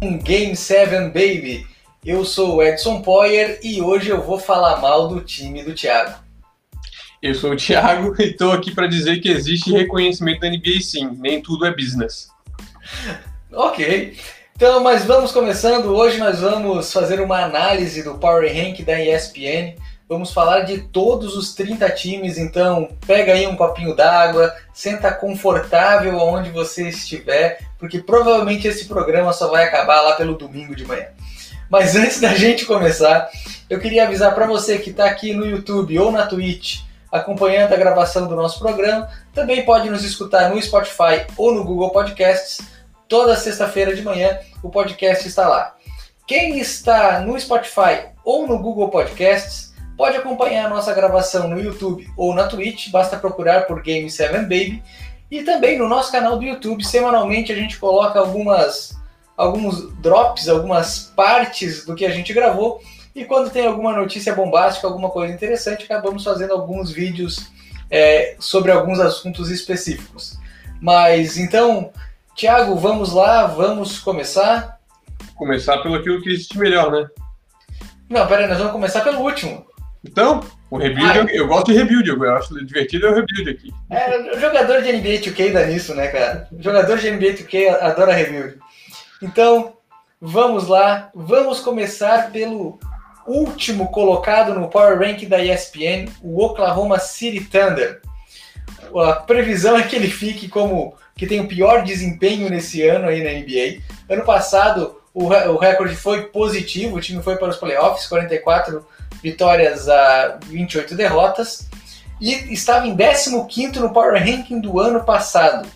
Game 7 Baby. Eu sou o Edson Poyer e hoje eu vou falar mal do time do Thiago. Eu sou o Thiago e estou aqui para dizer que existe reconhecimento da NBA sim, nem tudo é business. ok, então, mas vamos começando. Hoje nós vamos fazer uma análise do Power Rank da ESPN. Vamos falar de todos os 30 times, então pega aí um copinho d'água, senta confortável onde você estiver, porque provavelmente esse programa só vai acabar lá pelo domingo de manhã. Mas antes da gente começar, eu queria avisar para você que está aqui no YouTube ou na Twitch acompanhando a gravação do nosso programa, também pode nos escutar no Spotify ou no Google Podcasts. Toda sexta-feira de manhã o podcast está lá. Quem está no Spotify ou no Google Podcasts Pode acompanhar a nossa gravação no YouTube ou na Twitch, basta procurar por Game 7 Baby. E também no nosso canal do YouTube, semanalmente a gente coloca algumas alguns drops, algumas partes do que a gente gravou. E quando tem alguma notícia bombástica, alguma coisa interessante, acabamos fazendo alguns vídeos é, sobre alguns assuntos específicos. Mas então, Thiago, vamos lá, vamos começar. Começar pelo que eu quis melhor, né? Não, peraí, nós vamos começar pelo último. Então, o rebuild, eu, eu, gosto de rebuild, eu acho divertido é o rebuild aqui. É, o jogador de NBA 2K dá nisso, né, cara? O jogador de NBA 2K adora rebuild. Então, vamos lá, vamos começar pelo último colocado no Power Rank da ESPN, o Oklahoma City Thunder. A previsão é que ele fique como que tem o pior desempenho nesse ano aí na NBA. Ano passado o, o recorde foi positivo, o time foi para os playoffs, 44 vitórias a 28 derrotas, e estava em 15 no Power Ranking do ano passado.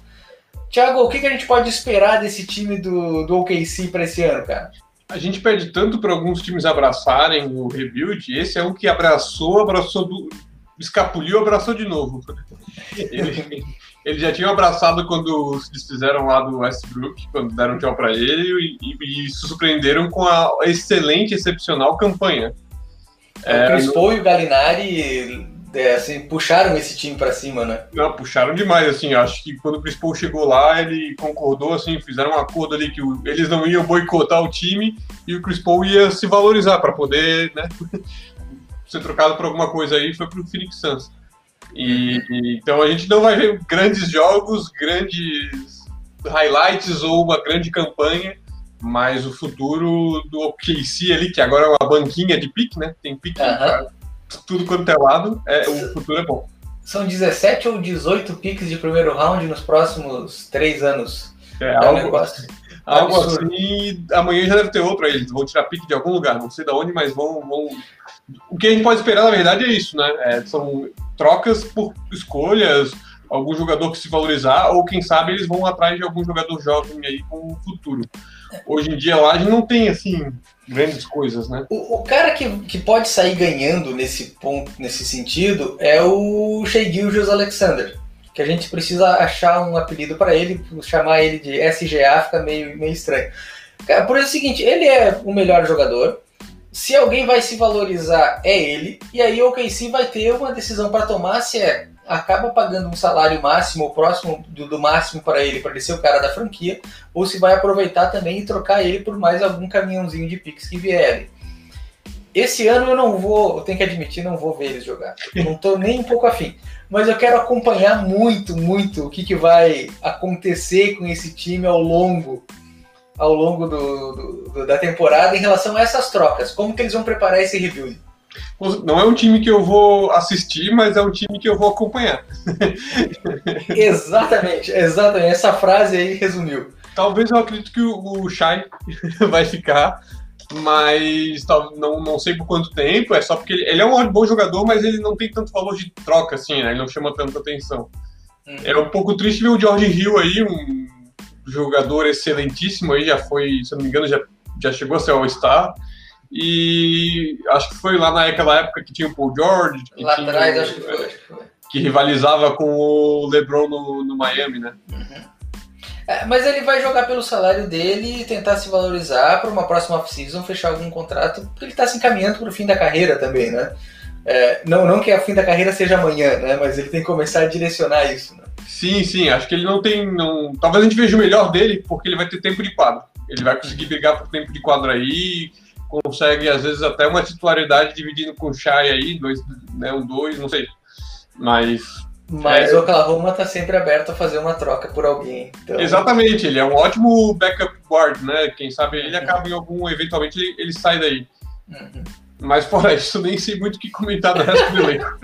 Thiago, o que, que a gente pode esperar desse time do, do OKC para esse ano, cara? A gente pede tanto para alguns times abraçarem o rebuild, esse é um que abraçou, abraçou, do, escapuliu, abraçou de novo. Ele, ele já tinha abraçado quando se desfizeram lá do Westbrook, quando deram tchau para ele, e, e, e se surpreenderam com a excelente, excepcional campanha. É, o Chris Paul e o Galinari é, assim, puxaram esse time para cima, né? Não, puxaram demais, assim, acho que quando o Chris Paul chegou lá, ele concordou, assim, fizeram um acordo ali que o, eles não iam boicotar o time e o Chris Paul ia se valorizar para poder, né, ser trocado por alguma coisa aí, foi pro Phoenix Suns. E, e, então a gente não vai ver grandes jogos, grandes highlights ou uma grande campanha, mas o futuro do OKC ali, que agora é uma banquinha de pique, né? Tem pique uh -huh. tudo quanto é lado, é, o futuro é bom. São 17 ou 18 piques de primeiro round nos próximos três anos. É, é algo, negócio. Algo assim, amanhã já deve ter outro aí. Eles vão tirar pique de algum lugar, não sei de onde, mas vão, vão. O que a gente pode esperar, na verdade, é isso, né? É, são trocas por escolhas, algum jogador que se valorizar, ou quem sabe eles vão atrás de algum jogador jovem aí com o futuro. Hoje em dia lá a gente não tem assim grandes coisas, né? O, o, cara que, que pode sair ganhando nesse ponto, nesse sentido, é o Shea Gilgeous Alexander. Que a gente precisa achar um apelido para ele, chamar ele de SGA fica meio, meio estranho. Cara, por isso é o seguinte, ele é o melhor jogador. Se alguém vai se valorizar, é ele. E aí o OKC vai ter uma decisão para tomar se é acaba pagando um salário máximo ou próximo do, do máximo para ele, para ele ser o cara da franquia, ou se vai aproveitar também e trocar ele por mais algum caminhãozinho de pix que vier. Esse ano eu não vou, eu tenho que admitir, não vou ver eles jogar. Não estou nem um pouco afim. Mas eu quero acompanhar muito, muito o que, que vai acontecer com esse time ao longo ao longo do, do, da temporada em relação a essas trocas. Como que eles vão preparar esse rebuild? Não é um time que eu vou assistir, mas é um time que eu vou acompanhar. exatamente, exatamente. Essa frase aí resumiu. Talvez eu acredito que o, Shai vai ficar, mas não, não sei por quanto tempo. É só porque ele, ele, é um bom jogador, mas ele não tem tanto valor de troca, assim, né? Ele não chama tanta atenção. Uhum. É um pouco triste ver o George Hill aí, um jogador excelentíssimo aí, já foi, se eu não me engano, já, já chegou a ser All-Star. E acho que foi lá naquela época que tinha o Paul George. lá atrás, acho que foi, acho que foi. Que rivalizava com o LeBron no, no Miami, né? Uhum. É, mas ele vai jogar pelo salário dele e tentar se valorizar para uma próxima off-season, fechar algum contrato, porque ele está se encaminhando para o fim da carreira também, né? É, não, não que o fim da carreira seja amanhã, né? Mas ele tem que começar a direcionar isso. Né? Sim, sim. Acho que ele não tem. Não... Talvez a gente veja o melhor dele, porque ele vai ter tempo de quadro. ele vai conseguir brigar por tempo de quadro aí, consegue às vezes até uma titularidade dividindo com o Shai aí, dois, né, um dois, não sei. Mas mas é... o Oklahoma tá sempre aberto a fazer uma troca por alguém. Então... Exatamente, ele é um ótimo backup guard, né? Quem sabe ele uhum. acaba em algum, eventualmente ele, ele sai daí. Uhum. Mas fora isso, nem sei muito o que comentar do resto do elenco.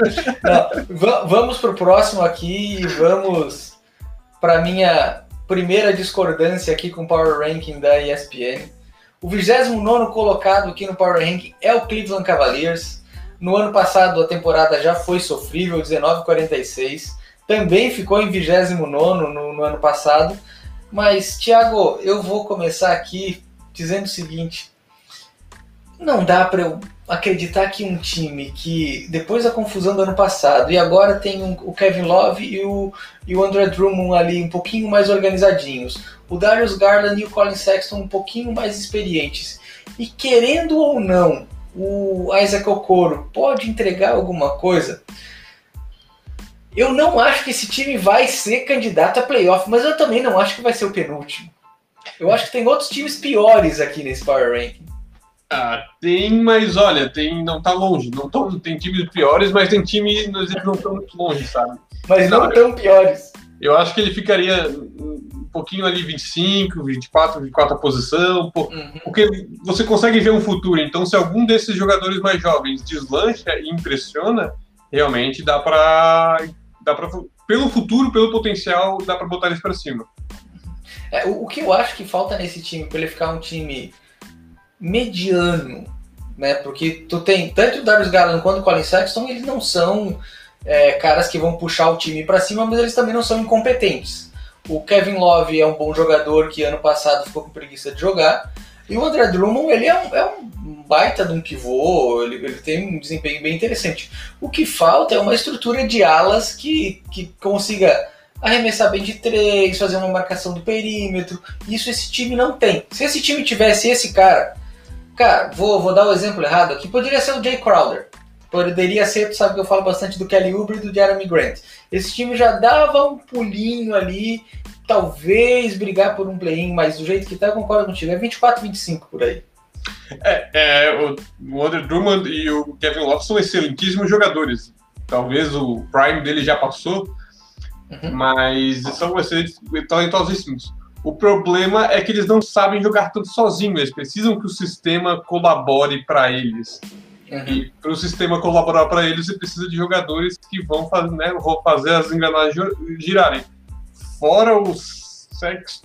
vamos pro próximo aqui e vamos para minha primeira discordância aqui com o Power Ranking da ESPN. O 29 colocado aqui no Power Ranking é o Cleveland Cavaliers. No ano passado a temporada já foi sofrível, 19,46. Também ficou em 29 no, no ano passado. Mas, Thiago, eu vou começar aqui dizendo o seguinte: não dá para eu acreditar que um time que, depois da confusão do ano passado, e agora tem um, o Kevin Love e o, e o André Drummond ali um pouquinho mais organizadinhos, o Darius Garland e o Colin Sexton um pouquinho mais experientes, e querendo ou não, o Isaac Okoro pode entregar alguma coisa. Eu não acho que esse time vai ser candidato a playoff, mas eu também não acho que vai ser o penúltimo. Eu acho que tem outros times piores aqui nesse Power Ranking. Ah, tem, mas olha, tem, não tá longe. Não tão, tem times piores, mas tem times não estão muito longe, sabe? Mas não, não tão piores. Eu acho que ele ficaria um pouquinho ali 25, 24, 24 a posição, uhum. porque você consegue ver um futuro. Então, se algum desses jogadores mais jovens deslancha e impressiona, realmente dá para dá para pelo futuro, pelo potencial, dá para botar eles para cima. É, o, o que eu acho que falta nesse time para ele ficar um time mediano, né? Porque tu tem tanto o Darius Garland quanto o Colin Sexton, eles não são é, caras que vão puxar o time para cima, mas eles também não são incompetentes. O Kevin Love é um bom jogador que ano passado ficou com preguiça de jogar. E o André Drummond, ele é um, é um baita de um pivô, ele, ele, tem um desempenho bem interessante. O que falta é uma estrutura de alas que, que consiga arremessar bem de três, fazer uma marcação do perímetro. Isso esse time não tem. Se esse time tivesse esse cara Cara, vou, vou dar o um exemplo errado aqui. Poderia ser o Jay Crowder. Poderia ser, tu sabe que eu falo bastante do Kelly Oubre e do Jeremy Grant. Esse time já dava um pulinho ali, talvez brigar por um play-in, mas do jeito que tá, eu concordo contigo. É 24, 25 por aí. É, é o, o Andrew Drummond e o Kevin Love são excelentíssimos jogadores. Talvez o prime dele já passou, uhum. mas são excelentes, talentosíssimos. O problema é que eles não sabem jogar tanto sozinhos, eles precisam que o sistema colabore para eles. Uhum. E para o sistema colaborar para eles, você precisa de jogadores que vão fazer, né, vão fazer as engrenagens girarem. Fora os Sexton.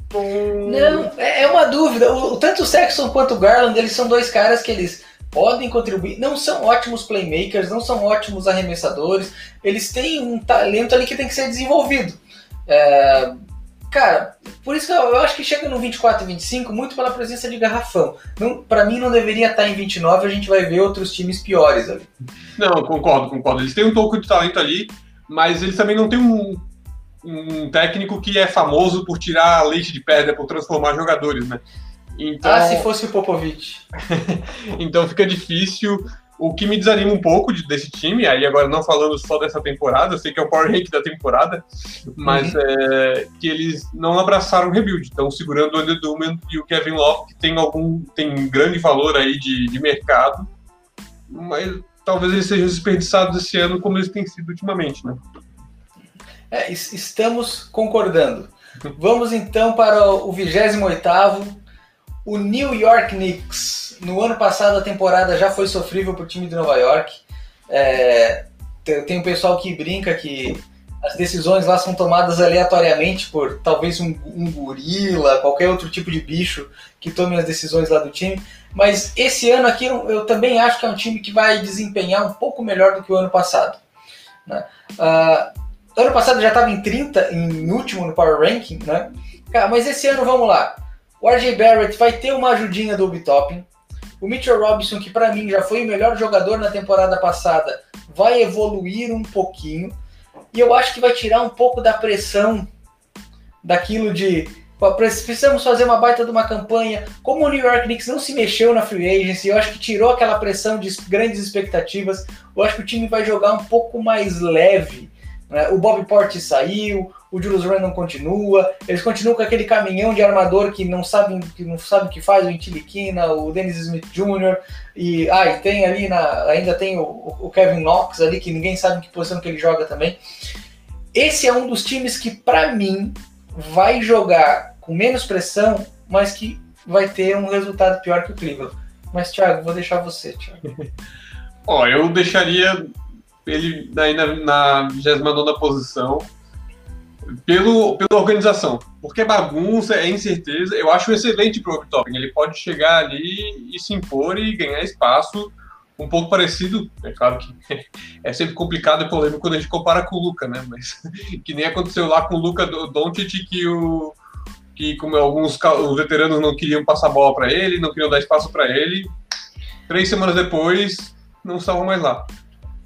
Não, é, é uma dúvida. O, tanto o Sexton quanto o Garland, eles são dois caras que eles podem contribuir. Não são ótimos playmakers, não são ótimos arremessadores. Eles têm um talento ali que tem que ser desenvolvido. É, Cara, por isso que eu, acho que chega no 24 e 25 muito pela presença de garrafão. Para mim não deveria estar em 29, a gente vai ver outros times piores ali. Não, concordo, concordo. Eles têm um pouco de talento ali, mas eles também não têm um, um técnico que é famoso por tirar leite de pedra, por transformar jogadores, né? Então... Ah, se fosse o Popovich. então fica difícil. O que me desanima um pouco de, desse time, aí agora não falando só dessa temporada, eu sei que é o power rank da temporada, mas uhum. é que eles não abraçaram o rebuild, estão segurando o Andrew Duman e o Kevin Love, que tem algum tem grande valor aí de, de mercado, mas talvez eles sejam desperdiçados esse ano como eles têm sido ultimamente, né? É, estamos concordando. Vamos então para o 28º, o New York Knicks, no ano passado a temporada já foi sofrível para o time de Nova York. É, tem um pessoal que brinca que as decisões lá são tomadas aleatoriamente por talvez um, um, gorila, qualquer outro tipo de bicho que tome as decisões lá do time. Mas esse ano aqui eu, eu também acho que é um time que vai desempenhar um pouco melhor do que o ano passado. Né? Uh, ano passado já estava em 30, em último no Power Ranking, né? Cara, mas esse ano vamos lá. O RJ Barrett vai ter uma ajudinha do Obi Toppin. O Mitchell Robinson, que para mim já foi o melhor jogador na temporada passada, vai evoluir um pouquinho. E eu acho que vai tirar um pouco da pressão daquilo de precisamos fazer uma baita de uma campanha. Como o New York Knicks não se mexeu na free agency, eu acho que tirou aquela pressão de grandes expectativas. Eu acho que o time vai jogar um pouco mais leve Né? O Bob Porte saiu, o Julius Randle continua, eles continuam com aquele caminhão de armador que não sabe que não sabe o que faz, o Intiliquina, o Dennis Smith Jr. e ah, e tem ali na, ainda tem o, o, Kevin Knox ali que ninguém sabe que posição que ele joga também. Esse é um dos times que para mim vai jogar com menos pressão, mas que vai ter um resultado pior que o Cleveland. Mas Thiago, vou deixar você, Thiago. Ó, eu deixaria ele ainda na 29 posição pelo, pela organização. Porque é é incerteza. Eu acho excelente para o Topping. Ele pode chegar ali e se impor e ganhar espaço um pouco parecido. É claro que é sempre complicado e polêmico quando a gente compara com o Luca, né? Mas que nem aconteceu lá com o Luca Doncic que o que como alguns os veteranos não queriam passar bola para ele, não queriam dar espaço para ele. Três semanas depois, não estavam mais lá.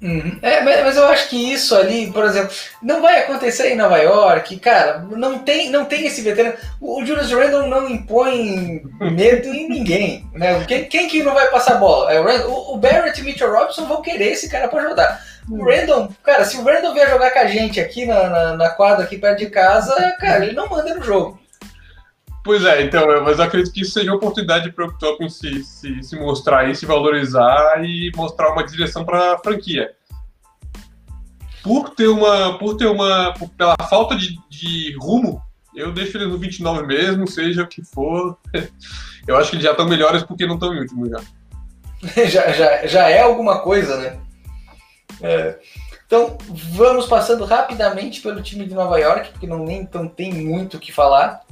Uhum. É, mas eu acho que isso ali, por exemplo, não vai acontecer em Nova York, cara. Não tem, não tem esse veterano. O, Julius Randle não impõe medo em ninguém. Né? Quem, quem que não vai passar bola? É o, o, Barrett e Mitchell Robinson vão querer esse cara para jogar. O Randall, cara, se o Randall vier jogar com a gente aqui na, na, na quadra, aqui perto de casa, cara, ele não manda no jogo. Pois é, então, mas eu acredito que isso seja uma oportunidade para o Tolkien se, se, se mostrar e se valorizar e mostrar uma direção para a franquia. Por ter uma. Por ter uma. Por, pela falta de, de rumo, eu deixo ele no 29 mesmo, seja o que for. Eu acho que eles já estão melhores porque não estão em último já. já, já. Já é alguma coisa, né? É. Então, vamos passando rapidamente pelo time de Nova York, porque não, nem, então tem muito o que falar.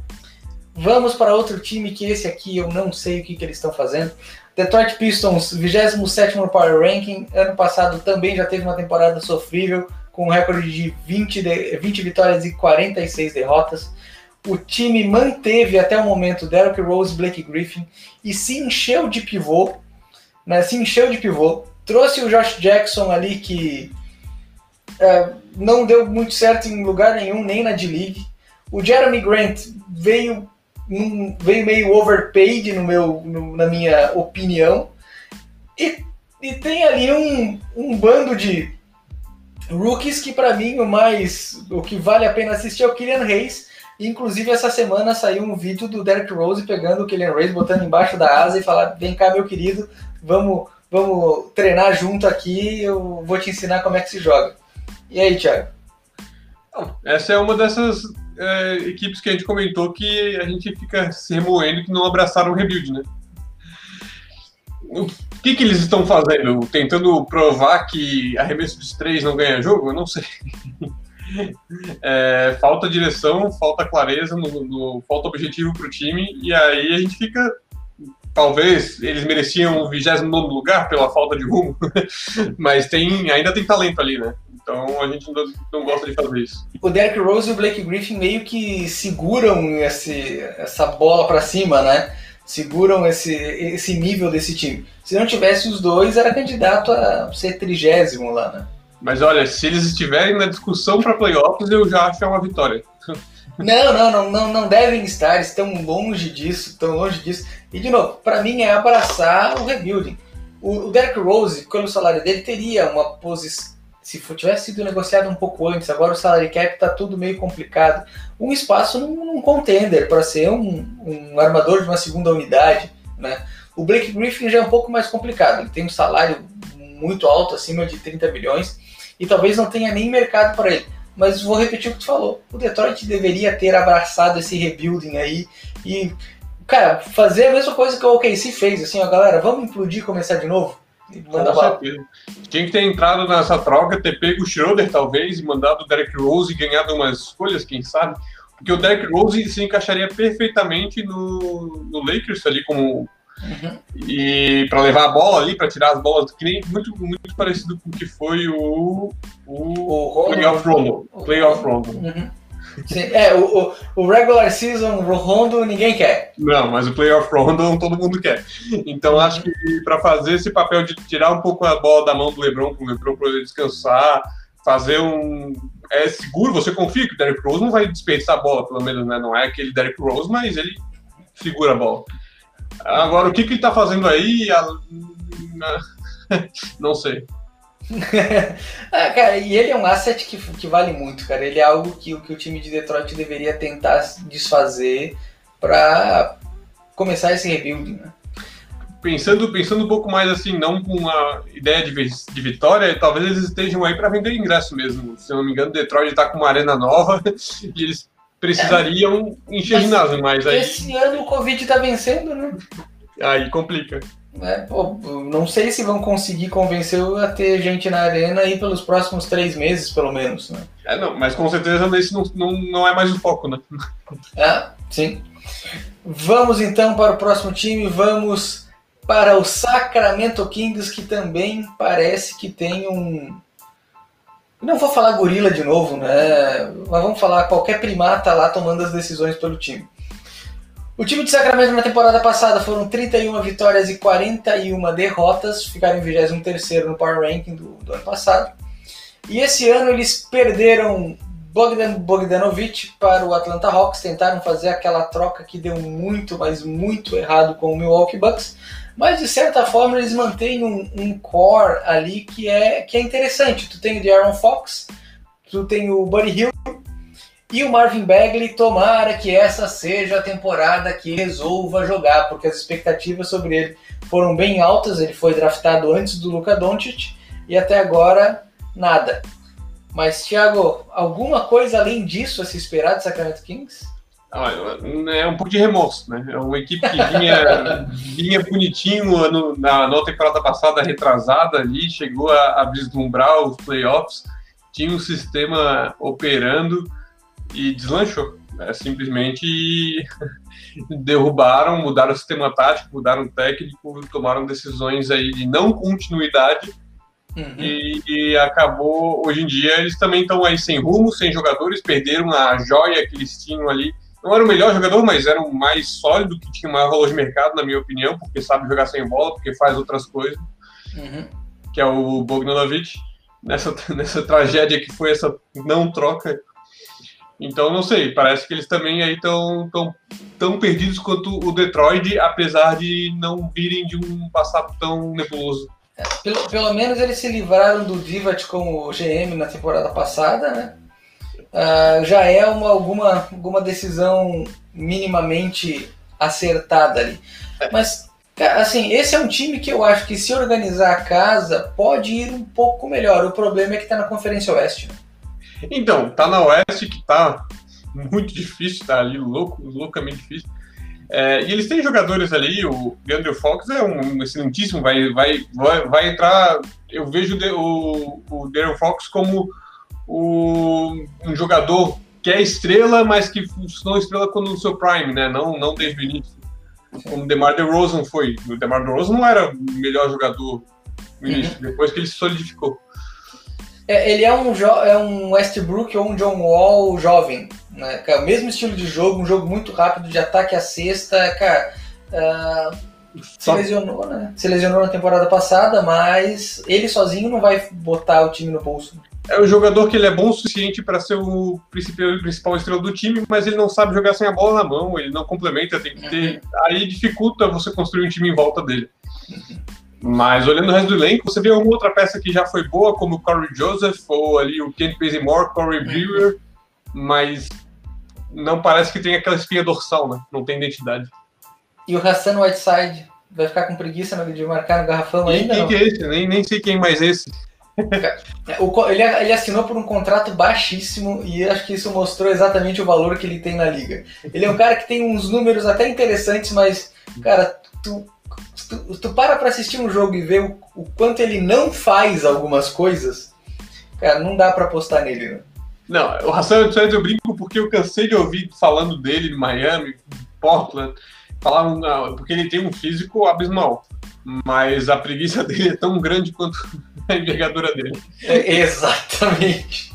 Vamos para outro time que esse aqui eu não sei o que, que eles estão fazendo. Detroit Pistons, 27 no Power Ranking. Ano passado também já teve uma temporada sofrível, com um recorde de 20, de 20 vitórias e 46 derrotas. O time manteve até o momento Derrick Rose, Blake Griffin e se encheu de pivô, né? Se encheu de pivô. Trouxe o Josh Jackson ali que é, não deu muito certo em lugar nenhum, nem na D-League. O Jeremy Grant veio veio meio overpaid no meu, no, na minha opinião. E, e tem ali um, um bando de rookies que para mim o mais o que vale a pena assistir é o Kylian Reis. Inclusive essa semana saiu um vídeo do Derek Rose pegando o Kylian Reis, botando embaixo da asa e falar: "Vem cá, meu querido, vamos vamos treinar junto aqui, eu vou te ensinar como é que se joga". E aí, Thiago? Essa é uma dessas é, equipes que a gente comentou que a gente fica se remoendo que não abraçaram o rebuild, né? O que, que eles estão fazendo? Tentando provar que arremesso de três não ganha jogo? Eu não sei. É, falta direção, falta clareza, no, no, falta objetivo para o time, e aí a gente fica. Talvez eles mereciam o 29 lugar pela falta de rumo, mas tem, ainda tem talento ali, né? Então a gente não, não, gosta de fazer isso. O Derrick Rose e o Blake Griffin meio que seguram esse, essa bola para cima, né? Seguram esse, esse nível desse time. Se não tivesse os dois, era candidato a ser trigésimo lá, né? Mas olha, se eles estiverem na discussão para playoffs, eu já acho que é uma vitória. Não, não, não, não, não devem estar, estão longe disso, estão longe disso. E de novo, para mim é abraçar o rebuilding. O, o Derrick Rose, pelo salário dele, teria uma posição se tivesse sido negociado um pouco antes, agora o salary cap está tudo meio complicado. Um espaço num, num contender para ser um, um, armador de uma segunda unidade, né? O Blake Griffin já é um pouco mais complicado. Ele tem um salário muito alto, acima de 30 milhões, e talvez não tenha nem mercado para ele. Mas vou repetir o que tu falou. O Detroit deveria ter abraçado esse rebuilding aí e, cara, fazer a mesma coisa que o OKC fez. Assim, ó, galera, vamos implodir e começar de novo? Manda Com certeza. Tinha que ter entrado nessa troca, ter pego o Schroeder, talvez, e mandado o Derek Rose e ganhado umas escolhas, quem sabe. Porque o Derek Rose se encaixaria perfeitamente no, no Lakers ali como. Uhum. E para levar a bola ali, para tirar as bolas, que nem muito, muito parecido com o que foi o, o, o Playoff Rondo. Playoff Rondo. Uhum. É, o, o, regular season Rondo ninguém quer. Não, mas o playoff Rondo todo mundo quer. Então acho que para fazer esse papel de tirar um pouco a bola da mão do LeBron, para o LeBron poder descansar, fazer um. É seguro, você confia que o Derrick Rose não vai desperdiçar a bola, pelo menos, né? Não é aquele Derrick Rose, mas ele segura a bola. Agora, o que, que ele está fazendo aí? Não sei. ah, cara, e ele é um asset que, que vale muito, cara. Ele é algo que, que o time de Detroit deveria tentar desfazer para começar esse rebuilding, né? Pensando, pensando um pouco mais assim, não com uma ideia de, de vitória, talvez eles estejam aí para vender ingresso mesmo. Se eu não me engano, Detroit está com uma arena nova e eles precisariam é, encher ginásio, mas aí. Esse ano o Covid está vencendo, né? Aí complica. É, pô, não sei se vão conseguir convencer a ter gente na arena aí pelos próximos três meses, pelo menos. Né? É, não, mas com certeza esse não, não, não é mais o foco, né? Ah, sim. Vamos então para o próximo time, vamos para o Sacramento Kings, que também parece que tem um. Não vou falar gorila de novo, né? Mas vamos falar qualquer primata lá tomando as decisões pelo time. O time de Sacramento na temporada passada foram 31 vitórias e 41 derrotas, ficaram em 23 no Power Ranking do, do, ano passado. E esse ano eles perderam Bogdan Bogdanovic para o Atlanta Hawks, tentaram fazer aquela troca que deu muito, mas muito errado com o Milwaukee Bucks, mas de certa forma eles mantêm um, um core ali que é, que é interessante. Tu tem o De'Aaron Fox, tu tem o Buddy Hill, e o Marvin Bagley, tomara que essa seja a temporada que resolva jogar, porque as expectativas sobre ele foram bem altas. Ele foi draftado antes do Luka Doncic e até agora nada. Mas, Thiago, alguma coisa além disso a se esperar de Sacramento Kings? É um pouco de remorso, né? É uma equipe que vinha, vinha bonitinho no, na, na temporada passada, retrasada ali, chegou a, a vislumbrar os playoffs, tinha um sistema operando e deslanchou. Né? Simplesmente derrubaram, mudaram o sistema tático, mudaram o técnico, tomaram decisões aí de não continuidade uhum. e, e, acabou, hoje em dia, eles também estão aí sem rumo, sem jogadores, perderam a joia que eles tinham ali. Não era o melhor jogador, mas era o mais sólido, que tinha maior valor de mercado, na minha opinião, porque sabe jogar sem bola, porque faz outras coisas, uhum. que é o Bogdanovic. Nessa, nessa tragédia que foi essa não troca, então, não sei, parece que eles também aí estão tão, tão perdidos quanto o Detroit, apesar de não virem de um passado tão nebuloso. É, pelo, pelo menos eles se livraram do Divat como GM na temporada passada, né? Uh, já é uma, alguma, alguma decisão minimamente acertada ali. Mas, assim, esse é um time que eu acho que se organizar a casa pode ir um pouco melhor. O problema é que está na Conferência Oeste. Né? Então, tá na Oeste que tá muito difícil, tá ali louco, loucamente difícil. É, e eles têm jogadores ali, o Andrew Fox é um, um excelentíssimo, vai, vai, vai, vai, entrar. Eu vejo o, o Darren Fox como o, um jogador que é estrela, mas que funcionou estrela quando no seu prime, né? Não, não desde o início. Como o DeMar DeRozan foi. O DeMar DeRozan não era o melhor jogador no início, uhum. depois que ele se solidificou. É, ele é um, é um Westbrook ou um John Wall jovem, né? É o mesmo estilo de jogo, um jogo muito rápido de ataque à cesta, cara. Uh, se lesionou, né? Se lesionou na temporada passada, mas ele sozinho não vai botar o time no bolso. É um jogador que ele é bom o suficiente para ser o principal, principal estrela do time, mas ele não sabe jogar sem a bola na mão, ele não complementa, tem que ter. Uhum. Aí dificulta você construir um time em volta dele. Uhum. Mas olhando o resto do elenco, você vê uma outra peça que já foi boa, como o Corey Joseph, ou ali o Kent Bazemore, Corey uhum. Brewer, mas não parece que tem aquela espinha dorsal, né? Não tem identidade. E o Hassan Whiteside vai ficar com preguiça de marcar no garrafão e ainda? Quem que é esse? Nem, nem sei quem mais é esse. ele, ele assinou por um contrato baixíssimo e acho que isso mostrou exatamente o valor que ele tem na liga. Ele é um cara que tem uns números até interessantes, mas, cara, tu tu, tu para pra assistir um jogo e ver o, o, quanto ele não faz algumas coisas, cara, não dá pra apostar nele, né? Não, o Hassan Santos eu brinco porque eu cansei de ouvir falando dele em Miami, Portland, falavam porque ele tem um físico abismal, mas a preguiça dele é tão grande quanto a envergadura dele. É, exatamente.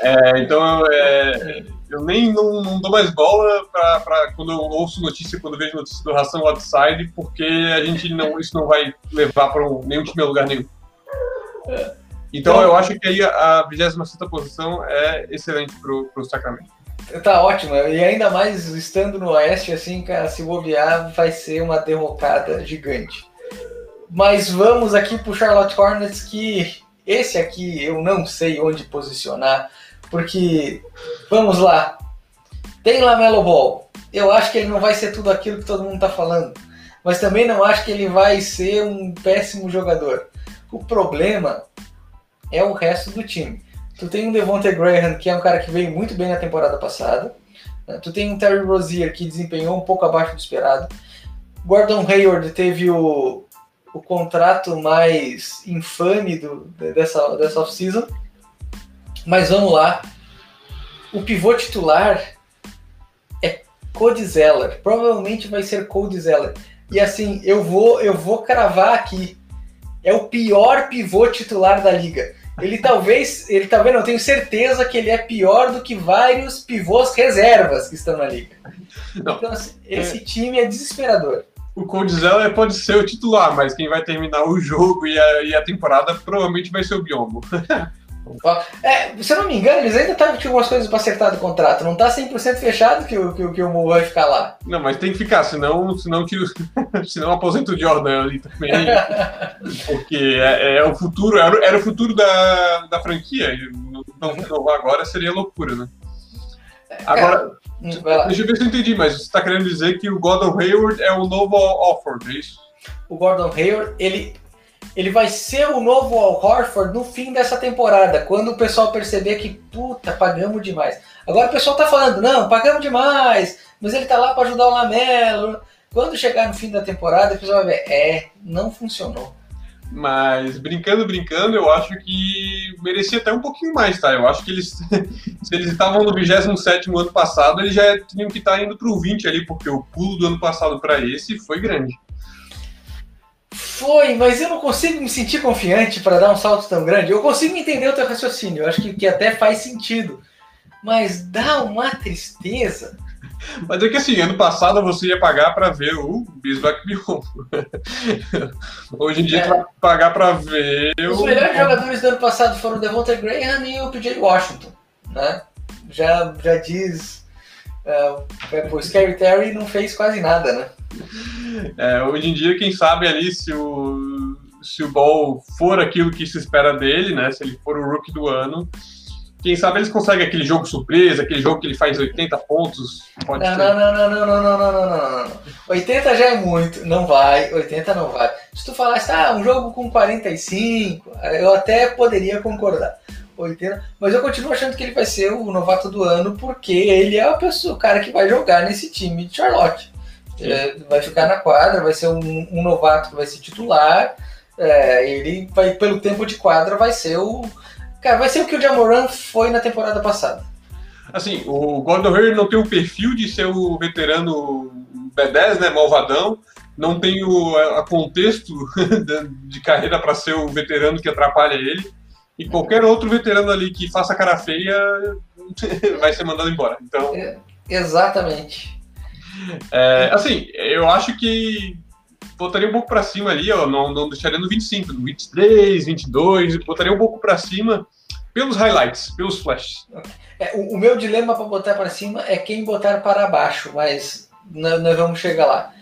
É, então, é, eu nem não, não dou mais bola para quando eu ouço notícia, quando vejo notícia do Ração Outside, porque a gente não, isso não vai levar para nenhum time a lugar nenhum. É. Então, eu acho que aí a 26 posição é excelente para o Sacramento. Tá ótimo, e ainda mais estando no Oeste, assim, cara, se bobear, vai ser uma derrocada gigante. Mas vamos aqui pro Charlotte Hornets, que Esse aqui eu não sei onde posicionar, porque vamos lá. Tem Lamelo Ball. Eu acho que ele não vai ser tudo aquilo que todo mundo está falando, mas também não acho que ele vai ser um péssimo jogador. O problema é o resto do time. Tu tem um Devontae Graham, que é um cara que veio muito bem na temporada passada. Né? Tu tem um Terry Rozier, que desempenhou um pouco abaixo do esperado. Gordon Hayward teve o, o contrato mais infame do, dessa, dessa off-season. Mas vamos lá. O pivô titular é Cody Zeller. Provavelmente vai ser Cody Zeller. E assim, eu vou, eu vou cravar aqui. É o pior pivô titular da liga. Ele talvez, ele talvez não tenho certeza que ele é pior do que vários pivôs reservas que estão na liga. Não, então, assim, esse é... time é desesperador. O Coldzell pode ser o titular, mas quem vai terminar o jogo e a, e a temporada provavelmente vai ser o Biombo. É, se eu não me engano, eles ainda estavam com algumas coisas para acertar do contrato. Não está 100% fechado que o, que, que o Mo vai ficar lá. Não, mas tem que ficar, senão, senão, tiro, senão aposenta o Jordan ali também. porque é, é, o futuro, era, era, o futuro da, da franquia. Não renovar agora seria loucura, né? Agora, hum, deixa eu ver se eu entendi, mas você está querendo dizer que o Gordon Hayward é o novo Offord, é isso? O Gordon Hayward, ele ele vai ser o novo Al Horford no fim dessa temporada, quando o pessoal perceber que, puta, pagamos demais. Agora o pessoal tá falando, não, pagamos demais, mas ele tá lá para ajudar o Lamelo. Quando chegar no fim da temporada, o pessoal vai ver, é, não funcionou. Mas brincando, brincando, eu acho que merecia até um pouquinho mais, tá? Eu acho que eles, se eles estavam no 27 ano passado, eles já tinham que estar tá indo pro 20 ali, porque o pulo do ano passado para esse foi grande. Foi, mas eu não consigo me sentir confiante para dar um salto tão grande. Eu consigo entender o teu raciocínio, eu acho que, que até faz sentido. Mas dá uma tristeza. Mas é que assim, ano passado você ia pagar para ver o Bismarck Biombo. Hoje em dia é. vai pagar para ver Os o... melhores jogadores do ano passado foram o Devonta Graham e o PJ Washington, né? Já, já diz... Uh, o Scary Terry não fez quase nada, né? É, hoje em dia, quem sabe ali se o, se o Ball for aquilo que se espera dele, né? Se ele for o rookie do ano, quem sabe eles conseguem aquele jogo surpresa, aquele jogo que ele faz 80 pontos. Pode não, não, não, não, não, não, não, não, não, não, não. 80 já é muito, não vai, 80 não vai. Se tu falasse, ah, um jogo com 45, eu até poderia concordar. 80, mas eu continuo achando que ele vai ser o novato do ano porque ele é a pessoa, o cara que vai jogar nesse time de Charlotte. É, vai ficar na quadra, vai ser um, um novato que vai ser titular. É, ele vai, pelo tempo de quadra, vai ser o. Cara, vai ser o que o Jamoran foi na temporada passada. Assim, o Gordon Hayward não tem o perfil de ser o veterano B10, né? Malvadão. Não tem o a contexto de carreira para ser o veterano que atrapalha ele. E qualquer outro veterano ali que faça cara feia vai ser mandado embora. Então. É, exatamente. É, assim, eu acho que botaria um pouco para cima ali, ó, não, não deixaria no 25, no 23, 22, botaria um pouco para cima pelos highlights, pelos flashes. É, o, o, meu dilema para botar para cima é quem botar para baixo, mas nós, nós vamos chegar lá.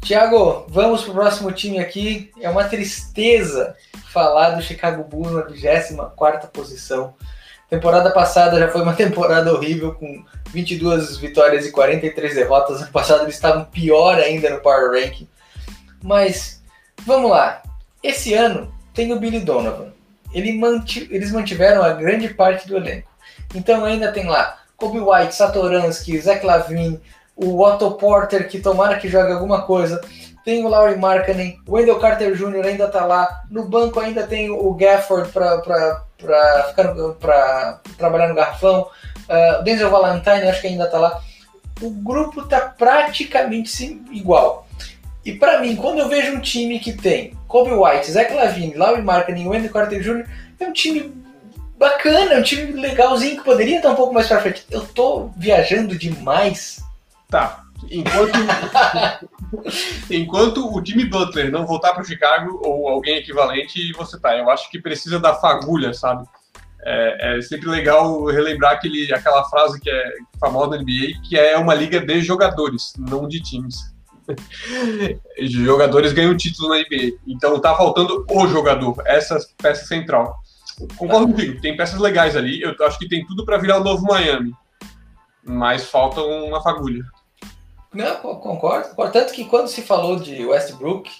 Tiago, vamos pro próximo time aqui. É uma tristeza falar do Chicago Bulls na 24 posição. Temporada passada já foi uma temporada horrível, com 22 vitórias e 43 derrotas. Ano passado eles estavam pior ainda no Power Ranking. Mas, vamos lá. Esse ano tem o Billy Donovan. Ele manti eles mantiveram a grande parte do elenco. Então ainda tem lá Kobe White, Satoransky, Zach Lavine, o Otto Porter, que tomara que jogue alguma coisa. Tem o Laurie Markkanen, o Wendell Carter Jr. ainda está lá. No banco ainda tem o Gafford para trabalhar no garrafão. Uh, Denzel Valentine acho que ainda está lá. O grupo está praticamente igual. E para mim, quando eu vejo um time que tem Kobe White, Zach Lavine, Laurie Marketing, Wendell Carter Jr., é um time bacana, é um time legalzinho que poderia estar um pouco mais para frente. Eu tô viajando demais. Tá. Enquanto, enquanto o Jimmy Butler não voltar para Chicago ou alguém equivalente, você tá. Eu acho que precisa da fagulha, sabe? É, é, sempre legal relembrar aquele, aquela frase que é famosa na NBA, que é uma liga de jogadores, não de times. Jogadores ganham título na NBA. Então tá faltando o jogador, essa peça central. Concordo contigo, tem peças legais ali. Eu acho que tem tudo para virar o novo Miami. Mas falta uma fagulha. Não, concordo, concordo. Tanto que quando se falou de Westbrook,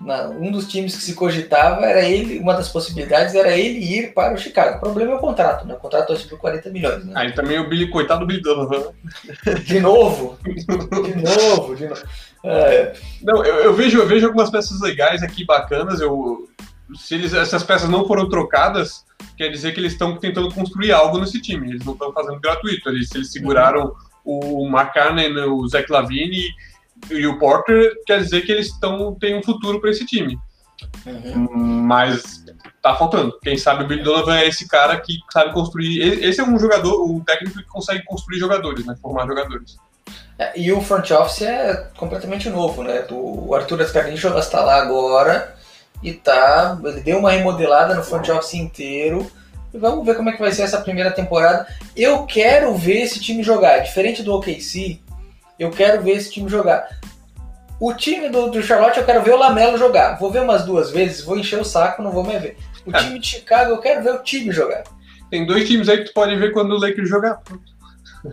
na, um dos times que se cogitava era ele, uma das possibilidades era ele ir para o Chicago. O problema é o contrato, né? O contrato é por 40 milhões. Né? Aí também o Billy, coitado do Billy Donovan. De novo? De novo, de novo. É. Não, eu, eu, vejo, eu vejo algumas peças legais aqui, bacanas. Eu, se eles, essas peças não foram trocadas, quer dizer que eles estão tentando construir algo nesse time. Eles não estão fazendo gratuito. Eles, eles seguraram o McCartney, o Zach Lavine e o Porter quer dizer que eles estão têm um futuro para esse time. Uhum. Mas tá faltando. Quem sabe o Billy Donovan é esse cara que sabe construir. Esse é um jogador, um técnico que consegue construir jogadores, né? Formar jogadores. É, e o front office é completamente novo, né? O Arthur Ascarnichovas está lá agora e tá. Ele deu uma remodelada no front office inteiro. E vamos ver como é que vai ser essa primeira temporada. Eu quero ver esse time jogar. Diferente do OKC, eu quero ver esse time jogar. O time do, do Charlotte eu quero ver o Lamelo jogar. Vou ver umas duas vezes, vou encher o saco, não vou mais ver. O é. time de Chicago eu quero ver o time jogar. Tem dois times aí que tu pode ver quando o Lakers jogar.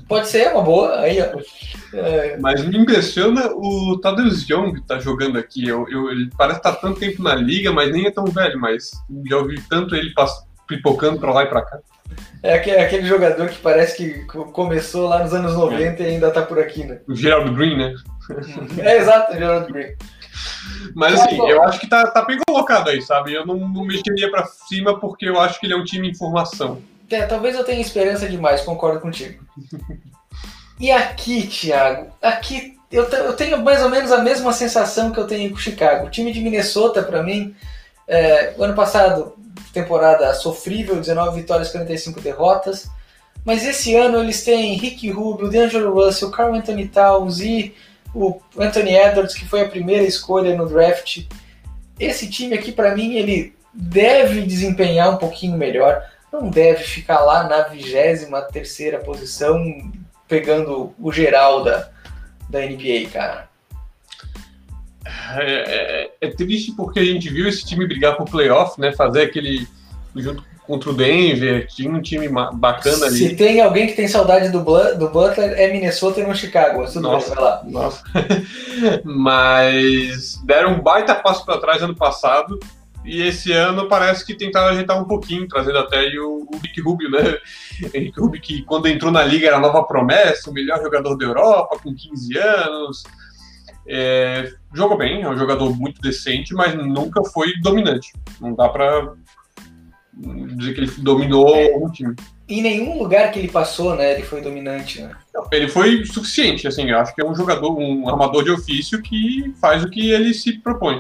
Pode ser, uma boa. Aí, ó. É... Mas me impressiona o Tadeusz Young tá jogando aqui. Eu, eu, ele parece estar tá tanto tempo na liga, mas nem é tão velho, mas já ouvi tanto ele pipocando pra lá e pra cá. É aquele jogador que parece que começou lá nos anos 90 é. e ainda tá por aqui, né? O Gerald Green, né? é exato, o Gerald Green. Mas assim, eu acho que tá, tá bem colocado aí, sabe? Eu não, não mexeria pra cima porque eu acho que ele é um time em formação. É, talvez eu tenha esperança demais, concordo contigo. e aqui, Thiago, aqui eu, eu tenho mais ou menos a mesma sensação que eu tenho com o Chicago. O time de Minnesota, para mim, é, o ano passado temporada sofrível, 19 vitórias, 45 derrotas. Mas esse ano eles têm Rick Rubio, D'Angelo Russell, Carl Anthony Towns e o Anthony Edwards, que foi a primeira escolha no draft. Esse time aqui, para mim, ele deve desempenhar um pouquinho melhor. Não deve ficar lá na 23 terceira posição, pegando o geral da, da NBA, cara. É, é, é, triste porque a gente viu esse time brigar por playoff, né? Fazer aquele junto contra o Denver, tinha um time bacana ali. Se tem alguém que tem saudade do, do Butler, é Minnesota e não Chicago. Tudo nossa, bem, vai lá. Nossa. Mas deram um baita passo para trás ano passado. E esse ano parece que tentaram ajeitar um pouquinho, trazendo até o, o Rick Rubio, né? Rick Rubio que quando entrou na liga era a nova promessa, o melhor jogador da Europa, com 15 anos é, jogou bem, é um jogador muito decente, mas nunca foi dominante. Não dá para dizer que ele dominou é, o time. Em nenhum lugar que ele passou, né, ele foi dominante, né? Ele foi suficiente, assim, eu acho que é um jogador, um armador de ofício que faz o que ele se propõe.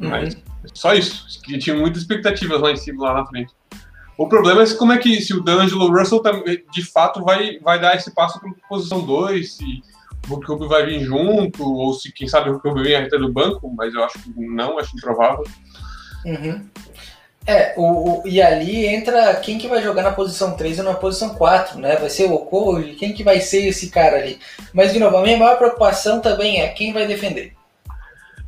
Uhum. Mas só isso, que tinha muitas expectativas lá em cima, lá na frente. O problema é como é que se o D'Angelo Russell de fato vai, vai dar esse passo para posição 2, se o Rubio vai vir junto, ou se quem sabe o Rubio vem até do banco, mas eu acho que não, acho improvável. Uhum. É, o, o, e ali entra quem que vai jogar na posição 3 e na posição 4, né? Vai ser o Oko, quem que vai ser esse cara ali? Mas, de novo, a minha maior preocupação também é quem vai defender.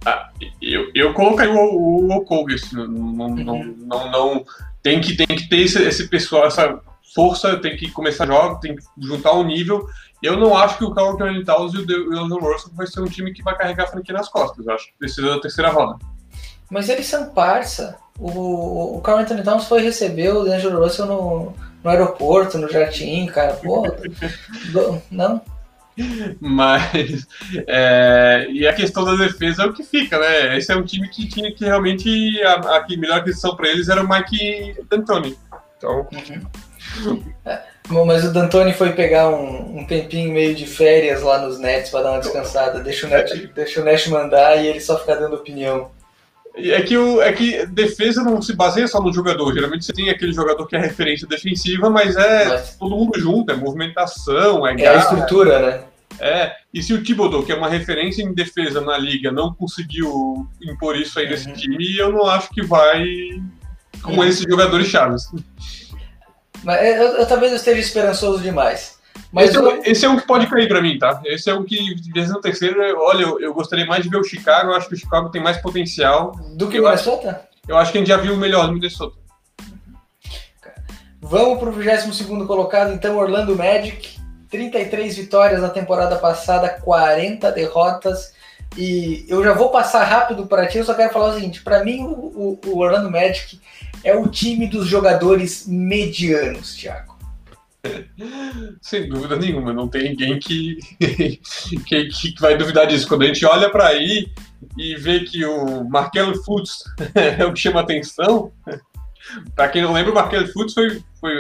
Ah, eu, eu colocaria o, o Oko, não, não, uhum. não, não, não, tem que, tem que ter esse, esse pessoal, essa força, tem que começar a jogar, tem que juntar o um nível eu não acho que o Carl Anthony Towns e o D'Angelo Russell vai ser um time que vai carregar a franquia nas costas. Eu acho que precisa da terceira roda. Mas eles são parça. O, o Carl Anthony Towns foi receber o D'Angelo Russell no, no aeroporto, no jardim, cara. Pô, não? Mas é, e a questão da defesa é o que fica, né? Esse é um time que tinha que realmente a, a melhor aquisição para eles era o Mike D'Antoni. Então, uhum. é. Mas o D'Antoni foi pegar um, um, tempinho meio de férias lá nos Nets para dar uma descansada. Deixa o, Net, deixa o Nash mandar e ele só ficar dando opinião. É que, o, é que defesa não se baseia só no jogador. Geralmente você tem aquele jogador que é referência defensiva, mas é mas... todo mundo junto, é movimentação, é, é a estrutura, né? É, e se o Thibodeau, que é uma referência em defesa na liga, não conseguiu impor isso aí uhum. nesse time, eu não acho que vai com uhum. esses jogadores chaves. Mas eu, eu, talvez eu esteja esperançoso demais. Mas esse, é, esse é um que pode cair para mim, tá? Esse é um que, no terceiro, olha, eu, eu, gostaria mais de ver o Chicago. Eu acho que o Chicago tem mais potencial. Do que o Minnesota? Eu acho que a gente já viu o melhor no Minnesota. Vamos para o 22 colocado, então, Orlando Magic. 33 vitórias na temporada passada, 40 derrotas. E eu já vou passar rápido para ti, eu só quero falar o seguinte: para mim, o, o, Orlando Magic é o time dos jogadores medianos, Thiago. Sem dúvida nenhuma, não tem ninguém que, que, que vai duvidar disso. Quando a gente olha para aí e vê que o Markel Fultz é o que chama atenção, para quem não lembra, o Markel Fultz foi, foi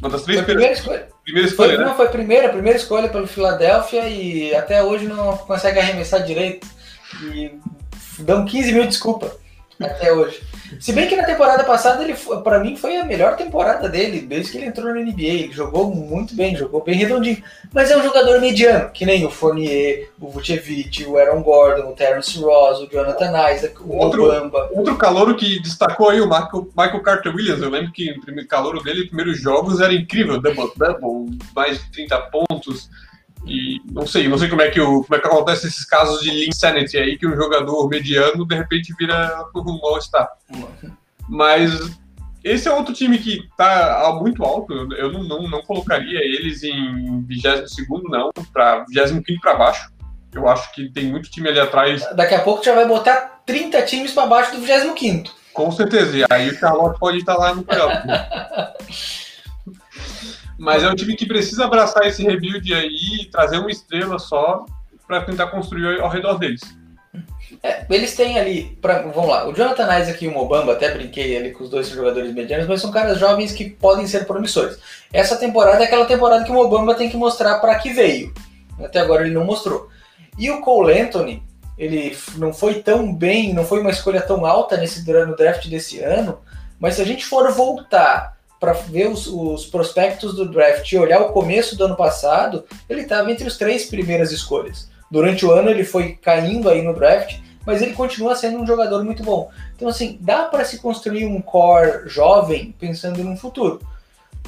uma das três foi primeira escolha. Primeira escolha, foi, né? Não, foi a primeira, primeira escolha pelo Philadelphia e até hoje não consegue arremessar direito. E dão 15 mil desculpa até hoje. Se bem que na temporada passada, ele para mim foi a melhor temporada dele, desde que ele entrou na NBA. Ele jogou muito bem, jogou bem redondinho. Mas é um jogador mediano, que nem o Fournier, o Vucevic, o Aaron Gordon, o Terence Ross, o Jonathan Isaac, o outro, Obamba. Outro calouro que destacou aí o Michael, Michael Carter Williams. Eu lembro que o primeiro calouro dele, os primeiros jogos, era incrível. Double-double, mais de 30 pontos. E não sei, não sei como é que, o, como é que acontece esses casos de insanity aí, que um jogador mediano de repente vira um all-star. Mas esse é outro time que tá muito alto, eu não, não, não colocaria eles em 22 não, para 25 para baixo. Eu acho que tem muito time ali atrás. Daqui a pouco já vai botar 30 times para baixo do 25. Com certeza, e aí o Charlotte pode estar lá no playoff. Mas é um time que precisa abraçar esse rebuild aí e trazer uma estrela só para tentar construir ao redor deles. É, eles têm ali, pra, vamos lá, o Jonathan Isaac e o Mobamba, até brinquei ali com os dois jogadores medianos, mas são caras jovens que podem ser promissores. Essa temporada é aquela temporada que o Mobamba tem que mostrar para que veio. Até agora ele não mostrou. E o Cole Anthony, ele não foi tão bem, não foi uma escolha tão alta nesse no draft desse ano, mas se a gente for voltar para ver os, os, prospectos do draft e olhar o começo do ano passado, ele estava entre as três primeiras escolhas. Durante o ano ele foi caindo aí no draft, mas ele continua sendo um jogador muito bom. Então, assim, dá para se construir um core jovem pensando no futuro.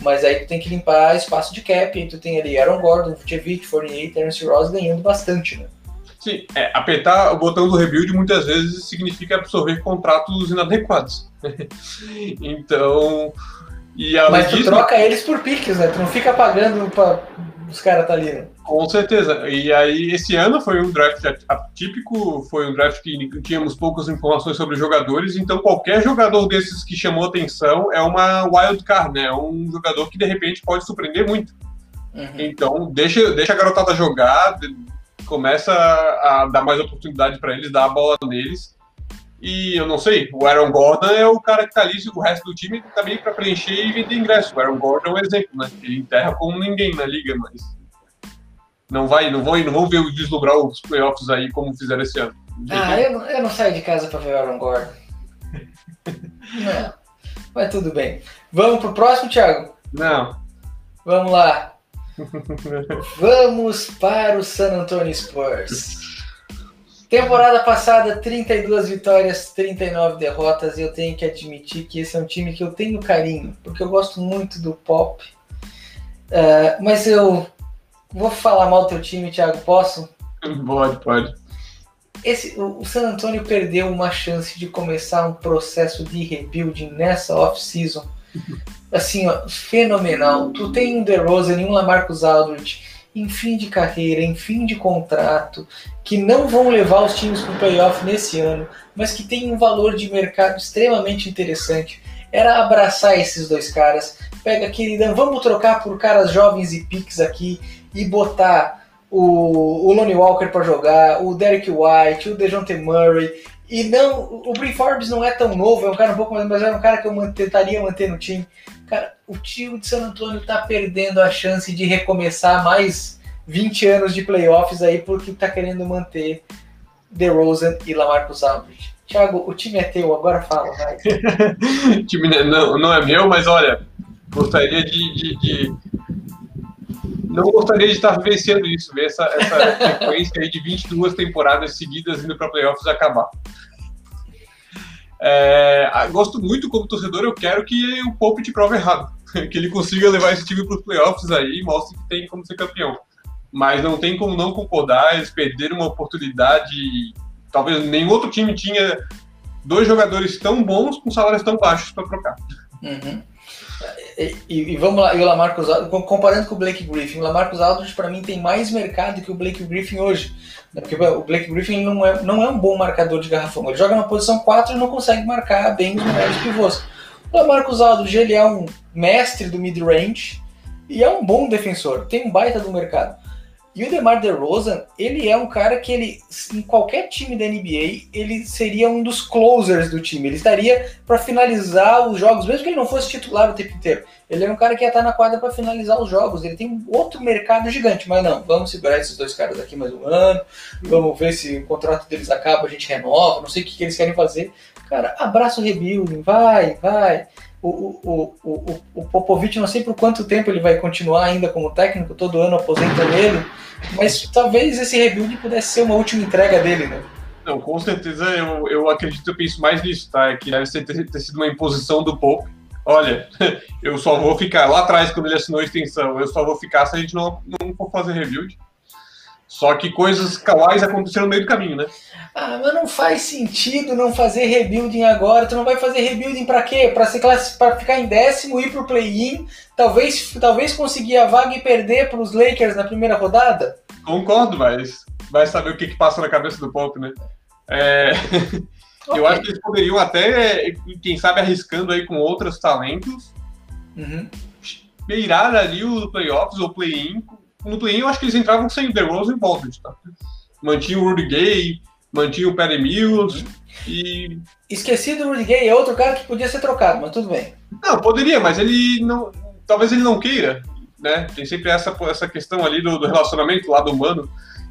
Mas aí tu tem que limpar espaço de cap, tu tem ali Aaron Gordon, Vucevic, Fournier, Terence Ross ganhando bastante, né? Sim, é, apertar o botão do rebuild muitas vezes significa absorver contratos inadequados. então, Mas tu troca eles por piques, né? Tu não fica pagando para os caras tá ali. Né? Com certeza. E aí, esse ano foi um draft atípico, foi um draft que tínhamos poucas informações sobre jogadores, então qualquer jogador desses que chamou atenção é uma wild card, né? É um jogador que de repente pode surpreender muito. Uhum. Então, deixa, deixa a garotada jogar, começa a dar mais oportunidade para eles, dar a bola neles. E eu não sei, o Aaron Gordon é o cara que tá ali, o resto do time também para preencher e vender ingresso. O Aaron Gordon é um exemplo, né? Ele enterra como ninguém na liga, mas não vai, não vão, não vão ver deslumbrar os playoffs aí como fizeram esse ano. Ah, eu não, eu não saio de casa para ver o Aaron Gordon. não, mas tudo bem. Vamos pro próximo, Thiago? Não. Vamos lá. Vamos para o San Antonio Spurs. Temporada passada, 32 vitórias, 39 derrotas. E eu tenho que admitir que esse é um time que eu tenho carinho, porque eu gosto muito do pop. Uh, mas eu vou falar mal do teu time, Thiago, posso? Pode, pode. Esse, o San Antonio perdeu uma chance de começar um processo de rebuilding nessa off-season. Assim, ó, fenomenal. Tu tem um DeRozan e um Lamarcus Aldridge em fim de carreira, em fim de contrato, que não vão levar os times para o playoff nesse ano, mas que tem um valor de mercado extremamente interessante. Era abraçar esses dois caras, pega queridão, vamos trocar por caras jovens e piques aqui e botar o, o Lonnie Walker para jogar, o Derek White, o DeJounte Murray, e não, o Brin Forbes não é tão novo, é um cara um pouco mais, mas é um cara que eu tentaria manter no time. Cara, o time de San Antonio tá perdendo a chance de recomeçar mais 20 anos de playoffs aí porque tá querendo manter DeRozan e Lamarcus Aldridge. Thiago, o time é teu, agora fala, vai. o time não, não é meu, mas olha, gostaria de, de, de, Não gostaria de estar vivenciando isso, ver essa, essa sequência aí de 22 temporadas seguidas indo para playoffs acabar. É, gosto muito como torcedor, eu quero que o Pope te prove errado. que ele consiga levar esse time para os playoffs aí e mostre que tem como ser campeão. Mas não tem como não concordar, eles perderam uma oportunidade. Talvez nenhum outro time tinha dois jogadores tão bons com salários tão baixos para trocar. Uhum. E, e, vamos lá, e o Lamarcus Aldridge, comparando com o Blake Griffin, o Lamarcus Aldridge para mim tem mais mercado que o Blake Griffin hoje. Né? Porque o Blake Griffin não é, não é um bom marcador de garrafão. Ele joga na posição 4 e não consegue marcar bem os melhores pivôs. O Lamarcus Aldridge ele é um mestre do mid-range e é um bom defensor, tem um baita do mercado. E o DeMar DeRozan, ele é um cara que ele, em qualquer time da NBA, ele seria um dos closers do time. Ele estaria para finalizar os jogos, mesmo que ele não fosse titular o tempo inteiro. Ele é um cara que ia estar na quadra para finalizar os jogos. Ele tem outro mercado gigante, mas não, vamos segurar esses dois caras aqui mais um ano, vamos ver se o contrato deles acaba, a gente renova, não sei o que, que eles querem fazer. Cara, abraça o rebuilding, vai, vai o, o, o, o Popovich, não sei por quanto tempo ele vai continuar ainda como técnico, todo ano aposenta ele, mas talvez esse rebuild pudesse ser uma última entrega dele, né? Não, com certeza eu, eu acredito, eu penso mais nisso, tá? É que deve ter, ter sido uma imposição do Pope. Olha, eu só vou ficar lá atrás quando ele assinou a extensão, eu só vou ficar se a gente não, não for fazer rebuild. Só que coisas kawais aconteceram no meio do caminho, né? Ah, mas não faz sentido não fazer rebuilding agora. Tu não vai fazer rebuilding para quê? Para se para ficar em décimo, ir pro play-in, talvez, talvez conseguir a vaga e perder para os Lakers na primeira rodada? Concordo, mas vai saber o que, que passa na cabeça do Pop, né? É... Okay. Eu acho que eles poderiam até, quem sabe, arriscando aí com outros talentos, uhum. beirar ali o playoffs ou play-in no play eu acho que eles entravam sem o DeRozan e Baldwin, tá? Mantinha o Rudy Gay, mantinha o Perry Mills e... Esqueci do Rudy Gay, é outro cara que podia ser trocado, mas tudo bem. Não, poderia, mas ele não... Talvez ele não queira, né? Tem sempre essa, essa questão ali do, do relacionamento, lado humano.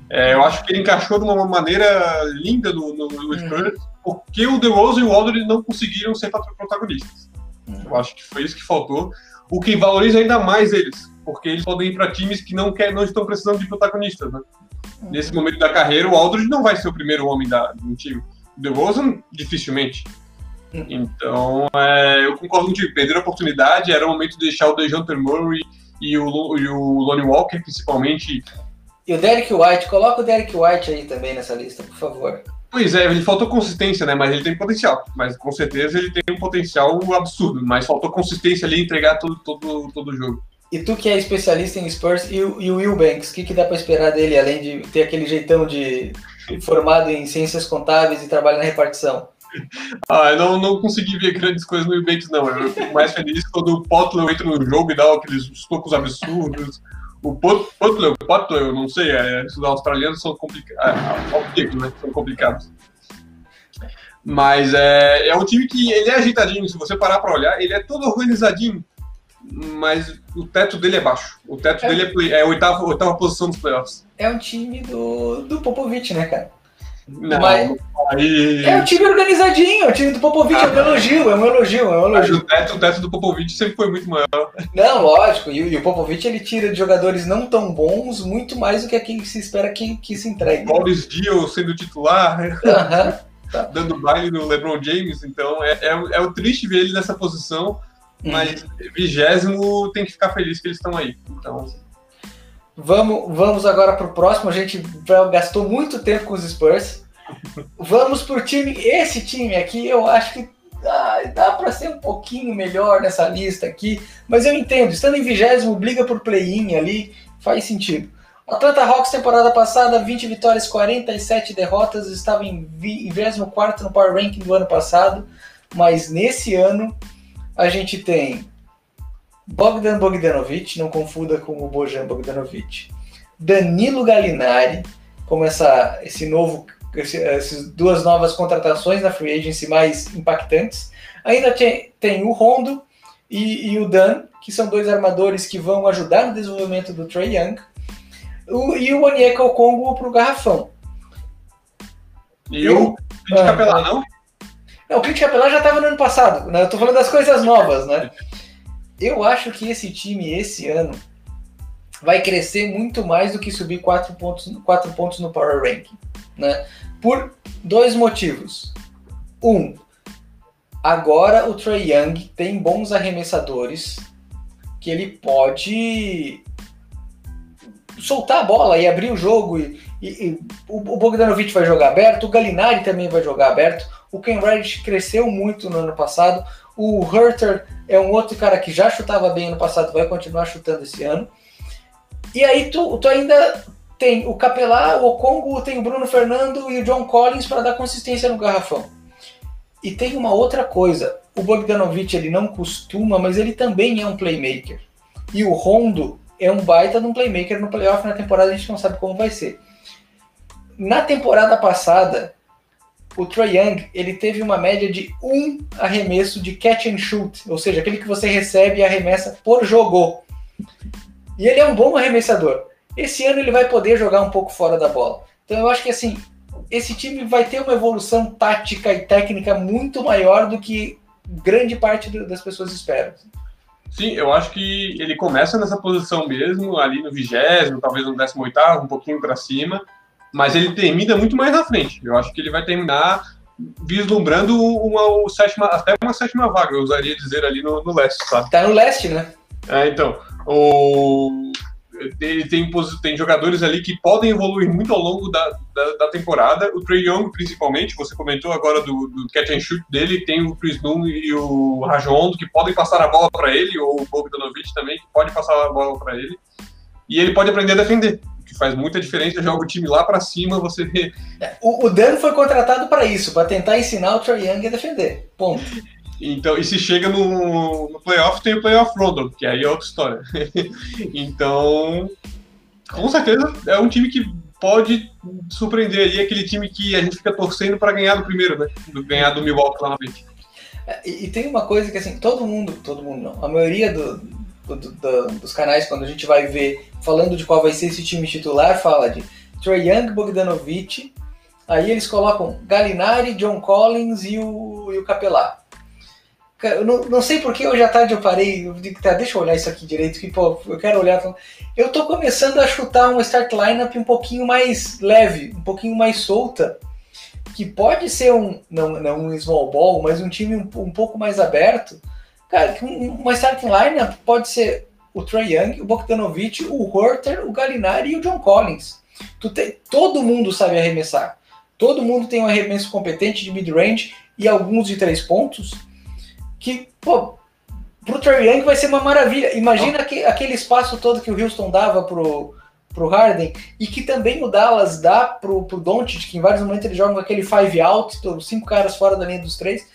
É, eu acho que ele encaixou de uma maneira linda no, no, no uhum. Spurs, porque o DeRozan e o Aldridge não conseguiram ser protagonistas. Uhum. Eu acho que foi isso que faltou. O que valoriza ainda mais eles, porque eles podem ir para times que não, quer, não estão precisando de protagonistas, né? Uhum. Nesse momento da carreira, o Aldridge não vai ser o primeiro homem da, do time. O DeRozan, dificilmente. Uhum. Então, é, eu concordo contigo. Perder a oportunidade, era o momento de deixar o DeJounte Murray e o, e o Lonnie Walker, principalmente. E o Derek White, coloca o Derek White aí também nessa lista, por favor. Pois é, ele faltou consistência, né? Mas ele tem potencial. Mas com certeza ele tem um potencial absurdo. Mas faltou consistência ali entregar todo, todo, todo o jogo. E tu que é especialista em Spurs e, o, e o Will Banks, o que, que dá para esperar dele, além de ter aquele jeitão de formado em ciências contábeis e trabalho na repartição? Ah, eu não, não consegui ver grandes coisas no Will Banks, não. Eu fico mais feliz quando o Potler entra no jogo e dá aqueles tocos absurdos. O Potler, Potler, eu não sei, é, os australianos são complicados. É, né? São complicados. Mas é, é um time que ele é ajeitadinho, se você parar para olhar, ele é todo organizadinho mas o teto dele é baixo. O teto é. dele é, play, é a oitava, oitava posição dos playoffs. É um time do, do Popovich, né, cara? Não, mas aí... É um time organizadinho, é o time do Popovich, ah, é um elogio, é um elogio, é um elogio. o teto, o teto do Popovich sempre foi muito maior. Não, lógico, e, e o Popovich ele tira de jogadores não tão bons muito mais do que aquilo que se espera que, que se entregue. Boris Dio sendo titular, uh -huh. dando baile no LeBron James, então é, é, é o triste ver ele nessa posição mas vigésimo tem que ficar feliz que eles estão aí. Então. Vamos, vamos agora para o próximo. A gente gastou muito tempo com os Spurs. Vamos para o time. Esse time aqui eu acho que ah, dá para ser um pouquinho melhor nessa lista aqui, mas eu entendo. Estando em vigésimo, briga por play-in ali, faz sentido. Atlanta Hawks, temporada passada, 20 vitórias, 47 derrotas, estava em 24 no Power Ranking do ano passado, mas nesse ano a gente tem Bogdan Bogdanovic, não confunda com o Bojan Bogdanovic. Danilo Gallinari, como essa, esse novo, esse, essas duas novas contratações na free agency mais impactantes. Ainda tem, tem o Rondo e, e, o Dan, que são dois armadores que vão ajudar no desenvolvimento do Trey Young. O, e o Onyeka Okongo para o garrafão. E o Clint ah, Capelá, não? Não, o Clint Capelá já estava no ano passado, né? Eu tô falando das coisas novas, né? Eu acho que esse time, esse ano, vai crescer muito mais do que subir quatro pontos, quatro pontos no Power Ranking, né? Por dois motivos. Um, agora o Trey Young tem bons arremessadores que ele pode soltar a bola e abrir o jogo. E, e, e o Bogdanovich vai jogar aberto, o Galinari também vai jogar aberto. O Ken Reddish cresceu muito no ano passado. O Herter é um outro cara que já chutava bem ano passado, vai continuar chutando esse ano. E aí tu, tu ainda tem o Capelá, o Okongo, tem o Bruno Fernando e o John Collins para dar consistência no garrafão. E tem uma outra coisa, o Bogdanovich ele não costuma, mas ele também é um playmaker. E o Rondo é um baita de um playmaker no playoff na temporada, a gente não sabe como vai ser. Na temporada passada, o Troy Young ele teve uma média de um arremesso de catch and shoot, ou seja, aquele que você recebe e arremessa por jogo. E ele é um bom arremessador. Esse ano ele vai poder jogar um pouco fora da bola. Então eu acho que assim, esse time vai ter uma evolução tática e técnica muito maior do que grande parte das pessoas esperam. Sim, eu acho que ele começa nessa posição mesmo, ali no vigésimo, talvez no décimo oitavo, um pouquinho para cima, mas ele termina muito mais na frente. Eu acho que ele vai terminar vislumbrando uma, uma sétima, até uma sétima vaga, eu usaria dizer ali no, no leste, sabe? Tá no leste, né? É, então. O, ele tem, tem jogadores ali que podem evoluir muito ao longo da, da, da temporada. O Trey Young, principalmente, você comentou agora do, do catch and shoot dele, tem o Chris Moon e o Rajondo que podem passar a bola para ele, ou o Bogdanovich também, que pode passar a bola para ele. E ele pode aprender a defender, que faz muita diferença. Joga o time lá para cima, você vê. É, o, o Dan foi contratado para isso, para tentar ensinar o Trey Young a defender. Ponto. Então, e se chega no, no playoff, tem o playoff London, que aí é outra história. então, com certeza, é um time que pode surpreender aí aquele time que a gente fica torcendo para ganhar do primeiro, né? Do, ganhar do Milwaukee lá na frente. É, e, e, tem uma coisa que, assim, todo mundo, todo mundo não, a maioria do, do, do, dos canais, quando a gente vai ver, falando de qual vai ser esse time titular, fala de Trey Young, Bogdanovich, aí eles colocam Galinari, John Collins e o, e o Capelá. Eu não, não sei porque hoje à tarde eu parei, eu tá, deixa eu olhar isso aqui direito, que pô, eu quero olhar. Eu tô começando a chutar uma start lineup um pouquinho mais leve, um pouquinho mais solta, que pode ser um, não, não um small ball, mas um time um, um pouco mais aberto. Cara, uma starting lineup pode ser o Trey Young, o Bogdanovich, o Horter, o Gallinari e o John Collins. Tu tem, todo mundo sabe arremessar. Todo mundo tem um arremesso competente de mid-range e alguns de três pontos que, pô, pro Trey Young vai ser uma maravilha. Imagina que, aquele espaço todo que o Houston dava pro, pro Harden e que também o Dallas dá pro, pro Doncic, que em vários momentos ele joga com aquele five out, cinco caras fora da linha dos três.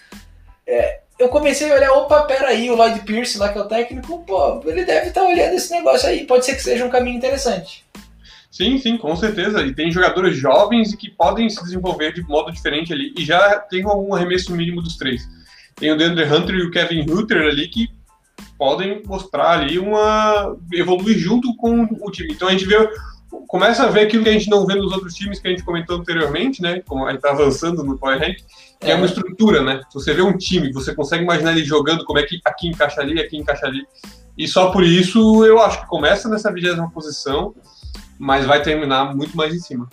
É, eu comecei a olhar, opa, peraí, o Lloyd Pierce lá que é o técnico, pô, ele deve estar tá olhando esse negócio aí, pode ser que seja um caminho interessante. Sim, sim, com certeza. E tem jogadores jovens que podem se desenvolver de modo diferente ali e já tem um arremesso mínimo dos três tem o Deandre Hunter e o Kevin Hutter ali que podem mostrar ali uma evoluir junto com o time. Então a gente vê começa a ver aquilo que a gente não vê nos outros times que a gente comentou anteriormente, né? Como a gente está avançando no Power Rank, que é. é. uma estrutura, né? Você vê um time, você consegue imaginar ele jogando como é que aqui encaixa ali, aqui encaixa ali. E só por isso eu acho que começa nessa vigésima posição, mas vai terminar muito mais em cima.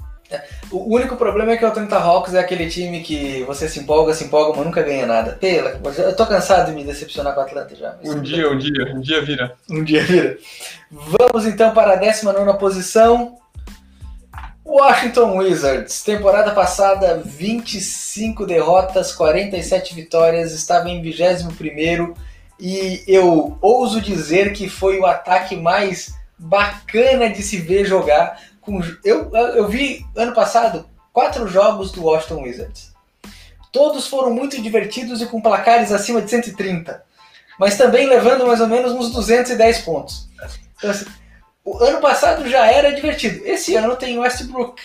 O único problema é que o Atlanta Hawks é aquele time que você se empolga, se empolga, mas nunca ganha nada. Pela, eu tô cansado de me decepcionar com o Atlanta já. Um dia, um dia, um dia vira. Um dia vira. Vamos então para a 19 posição. Washington Wizards, temporada passada 25 derrotas, 47 vitórias, estava em 21 e eu ouso dizer que foi o ataque mais bacana de se ver jogar eu, eu vi ano passado quatro jogos do Washington Wizards. Todos foram muito divertidos e com placares acima de 130, mas também levando mais ou menos uns 210 pontos. Então, assim, o ano passado já era divertido. Esse ano tem Westbrook.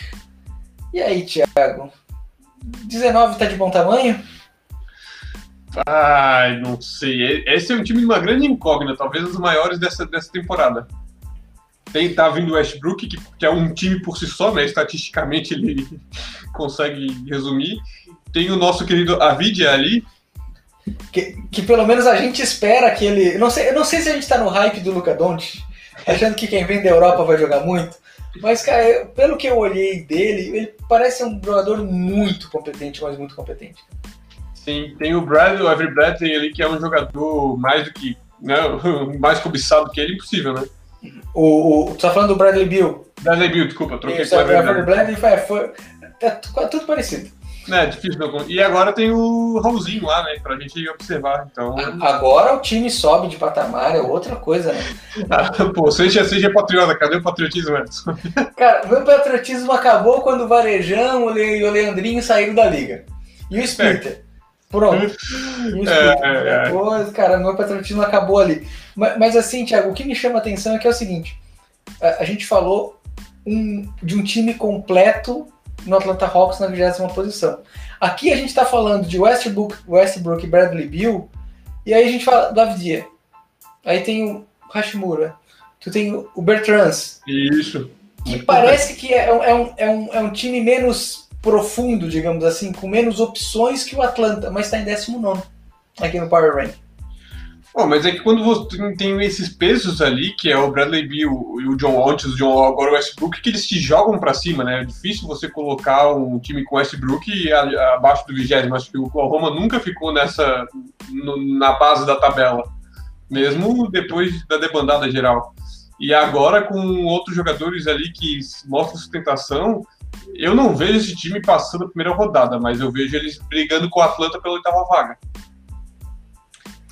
E aí, Thiago? 19 tá de bom tamanho? Ai, não sei. Esse é um time de uma grande incógnita, talvez os maiores dessa, dessa temporada. Tem, tá vindo o Westbrook, que, que é um time por si só, né? Estatisticamente ele consegue resumir. Tem o nosso querido Avidia ali. Que, que pelo menos a gente espera que ele. Não sei, eu não sei se a gente tá no hype do Luca Doncic, achando que quem vem da Europa vai jogar muito. Mas, cara, eu, pelo que eu olhei dele, ele parece um jogador muito competente, mas muito competente. Sim, tem o Brad, o Every Bradley ali, que é um jogador mais do que né, mais cobiçado que ele, impossível, né? O, o, tu tá falando do Bradley Bill? Bradley Bill, desculpa, troquei Isso, com o o Bradley Bradley. Foi, foi, tá tudo parecido. É, difícil não. E agora tem o Raulzinho lá, né? Pra gente observar. Então. Agora o time sobe de patamar, é outra coisa, né? Pô, seja, seja patriota, cadê o patriotismo, Edson? Cara, meu patriotismo acabou quando o Varejão e o Leandrinho saíram da liga. E o Splitter. Pronto. É, é. Depois, cara, meu patriotismo acabou ali. Mas, mas assim, Thiago, o que me chama a atenção é que é o seguinte: a, a gente falou um- de um time completo no Atlanta Hawks na 20 posição. Aqui a gente está falando de Westbrook, Westbrook e Bradley Bill, e aí a gente fala do Avdia. Aí tem o Hashimura, tu tem o Bertrands, Isso. que parece que é, é um, é, um, é um time menos profundo, digamos assim, com menos opções que o Atlanta, mas está em 19 aqui no Power Rank. Bom, mas é que quando você tem- esses pesos ali, que é o Bradley Bill e o John antes, o John agora o Westbrook, que eles te jogam pra cima, né? É difícil você colocar um time com Westbrook abaixo do vigésimo. Acho que o Oklahoma nunca ficou nessa no- na base da tabela, mesmo depois da debandada geral. E agora com outros jogadores ali que mostram sustentação, eu não vejo esse time passando a primeira rodada, mas eu vejo eles brigando com o Atlanta pela oitava vaga.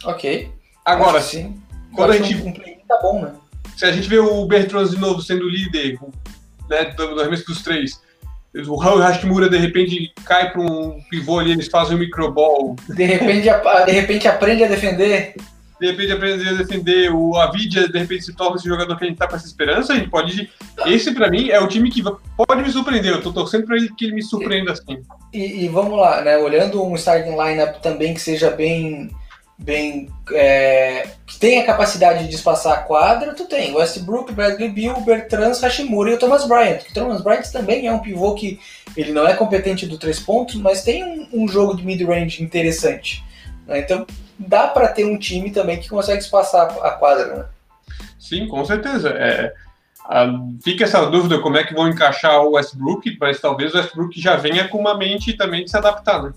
Ok. Agora, Acho sim. quando a gente- um, um tá bom, né? se a gente vê o Bertrand de novo sendo líder, né, do arremesso dos três, o Raul Hashimura de repente cai para um pivô ali, eles fazem um microball, De repente, de repente aprende a defender. De repente aprende a defender, o Avidia de repente se torna esse jogador que a gente tá com essa esperança, a gente pode. Esse para mim é o time que pode me surpreender, eu tô torcendo para ele que ele me surpreenda assim. E, e vamos lá, né? Olhando um starting lineup também que seja bem. bem é, que tenha capacidade de espaçar a quadra, tu tem Westbrook, Bradley Bill, Bertrand, Hashimura e o Thomas Bryant. O Thomas Bryant também é um pivô que ele não é competente do três pontos, mas tem um, um jogo de mid-range interessante. né? Então dá para ter um time também que consegue espaçar a quadra. Né? Sim, com certeza. É, a- fica essa dúvida como é que vão encaixar o Westbrook, mas talvez o Westbrook já venha com uma mente também de se adaptar, né?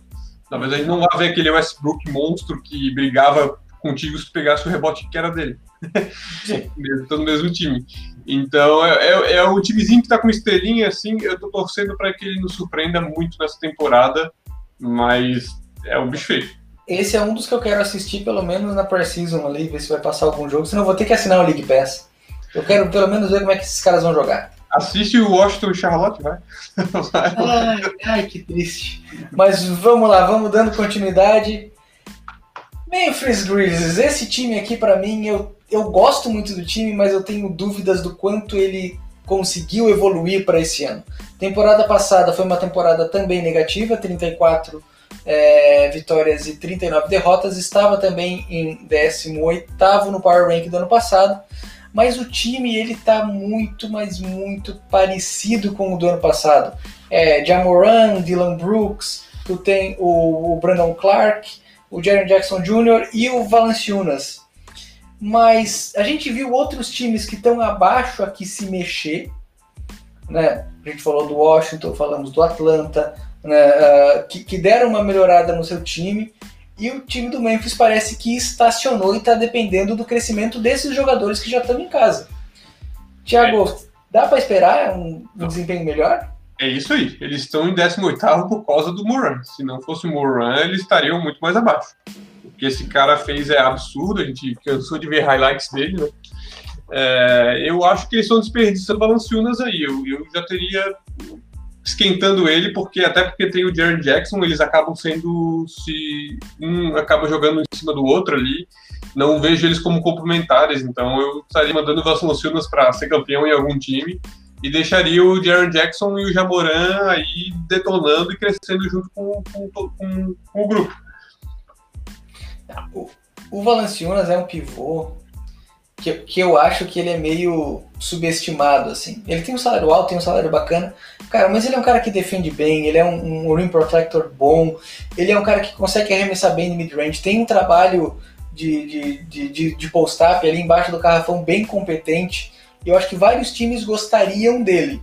Talvez a gente não vá ver aquele Westbrook monstro que brigava contigo se pegasse o rebote que era dele. Mesmo, no mesmo time. Então, é, é, é o timezinho que tá com estrelinha, assim, eu tô torcendo para que ele nos surpreenda muito nessa temporada, mas é o bicho feio. Esse é um dos que eu quero assistir, pelo menos na pre-season ali, ver se vai passar algum jogo, senão eu vou ter que assinar o League Pass. Eu quero pelo menos ver como é que esses caras vão jogar. Assiste o Washington e Charlotte, vai. Ai, ai, que triste. Mas vamos lá, vamos dando continuidade. Memphis Grizzlies, esse time aqui pra mim, eu, eu gosto muito do time, mas eu tenho dúvidas do quanto ele conseguiu evoluir para esse ano. Temporada passada foi uma temporada também negativa, 34 é, vitórias e 39 derrotas, estava também em 18º no Power Rank do ano passado, mas o time ele tá muito, mas muito parecido com o do ano passado. É, Jamoran, Dylan Brooks, tu tem o, o Brandon Clark, o Jaren Jackson Jr. e o Valanciunas. Mas a gente viu outros times que estão abaixo aqui se mexer. Né? A gente falou do Washington, falamos do Atlanta, né? uh, que, que deram uma melhorada no seu time. E o time do Memphis parece que estacionou e está dependendo do crescimento desses jogadores que já estão em casa. Tiago, é. dá para esperar um, um desempenho melhor? É isso aí. Eles estão em 18 por causa do Moran. Se não fosse o Moran, eles estariam muito mais abaixo. O que esse cara fez é absurdo. A gente cansou de ver highlights dele, né? É, eu acho que eles estão desperdiçando Valanciunas aí. Eu, eu já teria esquentando ele, porque até porque tem o Jaren Jackson, eles acabam sendo se um acaba jogando em cima do outro ali. Não vejo eles como complementares, então eu estaria mandando o Valanciunas para ser campeão em algum time e deixaria o Jaren Jackson e o Jamoran aí detonando e crescendo junto com, com, com, com o grupo. O, o Valanciunas é um pivô que, que eu acho que ele é meio subestimado, assim. Ele tem um salário alto, tem um salário bacana, cara, mas ele é um cara que defende bem, ele é um, um rim protector bom, ele é um cara que consegue arremessar bem no mid-range, tem um trabalho de, de, de, de, de post-up ali embaixo do carrafão bem competente, eu acho que vários times gostariam dele.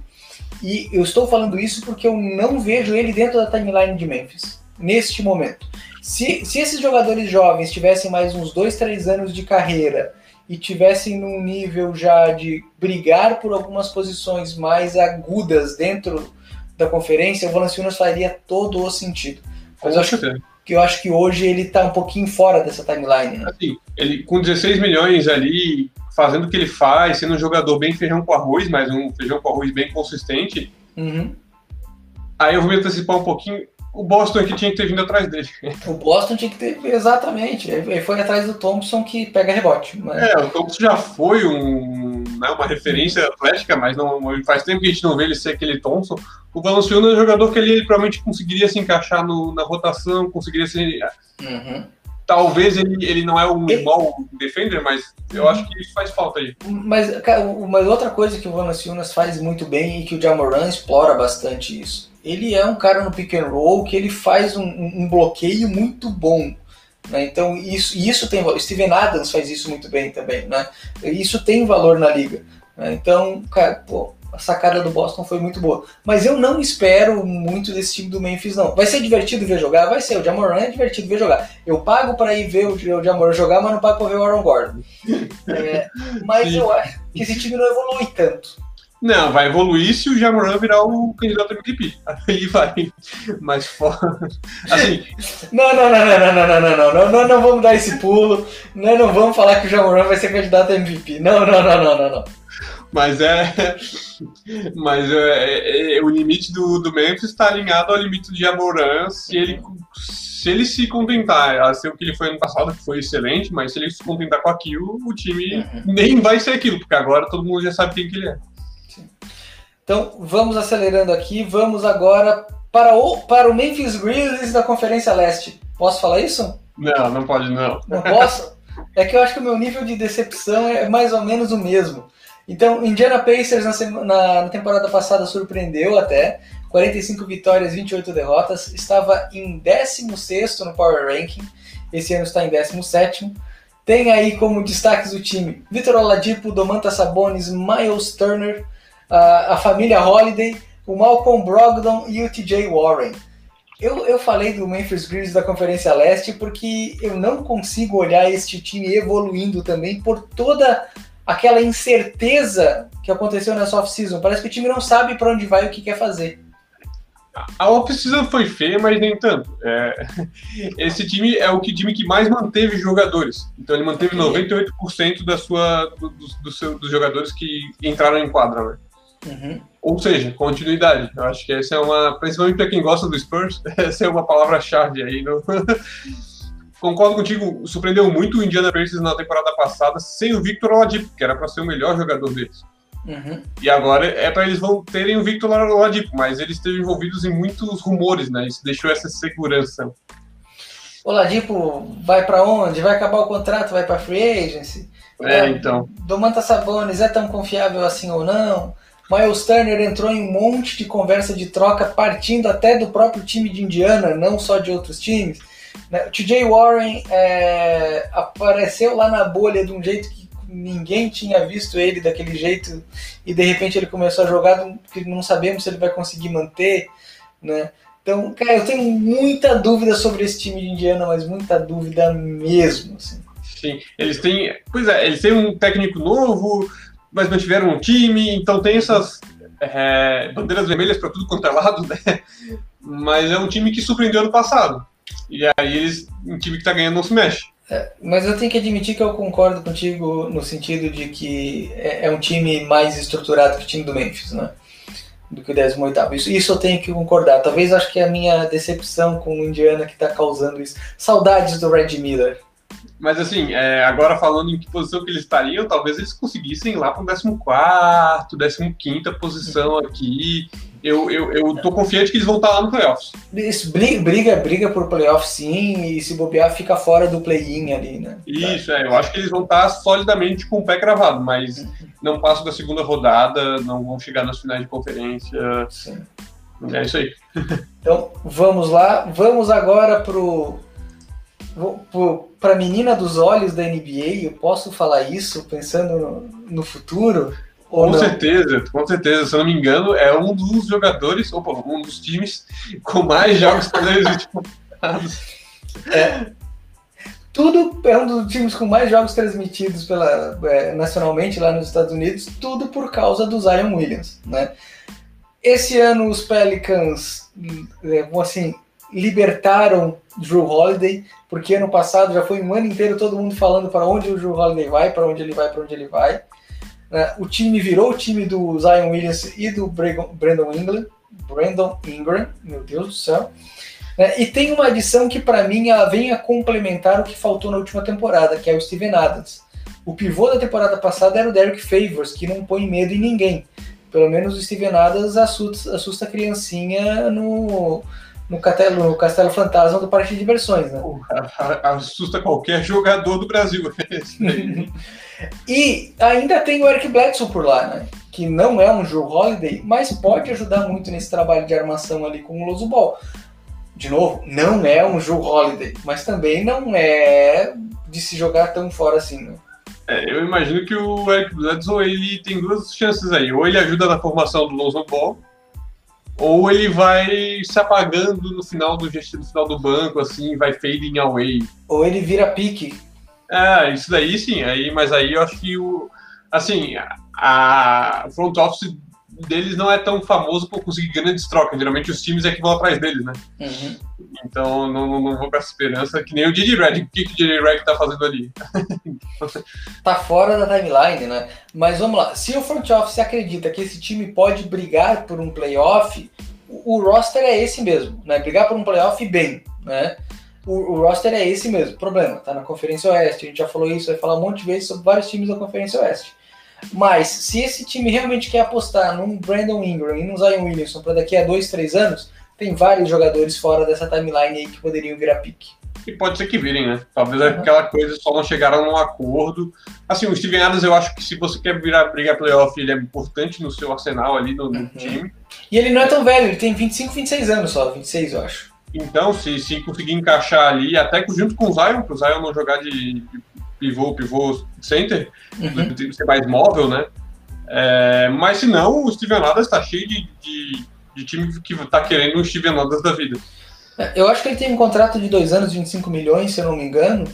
E eu estou falando isso porque eu não vejo ele dentro da timeline de Memphis, neste momento. Se, se esses jogadores jovens tivessem mais uns dois, três anos de carreira e tivessem num nível já de brigar por algumas posições mais agudas dentro da conferência, o Valanciunas faria todo o sentido. Mas eu acho que eu acho que hoje ele está um pouquinho fora dessa timeline. Né? Assim, ele com 16 milhões ali, fazendo o que ele faz, sendo um jogador bem feijão com arroz, mas um feijão com arroz bem consistente. Uhum. Aí eu vou me antecipar um pouquinho o Boston é que tinha que ter vindo atrás dele. O Boston tinha que ter, exatamente. Ele foi atrás do Thompson que pega rebote. Mas... É, o Thompson já foi um, né, uma referência atlética, mas não, faz tempo que a gente não vê ele ser aquele Thompson. O Valanciunas é um jogador que ele, ele, provavelmente conseguiria se encaixar no, na rotação, conseguiria ser. Uhum. Talvez ele, ele não é um ele... defender, mas eu acho que isso faz falta aí. Mas, cara, uma outra coisa que o Valanciunas faz muito bem e que o Jamoran explora bastante isso ele é um cara no pick and roll que ele faz um, um bloqueio muito bom. Né? Então, isso, isso tem valor. Steven Adams faz isso muito bem também. Né? Isso tem valor na liga. Né? Então, cara, pô, a sacada do Boston foi muito boa. Mas eu não espero muito desse time do Memphis, não. Vai ser divertido ver jogar? Vai ser. O Jamoran é divertido ver jogar. Eu pago para ir ver o Jamoran jogar, mas não pago para ver o Aaron Gordon. É, mas Sim. eu acho que esse time não evolui tanto. Não, vai evoluir se o Jamoran virar o candidato MVP. Aí vai. Mas fora. Assim. Não, não, não, não, não, não, não, não, não, não, não vamos dar esse pulo. Não, não vamos falar que o Jamoran vai ser candidato a MVP. Não, não, não, não, não, não. Mas é. Mas é, é, o limite do, do Memphis está alinhado ao limite do Jamoran se ele. Se ele se contentar a ser o que ele foi ano passado, que foi excelente, mas se ele se contentar com aquilo, o time uhum. nem vai ser aquilo, porque agora todo mundo já sabe quem que ele é. Então vamos acelerando aqui, vamos agora para o, para o Memphis Grizzlies da Conferência Leste. Posso falar isso? Não, não pode não. Não posso? É que eu acho que o meu nível de decepção é mais ou menos o mesmo. Então, Indiana Pacers na, na, na temporada passada surpreendeu até, 45 vitórias, 28 derrotas, estava em 16 no Power Ranking, esse ano está em 17 Tem aí como destaques do time Vitor Oladipo, Domantas Sabonis, Miles Turner, a, a família Holiday, o Malcolm Brogdon e o TJ Warren. Eu, eu falei do Memphis Grizzlies da Conferência Leste porque eu não consigo olhar este time evoluindo também por toda aquela incerteza que aconteceu nessa off-season. Parece que o time não sabe para onde vai e o que quer fazer. A off-season foi feia, mas nem tanto. É... Esse time é o que, time que mais manteve jogadores. Então ele manteve 98% da sua, do, do, do seu, dos jogadores que entraram em quadra. Né? Uhum. Ou seja, continuidade. Eu acho que essa é uma, principalmente para quem gosta do Spurs, essa é uma palavra-chave aí. No... Concordo contigo, surpreendeu muito o Indiana Pacers na temporada passada sem o Victor Oladipo, que era para ser o melhor jogador deles. Uhum. E agora é para eles vão terem o Victor Oladipo, mas eles esteve envolvidos em muitos rumores, né? Isso deixou essa segurança. Oladipo vai para onde? Vai acabar o contrato? Vai para free agency? É, então. Domantas Sabonis é tão confiável assim ou não? Miles Turner entrou em um monte de conversa de troca, partindo até do próprio time de Indiana, não só de outros times. Né? O TJ Warren é, apareceu lá na bolha de um jeito que ninguém tinha visto ele daquele jeito e de repente ele começou a jogar que não sabemos se ele vai conseguir manter, né? Então, cara, eu tenho muita dúvida sobre esse time de Indiana, mas muita dúvida mesmo, assim. Sim, eles têm, pois é, eles têm um técnico novo, mas mantiveram um time, então tem essas é, bandeiras vermelhas para tudo quanto é lado, né? Mas é um time que surpreendeu no passado. E aí eles, um time que está ganhando não se mexe. É, mas eu tenho que admitir que eu concordo contigo no sentido de que é, é um time mais estruturado que o time do Memphis, né? Do que o 18 isso, isso eu tenho que concordar. Talvez acho que é a minha decepção com o Indiana que está causando isso. Saudades do Red Miller. Mas assim, é, agora falando em que posição que eles estariam, talvez eles conseguissem ir lá para o 14, 15 posição aqui. Eu, eu, eu tô confiante que eles vão estar lá no playoffs. Isso, briga, briga por playoffs sim, e se bobear, fica fora do play-in ali, né? Isso, é. Eu acho que eles vão estar solidamente com o pé cravado, mas não passam da segunda rodada, não vão chegar nas finais de conferência. Sim. É isso aí. Então, vamos lá. Vamos agora pro para a menina dos olhos da NBA, eu posso falar isso pensando no, no futuro? Com não? certeza, com certeza. Se eu não me engano, é um dos jogadores, opa, um dos times com mais jogos playoffs É. Tudo é um dos times com mais jogos transmitidos pela, é, nacionalmente lá nos Estados Unidos, tudo por causa do Zion Williams, né? Esse ano os Pelicans, é, assim, libertaram Drew Holiday, porque ano passado já foi um ano inteiro todo mundo falando para onde o Drew Holiday vai, para onde ele vai, para onde ele vai. Né? O time virou o time do Zion Williams e do Brandon Ingram, Brandon Ingram, meu Deus do céu. Né? E tem uma adição que para mim ela vem a complementar o que faltou na última temporada, que é o Steven Adams. O pivô da temporada passada era o Derek Favors, que não põe medo em ninguém. Pelo menos o Steven Adams assusta, assusta a criancinha no, no Castelo, no Castelo Fantasma do Parque de Diversões, né? Assusta qualquer jogador do Brasil. e ainda tem o Eric Bledsoe por lá, né? Que não é um Joe Holiday, mas pode ajudar muito nesse trabalho de armação ali com o Loso Ball. De novo, não é um Joe Holiday, mas também não é de se jogar tão fora assim, né? É, eu imagino que o Eric Bledsoe ele tem duas chances aí. Ou ele ajuda na formação do Lonzo Ball, ou ele vai se apagando no final do no final do banco, assim, vai fading away. Ou ele vira pique. É, isso daí sim, aí, mas aí eu acho que o. Assim, a front office deles não é tão famoso por conseguir grandes trocas. Geralmente os times é que vão atrás deles, né? Uhum. Então não, não vou com essa esperança que nem o Didi Red. O que, que o Didi Red tá fazendo ali? tá fora da timeline, né? Mas vamos lá. Se o front office acredita que esse time pode brigar por um playoff, o, o roster é esse mesmo, né? Brigar por um playoff bem, né? O, o, roster é esse mesmo. Problema, tá na Conferência Oeste. A gente já falou isso, vai falar um monte de vezes sobre vários times da Conferência Oeste. Mas se esse time realmente quer apostar num Brandon Ingram e num Zion Williamson para daqui a dois, três anos, tem vários jogadores fora dessa timeline aí que poderiam virar pique. E pode ser que virem, né? Talvez uhum. aquela coisa só não chegaram num acordo. Assim, o Steven Adams, eu acho que se você quer virar brigar playoff, ele é importante no seu arsenal ali no, no uhum. time. E ele não é tão velho, ele tem 25, 26 anos só, 26 eu acho. Então, se, se conseguir encaixar ali, até junto com o Zion, para o Zion não jogar de, de pivô, pivô center, uhum. ser mais móvel, né? É, mas se não, o Steven Adams está cheio de, de, de, time que está querendo o Steven Adams da vida. É, eu acho que ele tem um contrato de dois anos, 25 milhões, se eu não me engano.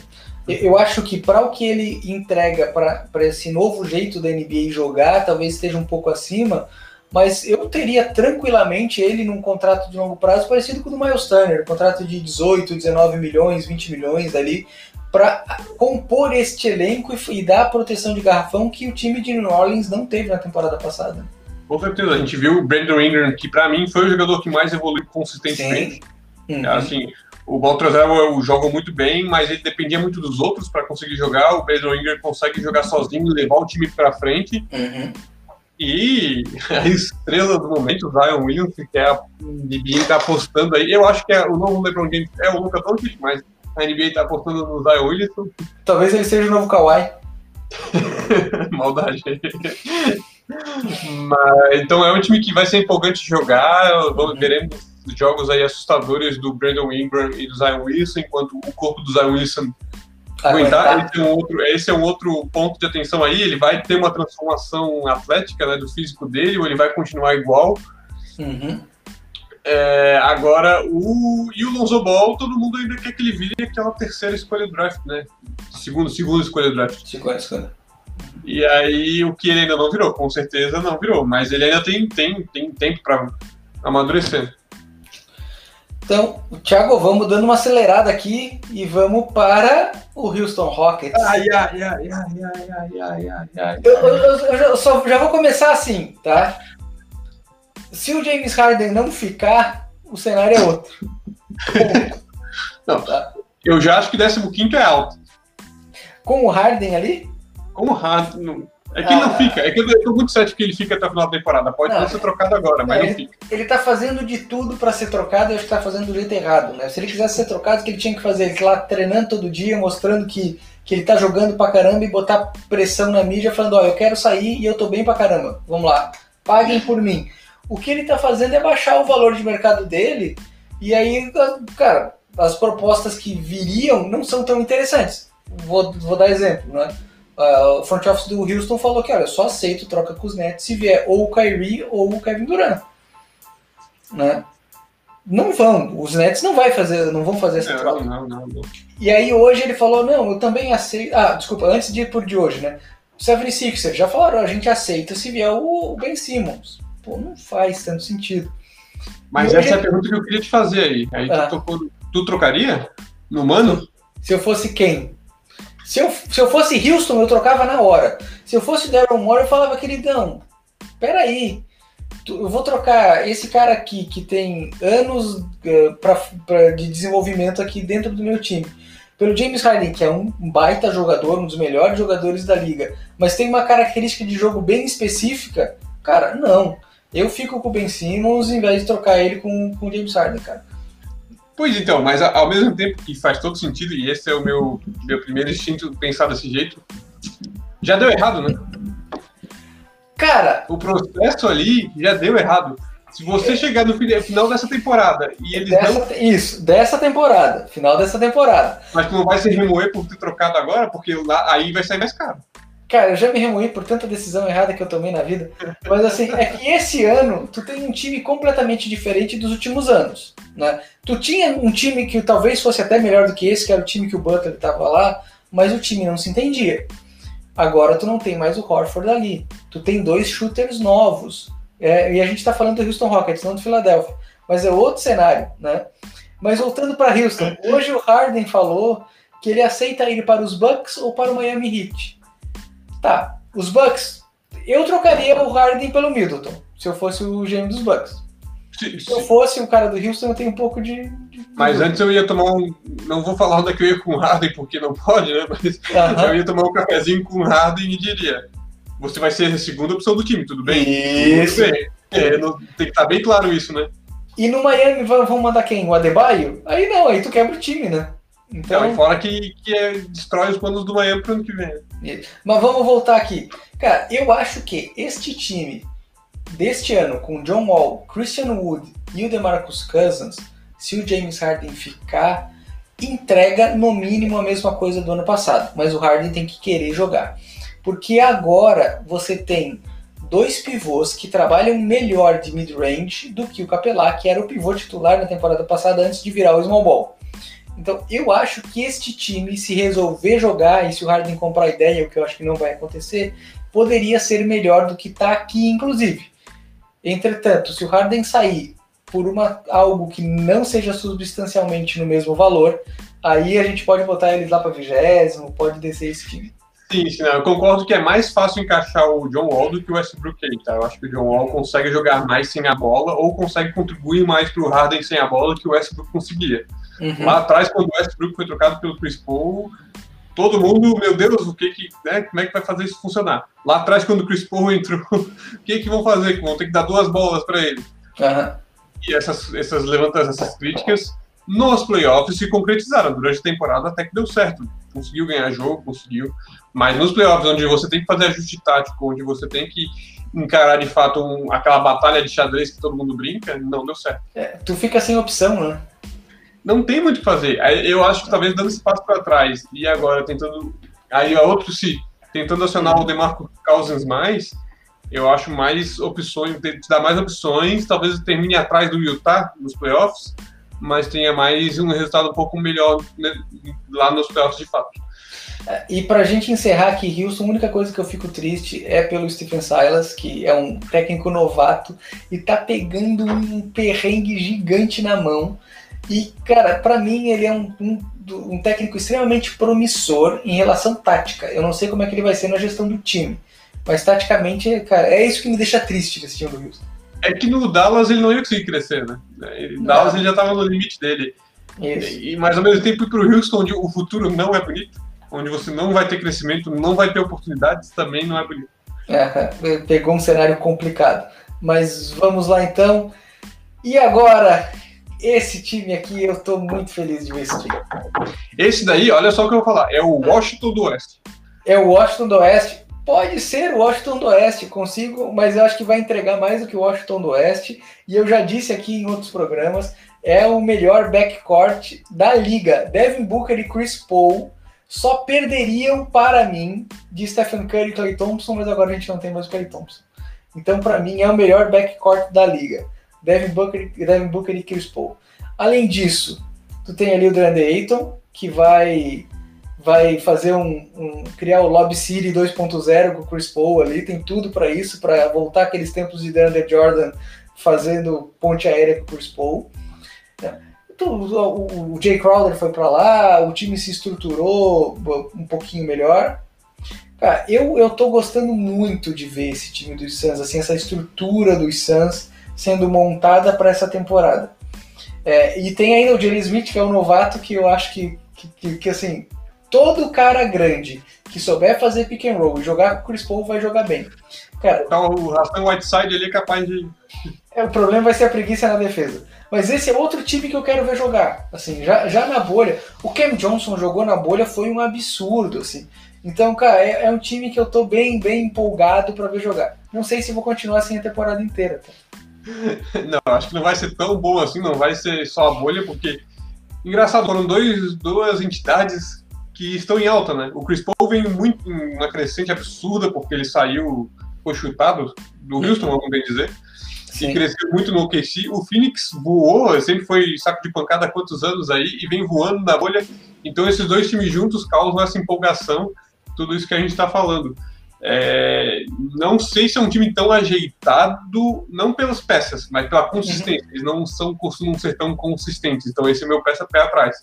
Eu acho que para o que ele entrega para esse novo jeito da NBA jogar, talvez esteja um pouco acima, mas eu teria tranquilamente ele num contrato de longo prazo parecido com o do Miles Turner, contrato de 18, 19 milhões, 20 milhões ali, para compor este elenco e, dar a proteção de garrafão que o time de New Orleans não teve na temporada passada. Com certeza, a gente viu o Brandon Ingram, que para mim foi o jogador que mais evoluiu consistentemente. Uhum. Assim, o Baltazar joga muito bem, mas ele dependia muito dos outros para conseguir jogar. O Brandon Ingram consegue jogar sozinho e levar o time para frente. Uhum. E a estrela do momento, o Zion Williams, que é a NBA está apostando aí. Eu acho que é, o novo LeBron James é o Luka Doncic, mas a NBA tá apostando no Zion Williamson. Talvez ele seja o novo Kawhi. Maldade. Mas, então é um time que vai ser empolgante jogar. Vamos, uhum. Veremos jogos aí assustadores do Brandon Ingram e do Zion Wilson, enquanto o corpo do Zion Wilson aguentar. Esse é, um outro, esse é um outro ponto de atenção aí. Ele vai ter uma transformação atlética né, do físico dele, ou ele vai continuar igual. Uhum. É, agora, o, e o Lonzo Ball, todo mundo ainda quer que ele vire aquela terceira escolha do draft, né? Segundo, segunda escolha do draft. Segunda escolha. E aí, o que ele ainda não virou, com certeza não virou, mas ele ainda tem, tem, tem tempo para amadurecer. Então, Thiago, vamos dando uma acelerada aqui e vamos para o Houston Rockets. Ai, ai, ai, ai, ai, ai, ai, ai, ai. Eu, eu, eu, eu só, já vou começar assim, tá? Se o James Harden não ficar, o cenário é outro. não, tá. Eu já acho que 15 é alto. Com o Harden ali? Com o Harden. É que ah, ele não fica. É que eu tô muito certo que ele fica até o final da temporada. Pode não, ser trocado agora, mas ele, não fica. Ele tá fazendo de tudo para ser trocado e acho que tá fazendo do jeito errado, né? Se ele quisesse ser trocado, o que ele tinha que fazer? Ele tá lá treinando todo dia, mostrando que, que ele tá jogando pra caramba e botar pressão na mídia, falando: Ó, eu quero sair e eu tô bem pra caramba. Vamos lá, paguem por mim. O que ele está fazendo é baixar o valor de mercado dele, e aí, cara, as propostas que viriam não são tão interessantes. Vou, vou dar exemplo, né? Uh, o front office do Houston falou que, olha, eu só aceito troca com os Nets se vier ou o Kyrie ou o Kevin Durant. Né? Não vão, os Nets não, vai fazer, não vão fazer essa Não, troca. não, não, não. E aí hoje ele falou, não, eu também aceito. Ah, desculpa, antes de ir por de hoje, né? O 76ers já falaram, a gente aceita se vier o Ben Simmons. Pô, não faz tanto sentido. Mas E essa é a pergunta que eu queria te fazer aí. Aí Ah. tu, tocou, tu trocaria no mano? Se eu fosse quem? Se eu, se eu fosse Houston, eu trocava na hora. Se eu fosse Daryl Moore, eu falava, queridão, peraí. tu- Eu vou trocar esse cara aqui que tem anos eh, pra, pra- de desenvolvimento aqui dentro do meu time. Pelo James Harden, que é um baita jogador, um dos melhores jogadores da liga, mas tem uma característica de jogo bem específica, cara, não. Eu fico com o Ben Simmons em vez de trocar ele com, com o James Harden, cara. Pois então, mas ao mesmo tempo que faz todo sentido, e esse é o meu, meu primeiro instinto pensar desse jeito, já deu errado, né? Cara, O processo ali já deu errado. Se você chegar no fina- final dessa temporada e eles não. Dessa, isso, dessa temporada, final dessa temporada. Mas tu não vai se remoer por ter trocado agora, porque lá, aí vai sair mais caro. Cara, eu já me remoí por tanta decisão errada que eu tomei na vida. Mas assim, é que esse ano tu tem um time completamente diferente dos últimos anos. Né? Tu tinha um time que talvez fosse até melhor do que esse, que era o time que o Butler estava lá, mas o time não se entendia. Agora tu não tem mais o Horford ali. Tu tem dois shooters novos. É, e a gente está falando do Houston Rockets, não do Philadelphia. Mas é outro cenário, né? Mas voltando para Houston, hoje o Harden falou que ele aceita ir para os Bucks ou para o Miami Heat. Tá, os Bucks, eu trocaria o Harden pelo Middleton, se eu fosse o GM dos Bucks. Se- Se eu se- fosse o cara do Houston, eu tenho um pouco de. de- Mas antes eu ia tomar um. Não vou falar onde é que eu ia com o Harden, porque não pode, né? Mas Aham. eu ia tomar um cafezinho com o Harden e diria: Você vai ser a segunda opção do time, tudo bem? Isso. Tudo bem. É, não- tem que estar bem claro isso, né? E no Miami vão mandar quem? O Adebayo? Aí não, aí tu quebra o time, né? Então, e fora que, que é, destrói os planos do Miami pro ano que vem. Mas vamos voltar aqui. Cara, eu acho que este time deste ano, com John Wall, Christian Wood e o DeMarcus Cousins, se o James Harden ficar, entrega no mínimo a mesma coisa do ano passado. Mas o Harden tem que querer jogar. Porque agora você tem dois pivôs que trabalham melhor de mid-range do que o Capelá, que era o pivô titular na temporada passada antes de virar o small ball. Então eu acho que este time, se resolver jogar e se o Harden comprar a ideia, o que eu acho que não vai acontecer, poderia ser melhor do que está aqui, inclusive. Entretanto, se o Harden sair por uma, algo que não seja substancialmente no mesmo valor, aí a gente pode botar eles lá para vigésimo, pode descer esse time. Sim, sim, eu concordo que é mais fácil encaixar o John Wall do que o Westbrook aí, tá? Eu acho que o John Wall consegue jogar mais sem a bola ou consegue contribuir mais pro Harden sem a bola que o Westbrook conseguia. Uhum. Lá atrás, quando o Westbrook foi trocado pelo Chris Paul, todo mundo, meu Deus, o que que, né, como é que vai fazer isso funcionar? Lá atrás, quando o Chris Paul entrou, o que que vão fazer? Vão ter que dar duas bolas para ele. Aham. E essas, essas levantas, essas críticas, nos playoffs se concretizaram. Durante a temporada até que deu certo. Conseguiu ganhar jogo, conseguiu. Mas nos playoffs, onde você tem que fazer ajuste tático, onde você tem que encarar de fato um- aquela batalha de xadrez que todo mundo brinca, não deu certo. É, tu fica sem opção, né? Não tem muito o que fazer. Eu acho que talvez dando esse passo para trás e agora tentando. Aí a outro se tentando acionar o Demarco Cousins mais, eu acho mais opções, te dá mais opções, talvez termine atrás do Utah nos playoffs, mas tenha mais um resultado um pouco melhor né, lá nos playoffs de fato. E pra gente encerrar aqui, Houston, a única coisa que eu fico triste é pelo Stephen Silas, que é um técnico novato e tá pegando um perrengue gigante na mão. E, cara, pra mim ele é um, um, um técnico extremamente promissor em relação tática. Eu não sei como é que ele vai ser na gestão do time. Mas taticamente, cara, é isso que me deixa triste desse time do Houston. É que no Dallas ele não ia conseguir crescer, né? Em Dallas ele já estava no limite dele. Isso. E, mas ao mesmo tempo ir para o Houston, onde o futuro não é bonito, onde você não vai ter crescimento, não vai ter oportunidades, também não é bonito. É, pegou um cenário complicado. Mas vamos lá então. E agora, esse time aqui, eu tô muito feliz de ver esse time. Esse daí, olha só o que eu vou falar, é o Washington do Oeste. É o Washington do Oeste. Pode ser o Washington do Oeste, consigo, mas eu acho que vai entregar mais do que o Washington do Oeste. E eu já disse aqui em outros programas, é o melhor backcourt da liga. Devin Booker e Chris Paul só perderiam para mim de Stephen Curry e Clay Thompson, mas agora a gente não tem mais o Clay Thompson. Então, para mim, é o melhor backcourt da liga. Devin Booker, Devin Booker e Chris Paul. Além disso, tu tem ali o DeAndre Ayton, que vai vai fazer um, um criar o Lob City 2.0 com o Chris Paul ali, tem tudo para isso, para voltar aqueles tempos de DeAndre Jordan fazendo ponte aérea com o Chris Paul. O, o Jay Crowder foi para lá, o time se estruturou um pouquinho melhor. Cara, eu, eu tô gostando muito de ver esse time dos Suns, assim, essa estrutura dos Suns sendo montada para essa temporada. É, e tem ainda o Jerry Smith, que é um novato que eu acho que, que, que, que assim, todo cara grande que souber fazer pick and roll e jogar com o Chris Paul vai jogar bem. Cara, então o Rastan Whiteside ali é capaz de. É, o problema vai ser a preguiça na defesa. Mas esse é outro time que eu quero ver jogar. Assim, já, já na bolha. O Cam Johnson jogou na bolha foi um absurdo, assim. Então, cara, é, é um time que eu tô bem, bem empolgado para ver jogar. Não sei se vou continuar assim a temporada inteira. Tá? Não, acho que não vai ser tão bom assim, não vai ser só a bolha, porque. Engraçado, foram dois, duas entidades que estão em alta, né? O Chris Paul vem muito uma crescente absurda, porque ele saiu, foi chutado do Houston, vamos bem dizer. Sim. E cresceu muito no OKC. O Phoenix voou, sempre foi saco de pancada há quantos anos aí, e vem voando na bolha. Então esses dois times juntos causam essa empolgação, tudo isso que a gente está falando. É, não sei se é um time tão ajeitado, não pelas peças, mas pela consistência. Uhum. Eles não são, costumam ser tão consistentes. Então, esse é meu peça pé atrás.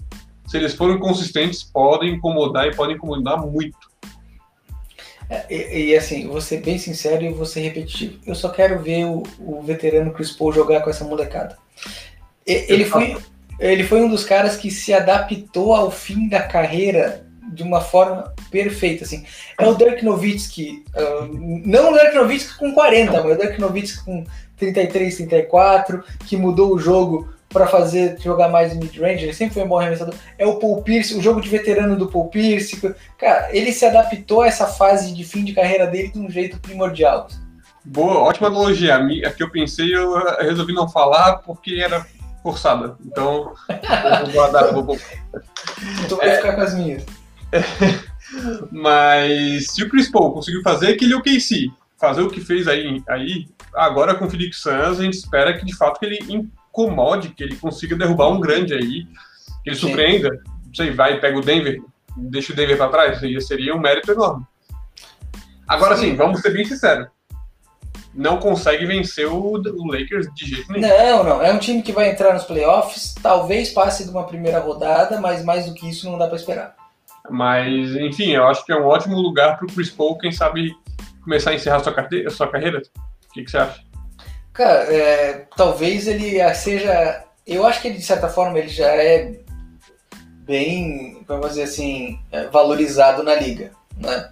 Se eles forem consistentes, podem incomodar e podem incomodar muito. É, e, e, assim, vou ser bem sincero e vou ser repetitivo. Eu só quero ver o, o veterano Chris Paul jogar com essa molecada. E, ele, foi, ele foi um dos caras que se adaptou ao fim da carreira de uma forma perfeita, assim. É o Dirk Nowitzki, uh, não o Dirk Nowitzki com 40, mas o Dirk Nowitzki com 33, 34, que mudou o jogo para fazer jogar mais mid-range, ele sempre foi um bom arremessador. É o Paul Pierce, o jogo de veterano do Paul Pierce. Cara, ele se adaptou a essa fase de fim de carreira dele de um jeito primordial. Boa, ótima analogia. A que eu pensei, eu resolvi não falar porque era forçada. Então, eu vou guardar. Vou... Tu vai é... ficar com as minhas. Mas se o Chris Paul conseguiu fazer aquele OKC, fazer o que fez aí, aí agora com o Felix Sanz, a gente espera que de fato que ele incomode, que ele consiga derrubar um grande aí, que ele Sim. surpreenda. Não sei, vai e pega o Denver, deixa o Denver para trás, aí seria um mérito enorme. Agora sim, vamos ser bem sinceros. Não consegue vencer o, o Lakers de jeito nenhum. Não, não. É um time que vai entrar nos playoffs, talvez passe de uma primeira rodada, mas mais do que isso não dá para esperar. Mas, enfim, eu acho que é um ótimo lugar para o Chris Paul, quem sabe, começar a encerrar sua, carteira, sua carreira. O que, que você acha? Cara, é, talvez ele seja. Eu acho que ele, de certa forma, ele já é bem, vamos dizer assim, é, valorizado na liga, né?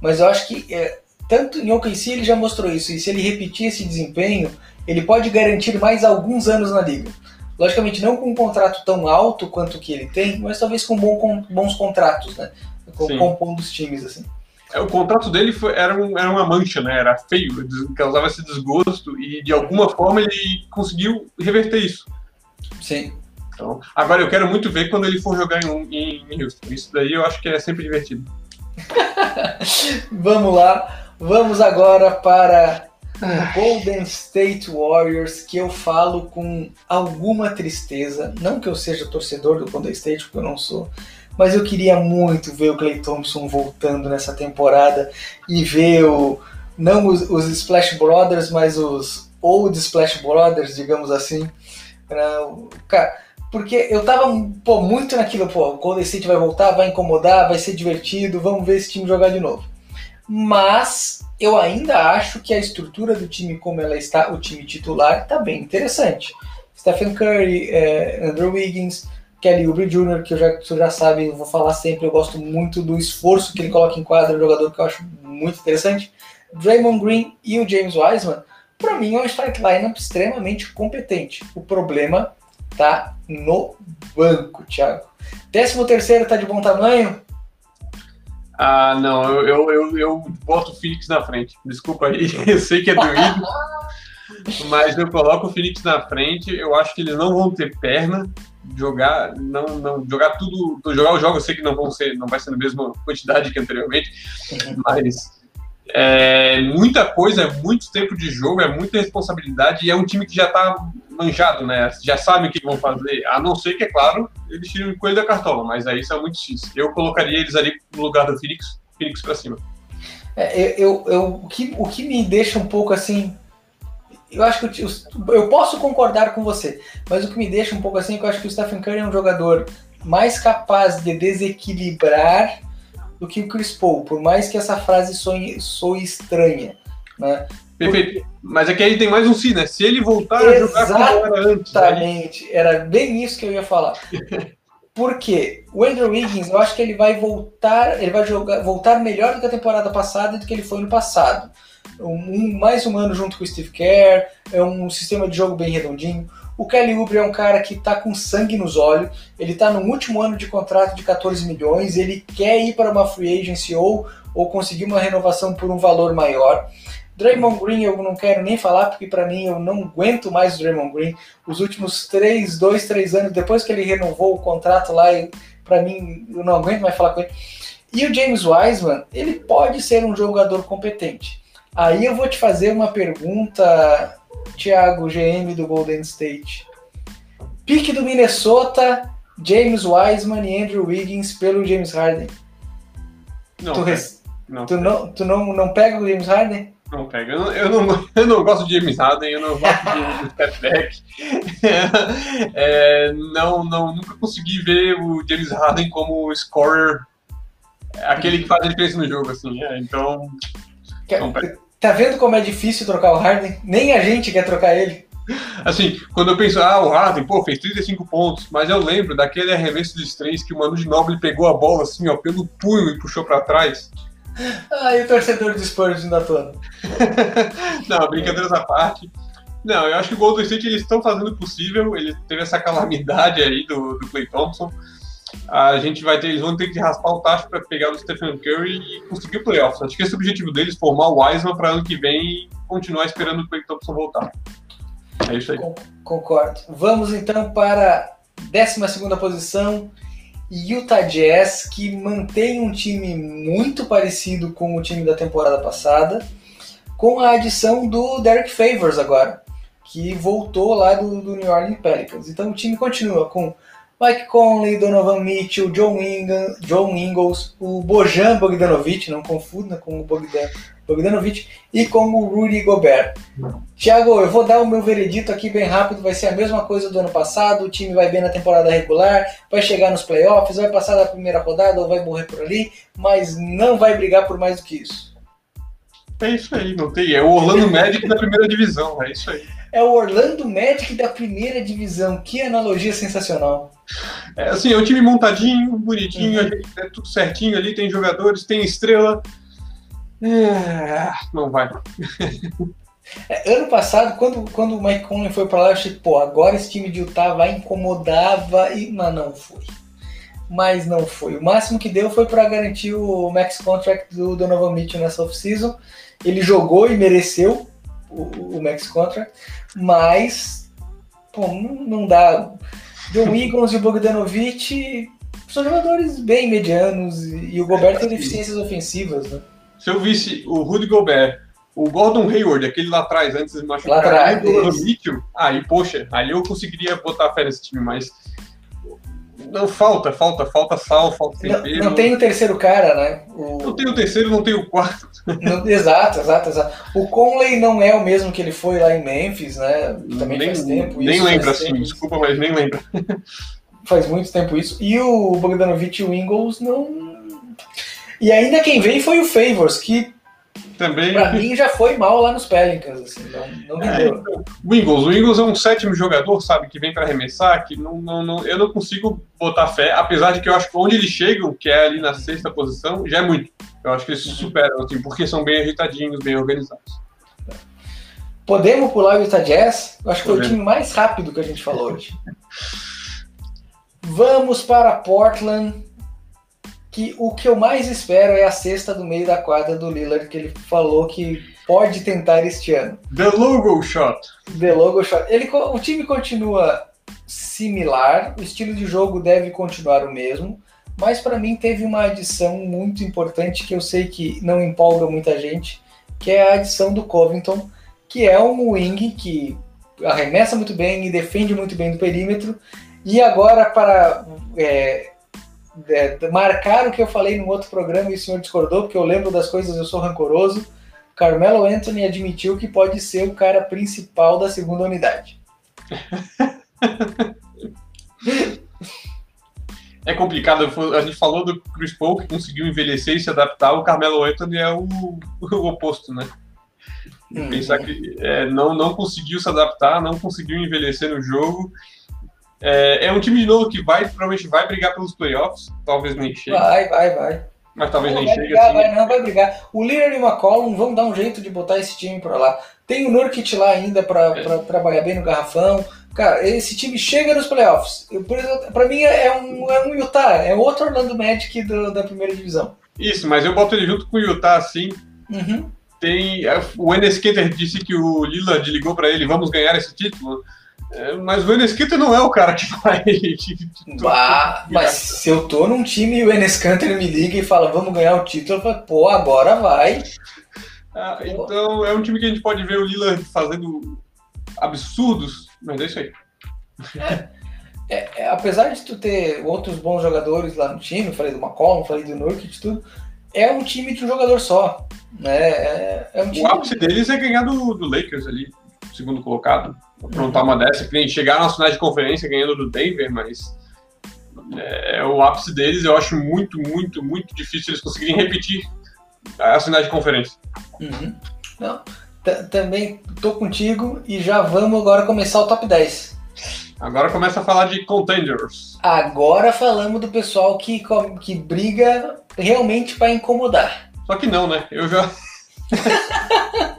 Mas eu acho que é, tanto em OKC ele já mostrou isso, e se ele repetir esse desempenho, ele pode garantir mais alguns anos na liga. Logicamente, não com um contrato tão alto quanto que ele tem, mas talvez com, bom, com bons contratos, né? Com, compondo os times, assim. É, o contrato dele foi, era, um, era uma mancha, né? Era feio, causava esse desgosto e de alguma forma ele conseguiu reverter isso. Sim. Então, agora eu quero muito ver quando ele for jogar em, em, em Houston. Isso daí eu acho que é sempre divertido. Vamos lá. Vamos agora para Golden State Warriors, que eu falo com alguma tristeza. Não que eu seja torcedor do Golden State, porque eu não sou. Mas eu queria muito ver o Clay Thompson voltando nessa temporada e ver o, não os, os Splash Brothers, mas os Old Splash Brothers, digamos assim. Cara, porque eu tava pô, muito naquilo, pô, o Golden State vai voltar, vai incomodar, vai ser divertido, vamos ver esse time jogar de novo. Mas eu ainda acho que a estrutura do time como ela está, o time titular, está bem interessante. Stephen Curry, é, Andrew Wiggins, Kelly Oubre Jr., que eu já, você já sabe, eu vou falar sempre, eu gosto muito do esforço que ele coloca em quadra, um jogador que eu acho muito interessante. Draymond Green e o James Wiseman, para mim é um strike lineup extremamente competente. O problema tá no banco, Thiago. 13 terceiro tá de bom tamanho? Ah, não, eu, eu, eu, eu boto o Phoenix na frente. Desculpa aí, eu sei que é doído, mas eu coloco o Phoenix na frente. Eu acho que eles não vão ter perna jogar, não, não jogar tudo, jogar os jogos. Eu sei que não vão ser, não vai ser na mesma quantidade que anteriormente, uhum. mas É muita coisa, é muito tempo de jogo, é muita responsabilidade e é um time que já tá manjado, né? Já sabe o que vão fazer, a não ser que, é claro, eles tiram o coelho da cartola, mas aí isso é muito difícil. Eu colocaria eles ali no lugar do Phoenix, Phoenix pra cima. É, eu, eu, o, que, o que me deixa um pouco assim. Eu acho que eu, eu posso concordar com você, mas o que me deixa um pouco assim é que eu acho que o Stephen Curry é um jogador mais capaz de desequilibrar do que o Chris Paul, por mais que essa frase soe, soe estranha. Né? Perfeito. Porque... Mas é que aí tem mais um si, né? Se ele voltar Exatamente. a jogar como era antes. Exatamente. Era bem isso que eu ia falar. Porque o Andrew Wiggins, eu acho que ele vai voltar, ele vai jogar, voltar melhor do que a temporada passada e do que ele foi no passado. Um, mais um ano junto com o Steve Kerr, é um sistema de jogo bem redondinho. O Kelly Oubre é um cara que está com sangue nos olhos, ele está no último ano de contrato de 14 milhões, ele quer ir para uma free agency ou, ou conseguir uma renovação por um valor maior. Draymond Green eu não quero nem falar, porque para mim eu não aguento mais o Draymond Green. Os últimos três, dois, três anos, depois que ele renovou o contrato lá, para mim eu não aguento mais falar com ele. E o James Wiseman, ele pode ser um jogador competente. Aí eu vou te fazer uma pergunta, Thiago, GM do Golden State. Pique do Minnesota, James Wiseman e Andrew Wiggins pelo James Harden. Não, tu, res... não, tu, não, tu não, não pega o James Harden? Não pega. Eu não, eu não, eu não gosto de James Harden, eu não gosto de step back. É, não, não, nunca consegui ver o James Harden como scorer, aquele que faz a diferença no jogo, assim. É, então. Tá vendo como é difícil trocar o Harden? Nem a gente quer trocar ele. Assim, quando eu penso, ah, o Harden, pô, fez 35 pontos, mas eu lembro daquele arremesso de três que o Manu de Noble pegou a bola assim, ó, pelo punho e puxou para trás. Ah, e o torcedor do Spurs ainda todo. Não, brincadeiras à parte. Não, eu acho que o Golden State eles estão fazendo o possível. Ele teve essa calamidade aí do, do Clay Thompson. A gente vai ter, eles vão ter que raspar o tacho para pegar o Stephen Curry e conseguir o playoffs. Acho que esse é o objetivo deles, formar o Wiseman para ano que vem e continuar esperando o Clay Thompson voltar. É isso aí. Concordo. Vamos então para a 12 posição. Utah Jazz, que mantém um time muito parecido com o time da temporada passada, com a adição do Derek Favors agora, que voltou lá do, do New Orleans Pelicans. Então o time continua com Mike Conley, Donovan Mitchell, John, Inga, John Ingles, o Bojan Bogdanovic, não confunda com o Bogdan, Bogdanovic, e com o Rudy Gobert. Tiago, eu vou dar o meu veredito aqui bem rápido, vai ser a mesma coisa do ano passado, o time vai bem na temporada regular, vai chegar nos playoffs, vai passar da primeira rodada ou vai morrer por ali, mas não vai brigar por mais do que isso. É isso aí, não tem. É o Orlando Magic da primeira divisão, é isso aí. É o Orlando Magic da primeira divisão. Que analogia sensacional. É assim, é um time montadinho, bonitinho, uhum. é tudo certinho ali, tem jogadores, tem estrela. É, não vai. É, ano passado, quando, quando o Mike Conley foi para lá, eu achei, pô, agora esse time de Utah vai incomodar, vai... mas não foi. Mas não foi. O máximo que deu foi para garantir o max contract do Donovan Mitchell nessa off-season. Ele jogou e mereceu o, o max contract, mas pô, não, dá. John Wiggins e o Bogdanovic são jogadores bem medianos e o Gobert tem deficiências ofensivas, né? Se eu visse o Rudy Gobert, o Gordon Hayward, aquele lá atrás, antes de machucar, lá atrás, o Mitchell, aí, poxa, aí eu conseguiria botar fé nesse time, mas não, falta, falta, falta sal, falta tempero. Não, não tem o terceiro cara, né? O... Não tem o terceiro, não tem o quarto. Não, exato, exato, exato. O Conley não é o mesmo que ele foi lá em Memphis, né? Também nem, faz tempo Nem lembro assim, tempo. desculpa, mas nem lembro. Faz muito tempo isso. E o Bogdanovich e o Ingles não. E ainda quem veio foi o Favors, que também. Pra mim já foi mal lá nos Pelicans, assim, não, não me deu. É, o Ingles, o Ingles é um sétimo jogador, sabe, que vem para arremessar, que não, não, não, eu não consigo botar fé, apesar de que eu acho que onde eles chegam, que é ali na sexta posição, já é muito. Eu acho que eles superam, assim, porque são bem ajeitadinhos, bem organizados. Podemos pular o Utah Jazz? Eu acho que foi o time mais rápido que a gente falou hoje. Vamos para Portland que o que eu mais espero é a cesta do meio da quadra do Lillard, que ele falou que pode tentar este ano. The logo shot. The logo shot. Ele, o time continua similar, o estilo de jogo deve continuar o mesmo. mas para mim teve uma adição muito importante que eu sei que não empolga muita gente, que é a adição do Covington, que é um wing que arremessa muito bem e defende muito bem do perímetro. E agora, para é, é, marcar o que eu falei no outro programa e o senhor discordou, porque eu lembro das coisas, eu sou rancoroso. Carmelo Anthony admitiu que pode ser o cara principal da segunda unidade. é complicado. A gente falou do Chris Paul que conseguiu envelhecer e se adaptar. O Carmelo Anthony é o, o oposto, né? Hum. Pensar que é, não, não conseguiu se adaptar, não conseguiu envelhecer no jogo. É, é, um time de novo que vai, provavelmente vai brigar pelos playoffs, talvez nem chegue. Vai, vai, vai. Mas talvez não, nem chegue brigar, assim. Vai, não, vai brigar. O Lillard e o McCollum vão dar um jeito de botar esse time pra lá. Tem o Nurkic lá ainda pra, é. pra trabalhar bem no garrafão. Cara, esse time chega nos playoffs. Eu, por exemplo, pra mim é um, é um Utah, é outro Orlando Magic do, da primeira divisão. Isso, mas eu boto ele junto com o Utah assim. Uhum. Tem, é, o Enes Kanter disse que o Lillard ligou para ele, vamos ganhar esse título. É, mas o Enes Kanter não é o cara que vai. bah, mas se eu tô num time e o Enes Kanter me liga e fala, vamos ganhar o título, eu falo, pô, agora vai. Ah, então é um time que a gente pode ver o Lillard fazendo absurdos mas é isso aí. É, é, é, apesar de tu ter outros bons jogadores lá no time, falei do McCollum, falei do Nurkic, tudo, é um time de um jogador só. Né? É, é um o ápice deles é ganhar do, do Lakers ali, segundo colocado. Aprontar uma dessa, que chegar na final de conferência ganhando do Denver, mas é, é, o ápice deles. Eu acho muito, muito, muito difícil eles conseguirem repetir a final de conferência. Uhum. Não também tô contigo e já vamos agora começar o top 10. Agora começa a falar de contenders. Agora falamos do pessoal que, que briga realmente para incomodar. Só que não, né? Eu já.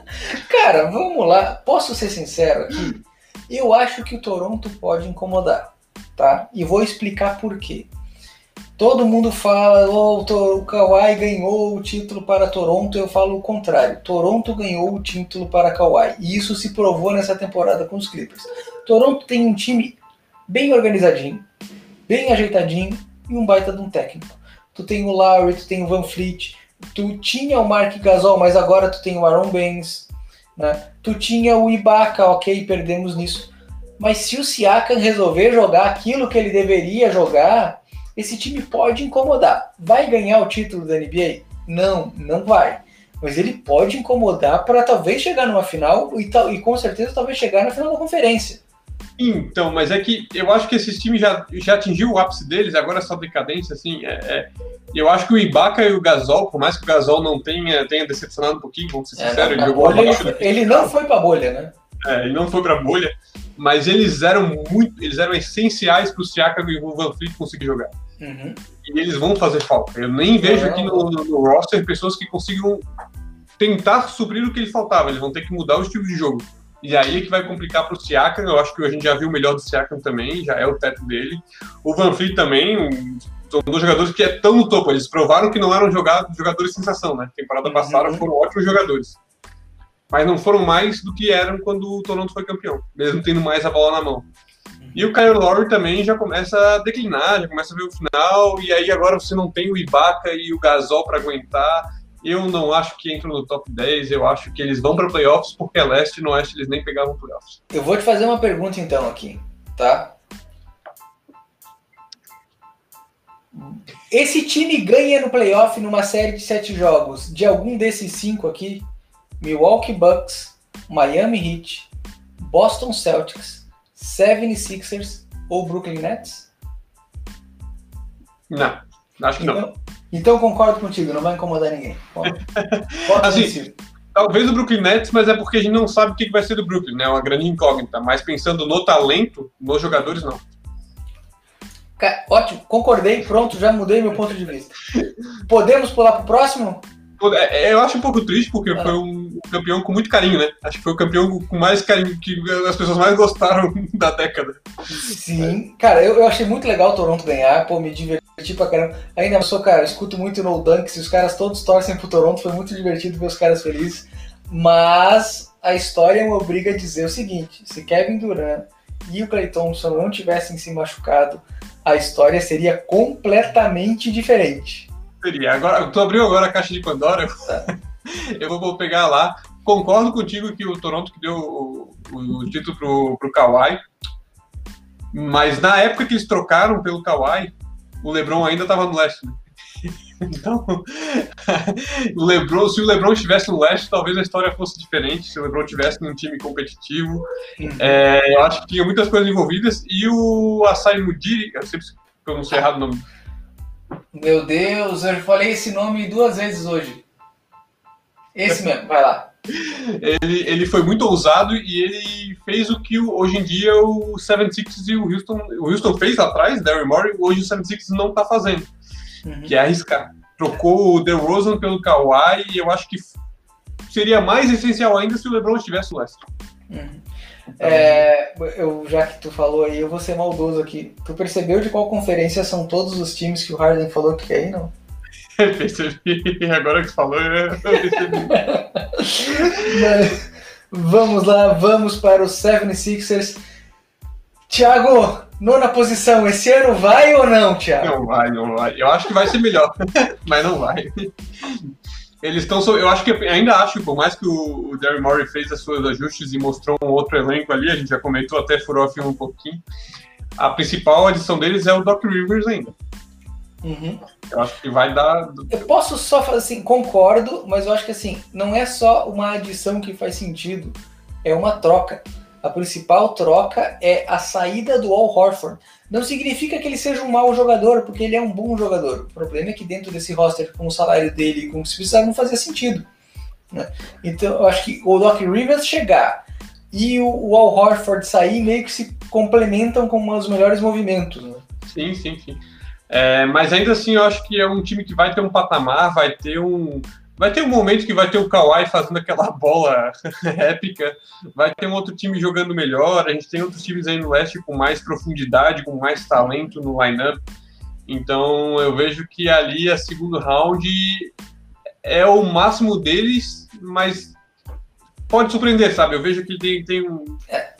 Cara, vamos lá. Posso ser sincero aqui? Eu acho que o Toronto pode incomodar, tá? E vou explicar por quê. Todo mundo fala, oh, o Kawhi ganhou o título para Toronto, eu falo o contrário. Toronto ganhou o título para Kawhi. E isso se provou nessa temporada com os Clippers. Toronto tem um time bem organizadinho, bem ajeitadinho e um baita de um técnico. Tu tem o Lowry, tu tem o Van Fleet, tu tinha o Mark Gasol, mas agora tu tem o Aaron Baines, né? Tu tinha o Ibaka, ok, perdemos nisso. Mas se o Siakam resolver jogar aquilo que ele deveria jogar, esse time pode incomodar. Vai ganhar o título da NBA? Não, não vai. Mas ele pode incomodar para talvez chegar numa final e, e com certeza talvez chegar na final da conferência. Então, mas é que eu acho que esses times já, já atingiu o ápice deles, agora é só decadência, assim, é, é, eu acho que o Ibaka e o Gasol, por mais que o Gasol não tenha, tenha decepcionado um pouquinho, vamos ser é, sinceros, ele jogou bolha, ele, ele não foi pra bolha, né? É, ele não foi pra bolha, mas eles eram muito, eles eram essenciais pro Siakam e o Van Fleet conseguir jogar. Uhum. E eles vão fazer falta. Eu nem vejo aqui no, no, roster pessoas que consigam tentar suprir o que ele faltava. Eles vão ter que mudar o estilo de jogo. E aí é que vai complicar para o Siakam. Eu acho que a gente já viu o melhor do Siakam também, já é o teto dele. O Van Fleet também, um, são dois jogadores que é tão no topo. Eles provaram que não eram jogadores, jogadores sensação, né? Temporada passada uhum. foram ótimos jogadores. Mas não foram mais do que eram quando o Toronto foi campeão, mesmo tendo mais a bola na mão. E o Kyle Lowry também já começa a declinar, já começa a ver o final, e aí agora você não tem o Ibaka e o Gasol para aguentar. Eu não acho que entram no top 10, eu acho que eles vão para playoffs porque leste e no oeste eles nem pegavam playoffs. Eu vou te fazer uma pergunta então aqui, tá? Esse time ganha no playoff numa série de sete jogos de algum desses cinco aqui: Milwaukee Bucks, Miami Heat, Boston Celtics, 76ers ou Brooklyn Nets? Não, acho que então, não. Então concordo contigo, não vai incomodar ninguém. assim, talvez o Brooklyn Nets, mas é porque a gente não sabe o que vai ser do Brooklyn, né? É uma grande incógnita. Mas pensando no talento, nos jogadores, não. Ótimo, concordei, pronto, já mudei meu ponto de vista. Podemos pular para o próximo? É, é, eu acho um pouco triste, porque ah. foi um campeão com muito carinho, né? Acho que foi o campeão com mais carinho, que as pessoas mais gostaram da década. Sim, cara, eu, eu achei muito legal o Toronto ganhar, pô, me diverti pra caramba. Ainda sou, cara, escuto muito no Dunks e os caras todos torcem pro Toronto, foi muito divertido ver os caras felizes. Mas a história me obriga a dizer o seguinte: se Kevin Durant e o Clay Thompson não tivessem se machucado, a história seria completamente diferente. Seria. Agora, tu abriu agora a caixa de Pandora, eu vou pegar lá. Concordo contigo que o Toronto que deu o, o, o título pro, pro Kawhi, mas na época que eles trocaram pelo Kawhi, o LeBron ainda estava no leste. Né? Então, o LeBron, se o LeBron estivesse no leste, talvez a história fosse diferente. Se o LeBron estivesse num time competitivo, uhum. é, eu acho que tinha muitas coisas envolvidas. E o Asai Mudiri, eu sempre pronunciei errado o nome. Meu Deus, eu falei esse nome duas vezes hoje. Esse mesmo, vai lá. Ele, ele foi muito ousado e ele fez o que hoje em dia o 76 e o Houston, o Houston fez lá atrás, Darryl Morey, hoje o 76 não está fazendo, uhum. que é arriscar. Trocou o DeRozan pelo Kawhi e eu acho que seria mais essencial ainda se o LeBron estivesse no leste. Uhum. É, eu, já que tu falou aí, eu vou ser maldoso aqui. Tu percebeu de qual conferência são todos os times que o Harden falou que quer ir, não? percebi. Agora que falou, eu percebi. vamos lá, vamos para os 76ers. Thiago, nona posição, esse ano vai ou não, Thiago? Não vai, não vai. Eu acho que vai ser melhor, mas não vai. Eles estão. Eu acho que ainda acho, por mais que o, Derry Morey fez as suas ajustes e mostrou um outro elenco ali, a gente já comentou até furou a um pouquinho. A principal adição deles é o Doc Rivers ainda. Uhum. Eu acho que vai dar. Eu posso só fazer assim, concordo, mas eu acho que assim, não é só uma adição que faz sentido, é uma troca. A principal troca é a saída do Al Horford. Não significa que ele seja um mau jogador, porque ele é um bom jogador. O problema é que dentro desse roster, com o salário dele e com o que se precisava, não fazia sentido. Né? Então, eu acho que o Doc Rivers chegar e o, o Al Horford sair meio que se complementam com os melhores movimentos. Né? Sim, sim, sim. É, mas ainda assim, eu acho que é um time que vai ter um patamar, vai ter um. Vai ter um momento que vai ter o Kawhi fazendo aquela bola épica, vai ter um outro time jogando melhor, a gente tem outros times aí no leste com mais profundidade, com mais talento no lineup. Então eu vejo que ali a segundo round é o máximo deles, mas pode surpreender, sabe? Eu vejo que tem, tem um. É,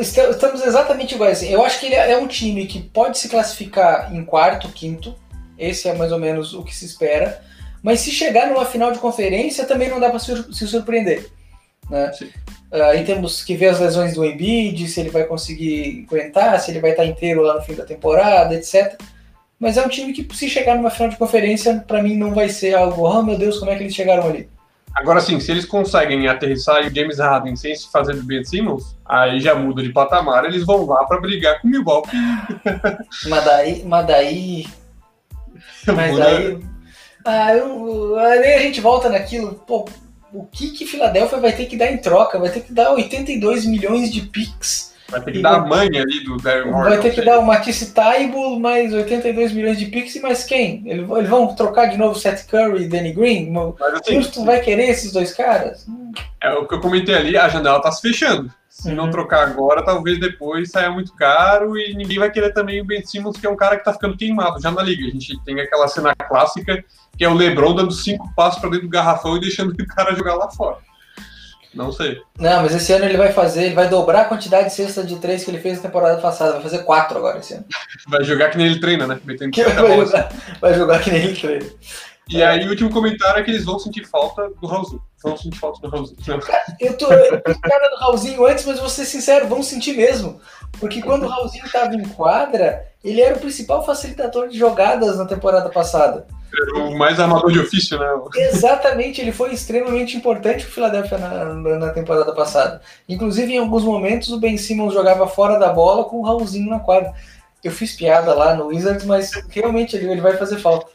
Estamos exatamente iguais. Assim. Eu acho que ele é um time que pode se classificar em quarto, quinto. Esse é mais ou menos o que se espera. Mas se chegar numa final de conferência, também não dá para se surpreender. Né? Aí temos que ver as lesões do Embiid, se ele vai conseguir aguentar, se ele vai estar inteiro lá no fim da temporada, etc. Mas é um time que, se chegar numa final de conferência, para mim não vai ser algo, oh meu Deus, como é que eles chegaram ali? Agora sim, se eles conseguem aterrissar o James Harden sem se fazer do Ben Simmons, aí já muda de patamar, eles vão lá para brigar com o Milwaukee. Mas daí. Mas daí. Mas daí. Ah, eu, aí a gente volta naquilo, pô, o que que Filadélfia vai ter que dar em troca? Vai ter que dar 82 milhões de picks Vai ter que dar a mãe ali do Darren Moore. Vai ter que dar o Matisse Taibo mais 82 milhões de pix e mais quem? Eles vão trocar de novo Seth Curry e Danny Green? Mas, assim, Houston vai querer esses dois caras? É o que eu comentei ali, a janela tá se fechando. Se uhum. não trocar agora, talvez depois saia muito caro e ninguém vai querer também o Ben Simmons, que é um cara que tá ficando queimado já na liga. A gente tem aquela cena clássica que é o LeBron dando cinco passos para dentro do garrafão e deixando o cara jogar lá fora. Não sei. Não, mas esse ano ele vai fazer, ele vai dobrar a quantidade de cesta de três que ele fez na temporada passada. Vai fazer quatro agora esse ano. Vai jogar que nem ele treina, né? Que vai, jogar, vai jogar que nem ele treina. E aí o último comentário é que eles vão sentir falta do Raulzinho. Vão sentir falta do Raulzinho. Eu tô cara do Raulzinho antes, mas vou ser sincero, vão sentir mesmo. Porque quando o Raulzinho estava em quadra, ele era o principal facilitador de jogadas na temporada passada. O mais armador de ofício, né? Exatamente, ele foi extremamente importante para o Philadelphia na, na, temporada passada. Inclusive, em alguns momentos, o Ben Simmons jogava fora da bola com o Raulzinho na quadra. Eu fiz piada lá no Wizards, mas realmente ele, ele vai fazer falta.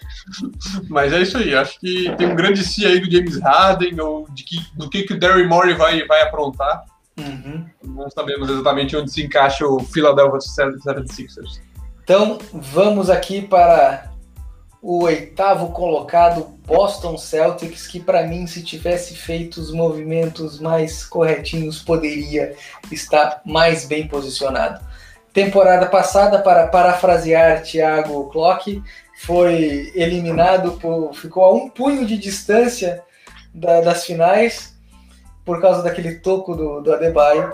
Mas é isso aí, acho que tem um grande si aí do James Harden, ou de que, do que, que o Derry Morey vai, vai aprontar. Uhum. Não sabemos exatamente onde se encaixa o Philadelphia 76ers. Então, vamos aqui para o oitavo colocado Boston Celtics, que para mim, se tivesse feito os movimentos mais corretinhos, poderia estar mais bem posicionado. Temporada passada, para parafrasear Thiago Clock, foi eliminado por. ficou a um punho de distância da, das finais por causa daquele toco do, do Adebayo.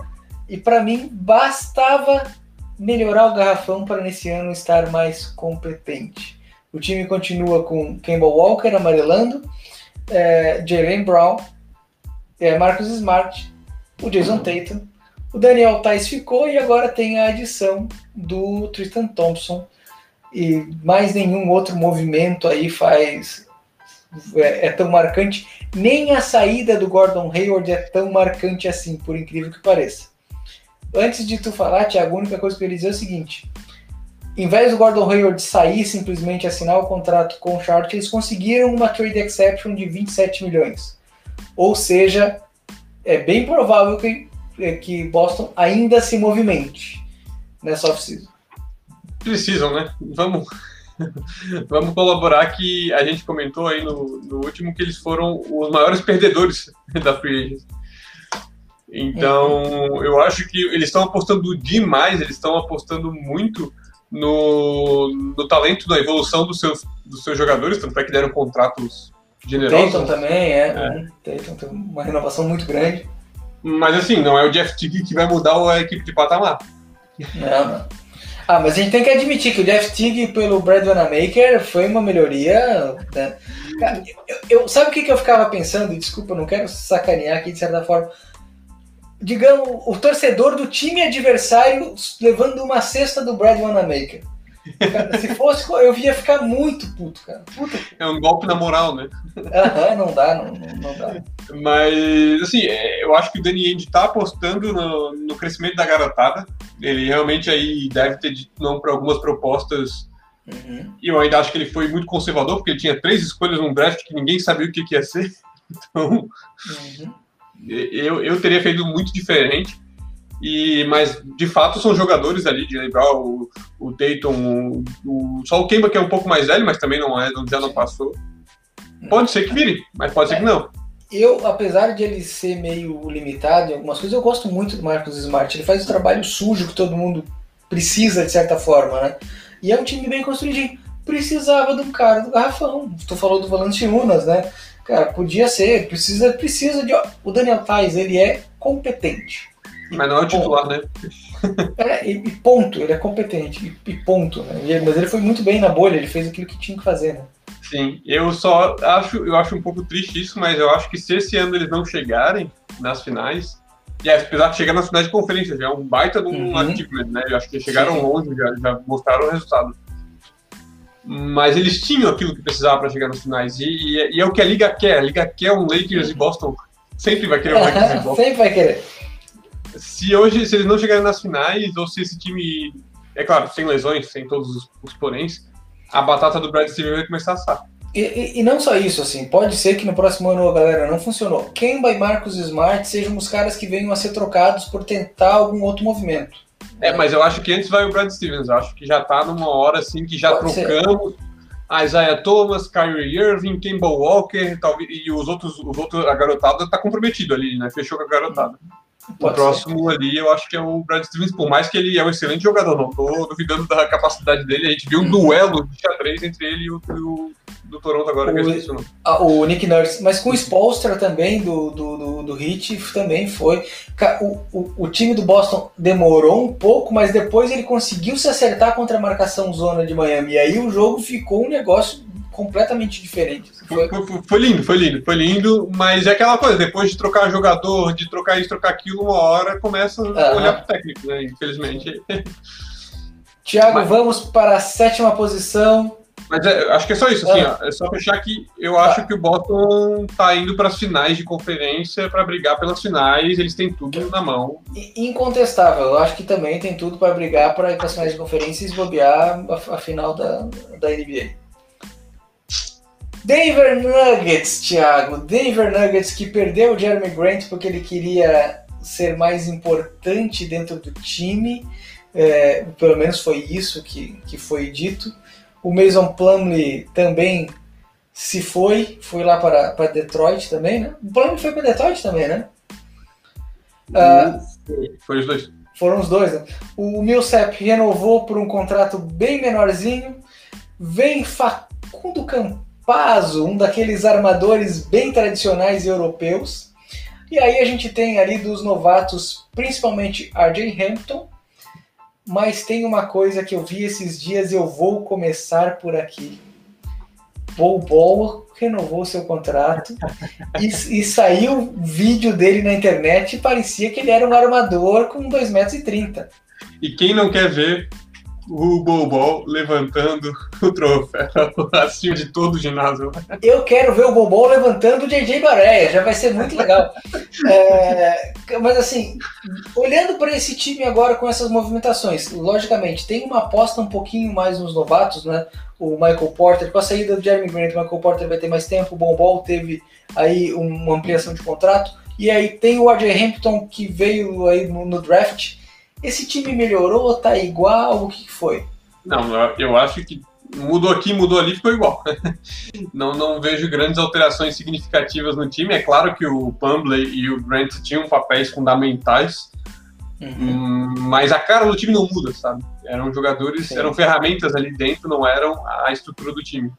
E para mim bastava melhorar o garrafão para nesse ano estar mais competente. O time continua com Campbell Walker amarelando, é, Jalen Brown, é, Marcus Smart, o Jason Tatum, o Daniel Tais ficou e agora tem a adição do Tristan Thompson e mais nenhum outro movimento aí faz é, é, tão marcante. Nem a saída do Gordon Hayward é tão marcante assim, por incrível que pareça. Antes de tu falar, Thiago, a única coisa que eu queria dizer é o seguinte: em vez do Gordon Hayward sair simplesmente assinar o contrato com o Charlotte, eles conseguiram uma trade exception de 27 milhões. Ou seja, é bem provável que, que Boston ainda se movimente nessa off-season. Precisam, né? Vamos, vamos colaborar que a gente comentou aí no, no último que eles foram os maiores perdedores da Free Agents. Então, uhum. eu acho que eles estão apostando demais, eles estão apostando muito no, no talento, na evolução dos seus, dos seus jogadores, tanto é que deram contratos generosos. Tatum também, é. é. Tatum tem uma renovação muito grande. Mas assim, não é o Jeff Tigg que vai mudar a equipe de patamar. Não, não. Ah, mas a gente tem que admitir que o Jeff Tigg pelo Brad Wanamaker foi uma melhoria. Né? Eu, eu, sabe o que, que eu ficava pensando? Desculpa, não quero sacanear aqui de certa forma digamos, o torcedor do time adversário levando uma cesta do Brad Wanamaker. Cara, se fosse, eu ia ficar muito puto, cara. Puta. É um golpe na moral, né? Aham, não dá, não, não dá. Mas, assim, é, eu acho que o Danny Ainge tá apostando no, no crescimento da garotada. Ele realmente aí deve ter dito não para algumas propostas. Uhum. E eu ainda acho que ele foi muito conservador, porque ele tinha três escolhas num draft que ninguém sabia o que, que ia ser. Então, uhum eu, eu teria feito muito diferente. E, mas de fato são jogadores ali de lembrar o, o Dayton, o, só o Kemba que é um pouco mais velho, mas também não é, já não passou. Pode ser que vire, mas pode ser que não. Eu, apesar de ele ser meio limitado em algumas coisas, eu gosto muito do Marcos Smart. Ele faz o trabalho sujo que todo mundo precisa, de certa forma, né? E é um time bem construído. Precisava um cara do garrafão. Tu falou do Valanciunas, né? Cara, podia ser, precisa, precisa de. O Daniel Tais, ele é competente. Mas não é o titular, né? É, e, e, ponto, ele é competente, e, e ponto. Né? Mas ele foi muito bem na bolha, ele fez aquilo que tinha que fazer, né? Sim, eu só acho, eu acho um pouco triste isso, mas eu acho que se esse ano eles não chegarem nas finais, e é, apesar de chegar nas finais de conferência, já é um baita de um uhum. achievement, né? Eu acho que chegaram sim, longe, já, já mostraram o resultado mas eles tinham aquilo que precisava para chegar nos finais. E, e, e, é o que a Liga quer. A Liga quer um Lakers e Boston. Sempre vai querer um Lakers e Boston. Sempre vai querer. Se hoje, se eles não chegarem nas finais, ou se esse time, é claro, sem lesões, sem todos os, os poréns, a batata do Brad Stevens vai começar a assar. E, e, e, não só isso, assim, pode ser que no próximo ano a galera não funcionou. Kemba e Marcos Smart sejam os caras que venham a ser trocados por tentar algum outro movimento. É, mas eu acho que antes vai o Brad Stevens. Eu acho que já tá numa hora assim que já Pode trocamos. Ser. A Isaiah Thomas, Kyrie Irving, Campbell Walker talvez, e os outros, os outros, a garotada tá comprometido ali, né? Fechou com a garotada. Pode o próximo ser. ali eu acho que é o Brad Stevens, por mais que ele é um excelente jogador, não tô duvidando da capacidade dele. A gente viu um uhum. duelo de xadrez entre ele e o, o do Toronto agora, o, que eu esqueci o nome. O Nick Nurse, mas com o Spolstra também do, do, do, do Heat também foi. O, o, o, time do Boston demorou um pouco, mas depois ele conseguiu se acertar contra a marcação zona de Miami. E aí o jogo ficou um negócio completamente diferente. Foi... Foi, foi, lindo, foi lindo, foi lindo, mas é aquela coisa, depois de trocar jogador, de trocar isso, trocar aquilo, uma hora começa a olhar pro técnico, né? Infelizmente. Tiago, mas... vamos para a sétima posição. Mas é, acho que é só isso, assim, ó, é só fechar que eu acho que o Boston tá indo para as finais de conferência para brigar pelas finais, eles têm tudo na mão. Incontestável, eu acho que também tem tudo para brigar para as finais de conferência e esbobear a, a final da, da NBA. Denver Nuggets, Thiago. Denver Nuggets que perdeu o Jeremy Grant porque ele queria ser mais importante dentro do time. É, pelo menos foi isso que, que foi dito. O Mason Plumlee também se foi, foi lá para, para Detroit também, né? O Plumlee foi para Detroit também, né? Uh, foi os dois. Foram os dois, né? O Millsap renovou por um contrato bem menorzinho. Vem Facundo Campazzo, um daqueles armadores bem tradicionais europeus. E aí a gente tem ali dos novatos, principalmente RJ Hampton, mas tem uma coisa que eu vi esses dias e eu vou começar por aqui. Bol Bol renovou seu contrato e, e, saiu vídeo dele na internet e parecia que ele era um armador com 2,30 metros. E quem não quer ver o Bobol levantando o troféu acima de todo o ginásio. Eu quero ver o Bobol levantando o JJ Baréia, já vai ser muito legal. É, mas assim, olhando para esse time agora com essas movimentações, logicamente tem uma aposta um pouquinho mais nos novatos, né? O Michael Porter, com a saída do Jeremy Grant, o Michael Porter vai ter mais tempo, o Bobol teve aí uma ampliação de contrato, e aí tem o RJ Hampton que veio aí no, no draft esse time melhorou? Tá igual? O que foi? Não, eu acho que mudou aqui, mudou ali, ficou igual. não, não vejo grandes alterações significativas no time. É claro que o Pumbley e o Grant tinham papéis fundamentais, uhum. mas a cara do time não muda, sabe? Eram jogadores, Sim. eram ferramentas ali dentro, não eram a estrutura do time.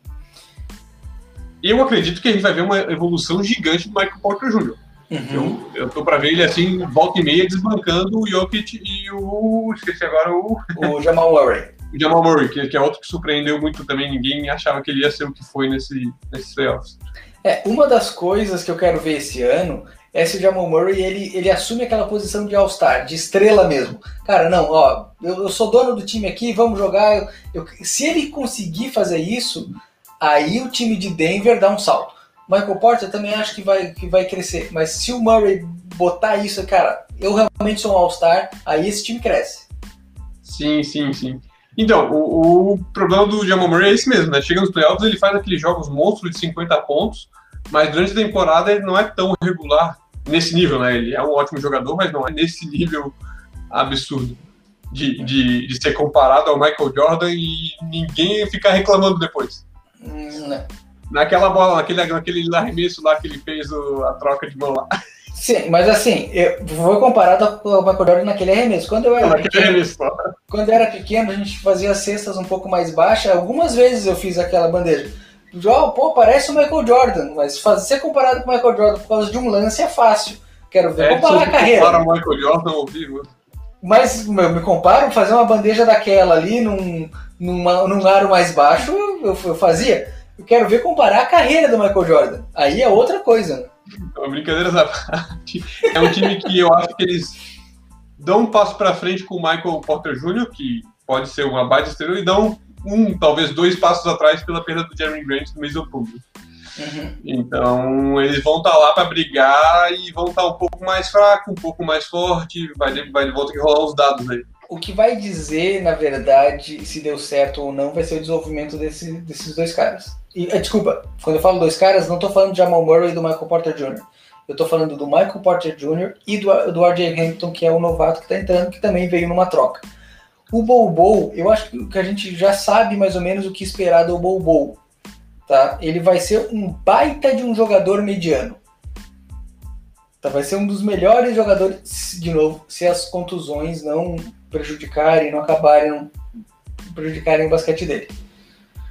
E eu acredito que a gente vai ver uma evolução gigante do Michael Porter Jr. Uhum. Eu, eu tô para ver ele assim, volta e meia, desbancando o Jokic e o. Esqueci agora o. O Jamal Murray. o Jamal Murray, que, que, é outro que surpreendeu muito também. Ninguém achava que ele ia ser o que foi nesse, nesses playoffs. É, uma das coisas que eu quero ver esse ano é se o Jamal Murray ele, ele assume aquela posição de All-Star, de estrela mesmo. Cara, não, ó, eu, eu, sou dono do time aqui, vamos jogar. Eu, eu, se ele conseguir fazer isso, aí o time de Denver dá um salto. Michael Porter também acho que vai, que vai crescer. Mas se o Murray botar isso, cara, eu realmente sou um All-Star, aí esse time cresce. Sim, sim, sim. Então, o, o problema do Jamal Murray é esse mesmo, né? Chega nos playoffs, ele faz aqueles jogos monstros de 50 pontos, mas durante a temporada ele não é tão regular nesse nível, né? Ele é um ótimo jogador, mas não é nesse nível absurdo de, de, de ser comparado ao Michael Jordan e ninguém ficar reclamando depois. Hum, não. Naquela bola, naquele, naquele arremesso lá que ele fez o, a troca de mão lá. Sim, mas assim, eu vou comparado com o Michael Jordan naquele arremesso. Quando eu era pequeno, arremesso, quando eu era pequeno, a gente fazia cestas um pouco mais baixas. Algumas vezes eu fiz aquela bandeja. Oh, pô, parece o Michael Jordan, mas fazer, ser comparado com o Michael Jordan por causa de um lance é fácil. Quero ver é, comparar a carreira. Compara o Michael Jordan ao vivo. Mas meu, me comparo, fazer uma bandeja daquela ali num, numa, num aro mais baixo, eu, eu fazia. Eu quero ver comparar a carreira do Michael Jordan. Aí é outra coisa. Então, brincadeiras à parte. É um time que eu acho que eles dão um passo para frente com o Michael Porter Jr., que pode ser uma baita estrela, e dão um, talvez dois passos atrás pela perda do Jeremy Grant no mês de outubro. Uhum. Então eles vão estar tá lá para brigar e vão estar tá um pouco mais fraco, um pouco mais forte, vai, vai volta que rolar os dados aí o que vai dizer, na verdade, se deu certo ou não, vai ser o desenvolvimento desse, desses dois caras. E, eh, desculpa, quando eu falo dois caras, não estou falando de Jamal Murray e do Michael Porter Jr. Eu estou falando do Michael Porter Jr. e do, do RJ que é o novato que está entrando, que também veio numa troca. O Bobo, eu acho que a gente já sabe mais ou menos o que esperar do Bobo. Tá? Ele vai ser um baita de um jogador mediano. Tá? Vai ser um dos melhores jogadores, de novo, se as contusões não prejudicarem, não acabarem, não prejudicarem o basquete dele.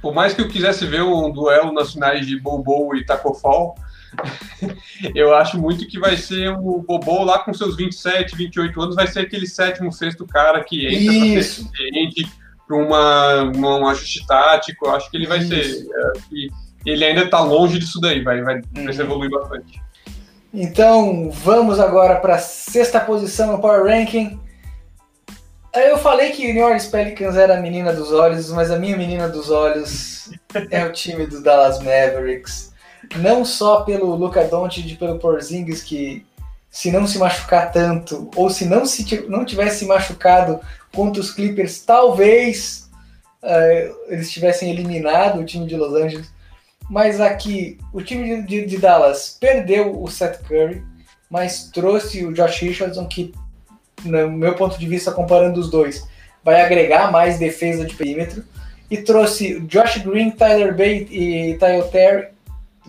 Por mais que eu quisesse ver um duelo nas finais de Bobo e Tacofal, eu acho muito que vai ser o Bobo lá com seus 27, 28 anos, vai ser aquele sétimo, sexto cara que entra ser para uma, uma, um ajuste tático. Eu acho que ele vai Isso. ser. É, ele ainda está longe disso daí, vai, vai uhum. evoluir bastante. Então vamos agora para a sexta posição no Power Ranking. Eu falei que New Orleans Pelicans era a menina dos olhos, mas a minha menina dos olhos é o time dos Dallas Mavericks. Não só pelo Luca Doncic e pelo Porzingis, que se não se machucar tanto, ou se não, se, não tivesse machucado contra os Clippers, talvez uh, eles tivessem eliminado o time de Los Angeles. Mas aqui, o time de, de, de Dallas perdeu o Seth Curry, mas trouxe o Josh Richardson, que no meu ponto de vista, comparando os dois, vai agregar mais defesa de perímetro. E trouxe Josh Green, Tyler Bate e Tyler Terry.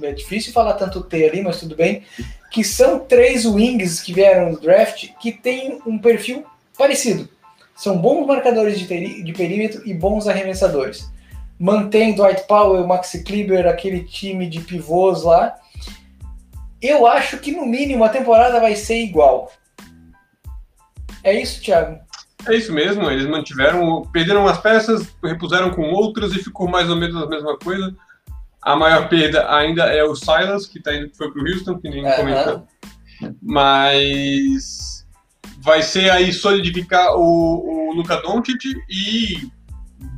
É difícil falar tanto T ali, mas tudo bem. Que são três wings que vieram no draft que têm um perfil parecido. São bons marcadores de, de perímetro e bons arremessadores. Mantém Dwight Powell, Maxi Kleber, aquele time de pivôs lá. Eu acho que no mínimo a temporada vai ser igual. É isso, Thiago? É isso mesmo, eles mantiveram, perderam umas peças, repuseram com outras e ficou mais ou menos a mesma coisa. A maior perda ainda é o Silas, que tá indo, foi pro Houston, que nem uhum. comentou. Mas vai ser aí solidificar o, o Luka Doncic e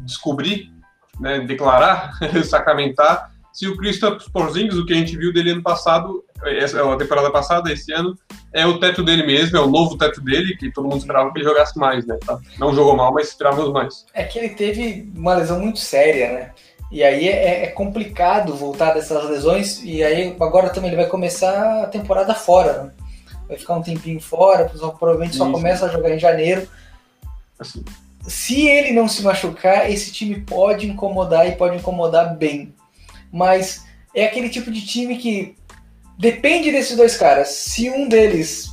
descobrir, né, declarar, sacramentar se o Christoph Porzingis, o que a gente viu dele ano passado, essa, a temporada passada, esse ano, é o teto dele mesmo, é o novo teto dele, que todo mundo esperava que ele jogasse mais, né? Tá? Não jogou mal, mas esperávamos mais. É que ele teve uma lesão muito séria, né? E aí é, é, complicado voltar dessas lesões, e aí agora também ele vai começar a temporada fora, né? Vai ficar um tempinho fora, provavelmente só Isso. começa a jogar em janeiro. Assim. Se ele não se machucar, esse time pode incomodar e pode incomodar bem mas é aquele tipo de time que depende desses dois caras. Se um deles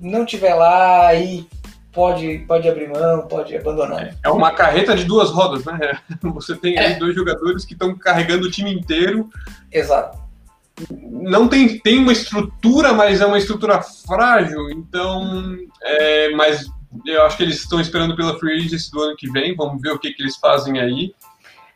não tiver lá, aí pode, pode abrir mão, pode abandonar. É uma carreta de duas rodas, né? Você tem aí é. dois jogadores que estão carregando o time inteiro. Exato. Não tem, tem uma estrutura, mas é uma estrutura frágil, então. É, mas eu acho que eles estão esperando pela free agency do ano que vem. Vamos ver o que, que eles fazem aí.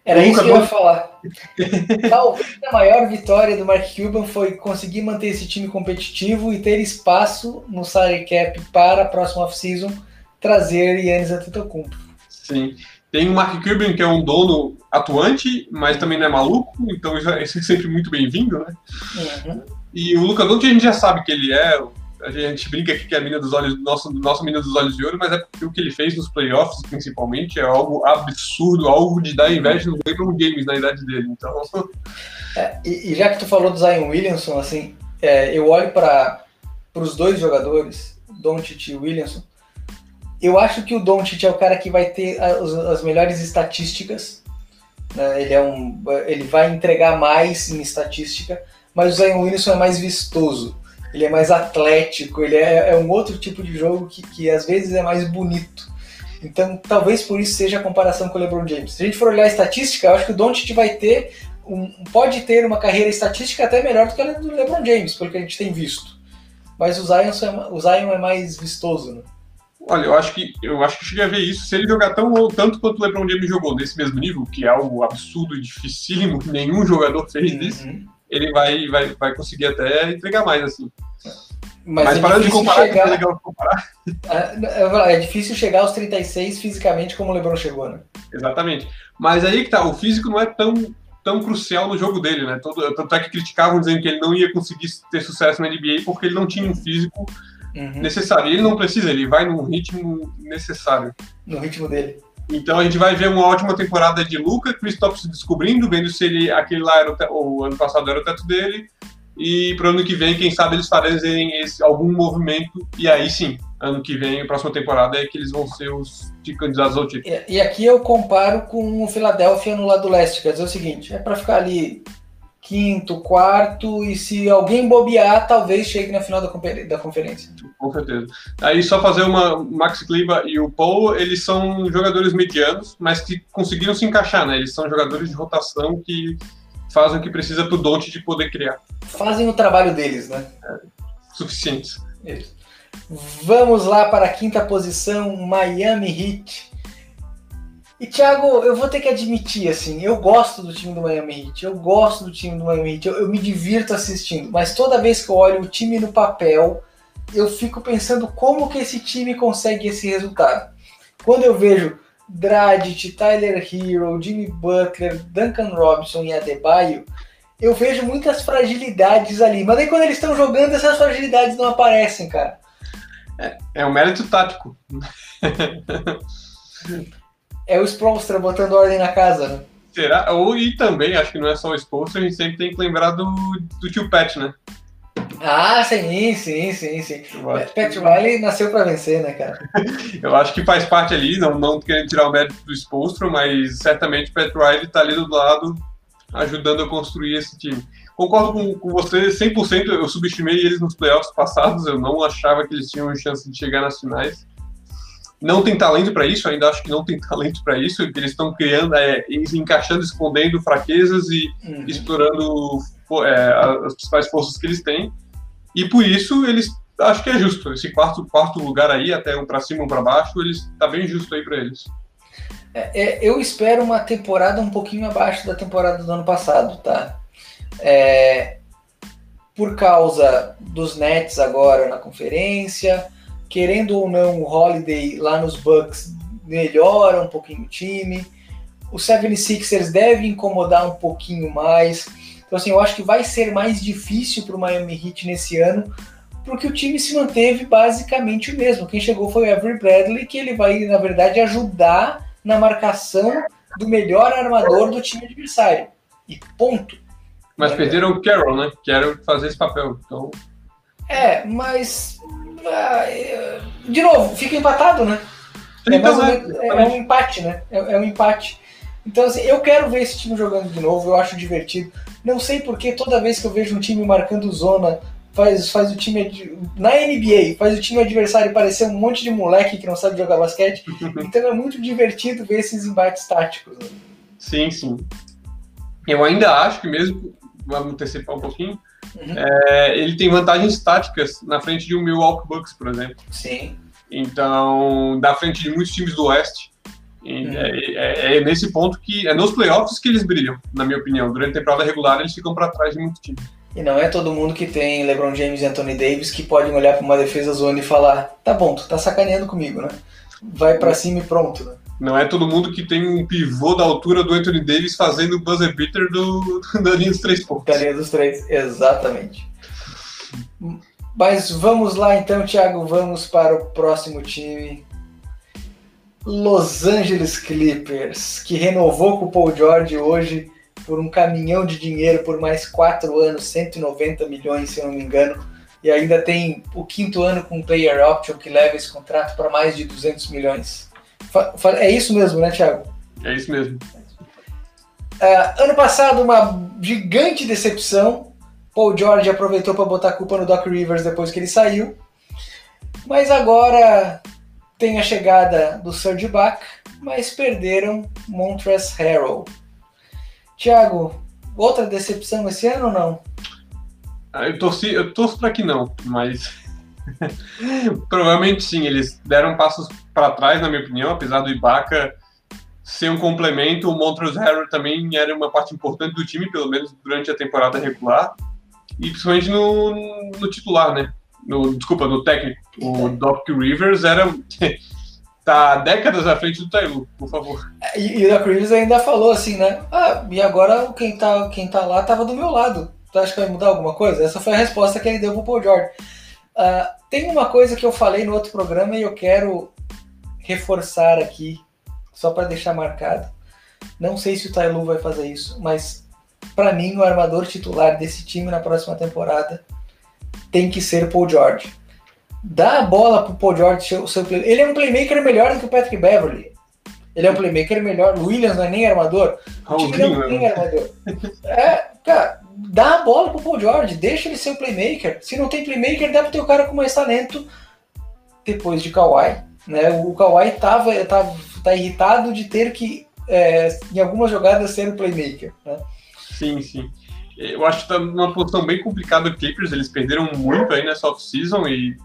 Era isso que eu ia falar. Talvez a maior vitória do Mark Cuban foi conseguir manter esse time competitivo e ter espaço no salary cap para a próxima off-season trazer Yannis Antetokounmpo. Sim. Tem o Mark Cuban, que é um dono atuante, mas também não é maluco, então isso é sempre muito bem-vindo, né? Uhum. E o Luca Doncic a gente já sabe que ele é a gente brinca aqui que é a mina dos olhos, nosso, nosso mina dos olhos de ouro, mas é porque o que ele fez nos playoffs, principalmente, é algo absurdo, algo de dar inveja no LeBron James na idade dele. Então. É, e, e, já que tu falou do Zion Williamson, assim, é, eu olho para os dois jogadores, Doncic e Williamson, eu acho que o Doncic é o cara que vai ter as, as melhores estatísticas. Né? Ele, é um, ele vai entregar mais em estatística, mas o Zion Williamson é mais vistoso ele é mais atlético, ele é, é um outro tipo de jogo que, que às vezes é mais bonito. Então, talvez por isso seja a comparação com o LeBron James. Se a gente for olhar a estatística, eu acho que o Doncic vai ter um, pode ter uma carreira estatística até melhor do que a do LeBron James, pelo que a gente tem visto. Mas o Zion, é, o Zion é mais vistoso, né? Olha, eu acho que eu acho que cheguei a ver isso. Se ele jogar tão tanto quanto o LeBron James jogou nesse mesmo nível, que é algo absurdo e dificílimo, nenhum jogador fez uhum. isso ele vai, vai, vai conseguir até entregar mais, assim. Mas, Mas é parando de comparar, chegar... é legal comparar. É, é, difícil chegar aos 36 fisicamente como o LeBron chegou, né? Exatamente. Mas aí que tá, o físico não é tão, tão crucial no jogo dele, né? Todo, tanto é que criticavam dizendo que ele não ia conseguir ter sucesso na NBA porque ele não tinha um físico uhum. necessário. E ele não precisa, ele vai no ritmo necessário. No ritmo dele. Então a gente vai ver uma ótima temporada de Luca, Christoph se descobrindo, vendo se ele aquele lá era o, o ano passado era o teto dele. E para o ano que vem, quem sabe eles fazem esse, algum movimento. E aí sim, ano que vem, a próxima temporada, é que eles vão ser os candidatos ao título. E, e aqui eu comparo com o Philadelphia no lado leste. Quer dizer o seguinte: é para ficar ali quinto, quarto, e se alguém bobear, talvez chegue na final da, da conferência. Com certeza. Aí só fazer uma. Max Kliba e o Paul, eles são jogadores medianos, mas que conseguiram se encaixar, né? Eles são jogadores de rotação que fazem o que precisa pro Don't de poder criar. Fazem o trabalho deles, né? É, suficientes. Isso. Vamos lá para a quinta posição, Miami Heat. E Thiago, eu vou ter que admitir, assim, eu gosto do time do Miami Heat, eu gosto do time do Miami Heat, eu, eu me divirto assistindo, mas toda vez que eu olho o time no papel, eu fico pensando como que esse time consegue esse resultado. Quando eu vejo Dragic, Tyler Hero, Jimmy Butler, Duncan Robinson e Adebayo, eu vejo muitas fragilidades ali. Mas aí quando eles estão jogando, essas fragilidades não aparecem, cara. É, é um mérito tático. é o Spolstra botando ordem na casa, né? Será? Ou, e também, acho que não é só o Spolstra, a gente sempre tem que lembrar do, do tio Pat, né? Ah, sim, sim, sim, sim. Pat Riley nasceu para vencer, né, cara? eu acho que faz parte ali, não, não querendo tirar o mérito do Spolstra, mas certamente Pat Riley tá ali do lado ajudando a construir esse time. Concordo com, com você 100%, eu subestimei eles nos playoffs passados, eu não achava que eles tinham chance de chegar nas finais não tem talento para isso, ainda acho que não tem talento para isso, que eles estão criando, é, encaixando, escondendo fraquezas e uhum. explorando é, as principais forças que eles têm. E por isso eles acho que é justo. Esse quarto, quarto lugar aí, até um para cima, um para baixo, eles tá bem justo aí para eles. É, é, eu espero uma temporada um pouquinho abaixo da temporada do ano passado, tá? É, por causa dos Nets agora na conferência, querendo ou não, o Holiday lá nos Bucks melhora um pouquinho o time. O 76ers deve incomodar um pouquinho mais. Então, assim, eu acho que vai ser mais difícil para o Miami Heat nesse ano, porque o time se manteve basicamente o mesmo. Quem chegou foi o Avery Bradley, que ele vai, na verdade, ajudar na marcação do melhor armador do time adversário. E ponto. Mas perderam o Carroll, né? Que era fazer esse papel. Então... É, mas. É, de novo, fica empatado, né? É, então, é, é, um empate, né? É, é, um empate. Então, assim, eu quero ver esse time jogando de novo, eu acho divertido. Não sei porque toda vez que eu vejo um time marcando zona, faz, faz o time. Na NBA, faz o time adversário parecer um monte de moleque que não sabe jogar basquete. então é muito divertido ver esses embates táticos. Né? Sim, sim. Eu ainda acho que mesmo. Vamos antecipar um pouquinho. Uhum. É, ele tem vantagens táticas na frente de um Milwaukee Bucks, por exemplo. Sim. Então, da frente de muitos times do Oeste. Uhum. É, é, é, nesse ponto que é nos playoffs que eles brilham, na minha opinião. Durante a temporada regular eles ficam para trás de muito time. E não é todo mundo que tem LeBron James e Anthony Davis que podem olhar para uma defesa zona e falar: tá bom, tu tá sacaneando comigo, né? Vai para cima e pronto. Né? Não é todo mundo que tem um pivô da altura do Anthony Davis fazendo o buzzer beater do, da linha dos três pontos. Da linha dos três, exatamente. Mas vamos lá então, Thiago, vamos para o próximo time. Los Angeles Clippers, que renovou com o Paul George hoje por um caminhão de dinheiro por mais quatro anos, 190 milhões, se eu não me engano, e ainda tem o quinto ano com player option que leva esse contrato para mais de 200 milhões. É isso mesmo, né, Thiago? É isso mesmo. Uh, ano passado, uma gigante decepção. Paul George aproveitou para botar a culpa no Doc Rivers depois que ele saiu. Mas agora tem a chegada do Serge Ibaka, mas perderam Montrezl Harrell. Thiago, outra decepção esse ano ou não? Ah, eu, torci, eu torço para que não, mas provavelmente sim. Eles deram passos para trás, na minha opinião, apesar do Ibaka ser um complemento. O Montrezl Harrell também era uma parte importante do time, pelo menos durante a temporada regular, e principalmente no, no titular, né? No, desculpa, no técnico. O Doc Rivers era tá décadas à frente do Tailu, por favor. E, e o Doc Rivers ainda falou assim, né? Ah, e agora quem tá, quem tá lá tava do meu lado. Tu acha que vai mudar alguma coisa? Essa foi a resposta que ele deu pro Paul George. Uh, tem uma coisa que eu falei no outro programa e eu quero reforçar aqui, só para deixar marcado. Não sei se o Tailu vai fazer isso, mas para mim o armador titular desse time na próxima temporada tem que ser Paul George dá a bola pro Paul George, o seu play... ele é um playmaker melhor do que o Patrick Beverly. Ele é um playmaker melhor. O Williams não é nem armador. O time não é nem armador. É, cara, dá a bola pro Paul George, deixa ele ser o playmaker. Se não tem playmaker, dá ter o cara com mais talento depois de Kawhi. Né? O Kawhi tava, tava, tá irritado de ter que, é, em algumas jogadas, ser o playmaker. Né? Sim, sim. Eu acho que tá numa posição bem complicada do Clippers. Eles perderam muito aí nessa off-season e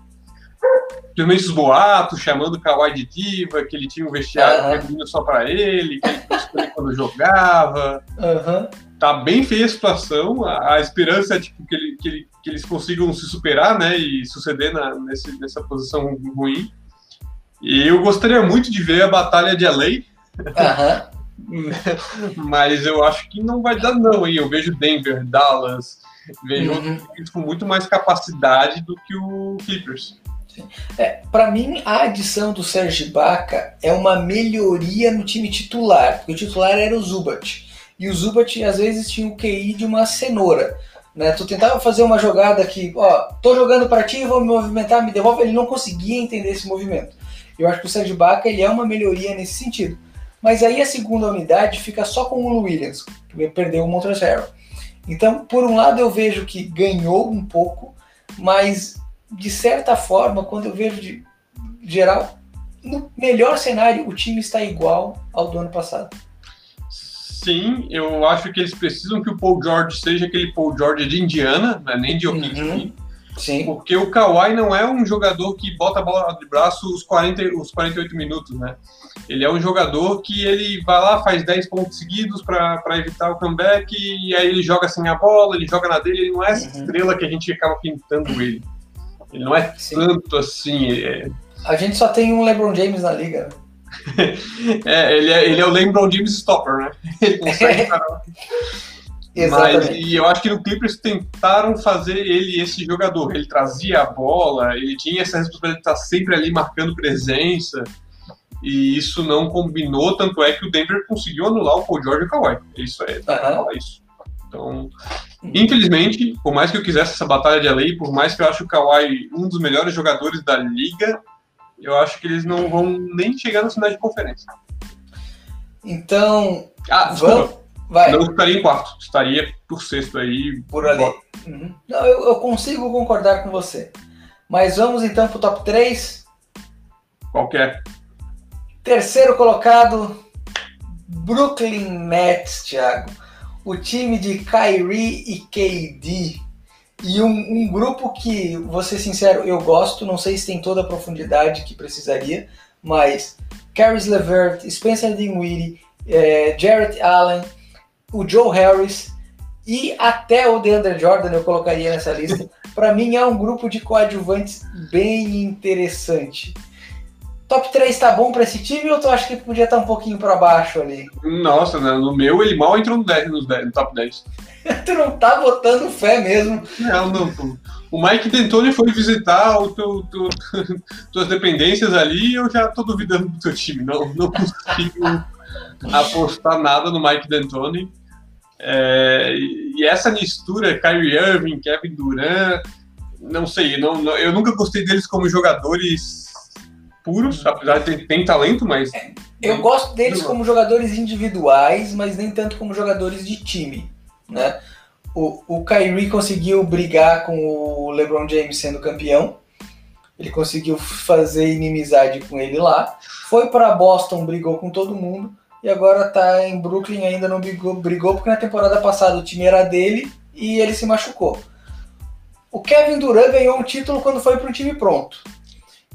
Principalmente os boatos, chamando o Kawhi de diva, que ele tinha um vestiário uhum. só para ele, que ele escolher quando jogava. Uhum. Tá bem feia a situação. A, a esperança é tipo, que, ele, que, ele, que, eles consigam se superar né, e suceder na, nesse, nessa posição ruim. E eu gostaria muito de ver a batalha de LA. Uhum. Mas eu acho que não vai dar, não, hein? Eu vejo Denver, Dallas, vejo uhum. com muito mais capacidade do que o Clippers. É, para mim, a adição do Serge Baca é uma melhoria no time titular, porque o titular era o Zubat. E o Zubat às vezes tinha o QI de uma cenoura. Né? Tu tentava fazer uma jogada que, ó, tô jogando para ti, vou me movimentar, me devolve. Ele não conseguia entender esse movimento. Eu acho que o Serge Baca ele é uma melhoria nesse sentido. Mas aí a segunda unidade fica só com o Williams, que perdeu o Montrezl Então, por um lado eu vejo que ganhou um pouco, mas de certa forma, quando eu vejo de geral, no melhor cenário, o time está igual ao do ano passado. Sim, eu acho que eles precisam que o Paul George seja aquele Paul George de Indiana, não é nem de Oklahoma. Uhum. Sim. Porque o Kawhi não é um jogador que bota a bola de braço os, 40, os 48 minutos, né? Ele é um jogador que ele vai lá, faz 10 pontos seguidos para evitar o comeback, e aí ele joga sem a bola, ele joga na dele, ele não é essa uhum. estrela que a gente acaba pintando ele. Ele não é Sim. tanto assim. É... A gente só tem um LeBron James na liga. é, ele é, ele é o LeBron James Stopper, né? Ele consegue Mas, e eu acho que no Clippers tentaram fazer ele esse jogador. Ele trazia a bola, ele tinha essa responsabilidade de estar sempre ali marcando presença. E isso não combinou, tanto é que o Denver conseguiu anular o Paul George e o Kawhi. Isso é, uhum. isso. Então, infelizmente, por mais que eu quisesse essa batalha de LA, por mais que eu acho o Kawhi um dos melhores jogadores da liga, eu acho que eles não vão nem chegar na final de conferência. Então, ah, vamos Vai. Não estaria em quarto, estaria por sexto aí. Por ali. Uhum. Não, eu, eu, consigo concordar com você. Mas vamos então para o top 3. Qualquer. Terceiro colocado, Brooklyn Nets, Thiago. O time de Kyrie e KD. E um, um, grupo que, vou ser sincero, eu gosto, não sei se tem toda a profundidade que precisaria, mas Caris LeVert, Spencer Dinwiddie, é, Jarrett Allen, o Joe Harris e até o DeAndre Jordan eu colocaria nessa lista. Para mim é um grupo de coadjuvantes bem interessante. Top 3 tá bom para esse time ou tu acha que podia estar tá um pouquinho para baixo ali? Nossa, né? no meu ele mal entrou no, 10, no, 10, no top 10. tu não tá botando fé mesmo. Não, não. O Mike D'Antoni foi visitar o teu, teu, tuas dependências ali e eu já tô duvidando do teu time. Não, não consigo apostar nada no Mike D'Antoni. É, e essa mistura, Kyrie Irving, Kevin Durant, não sei, não, não, eu nunca gostei deles como jogadores puros, apesar de ter tem talento, mas. É, eu gosto deles como jogadores individuais, mas nem tanto como jogadores de time. Né? O, o Kyrie conseguiu brigar com o LeBron James sendo campeão. Ele conseguiu fazer inimizade com ele lá. Foi para Boston, brigou com todo mundo e agora tá em Brooklyn ainda não brigou, brigou porque na temporada passada o time era dele e ele se machucou. O Kevin Durant ganhou um título quando foi para um time pronto.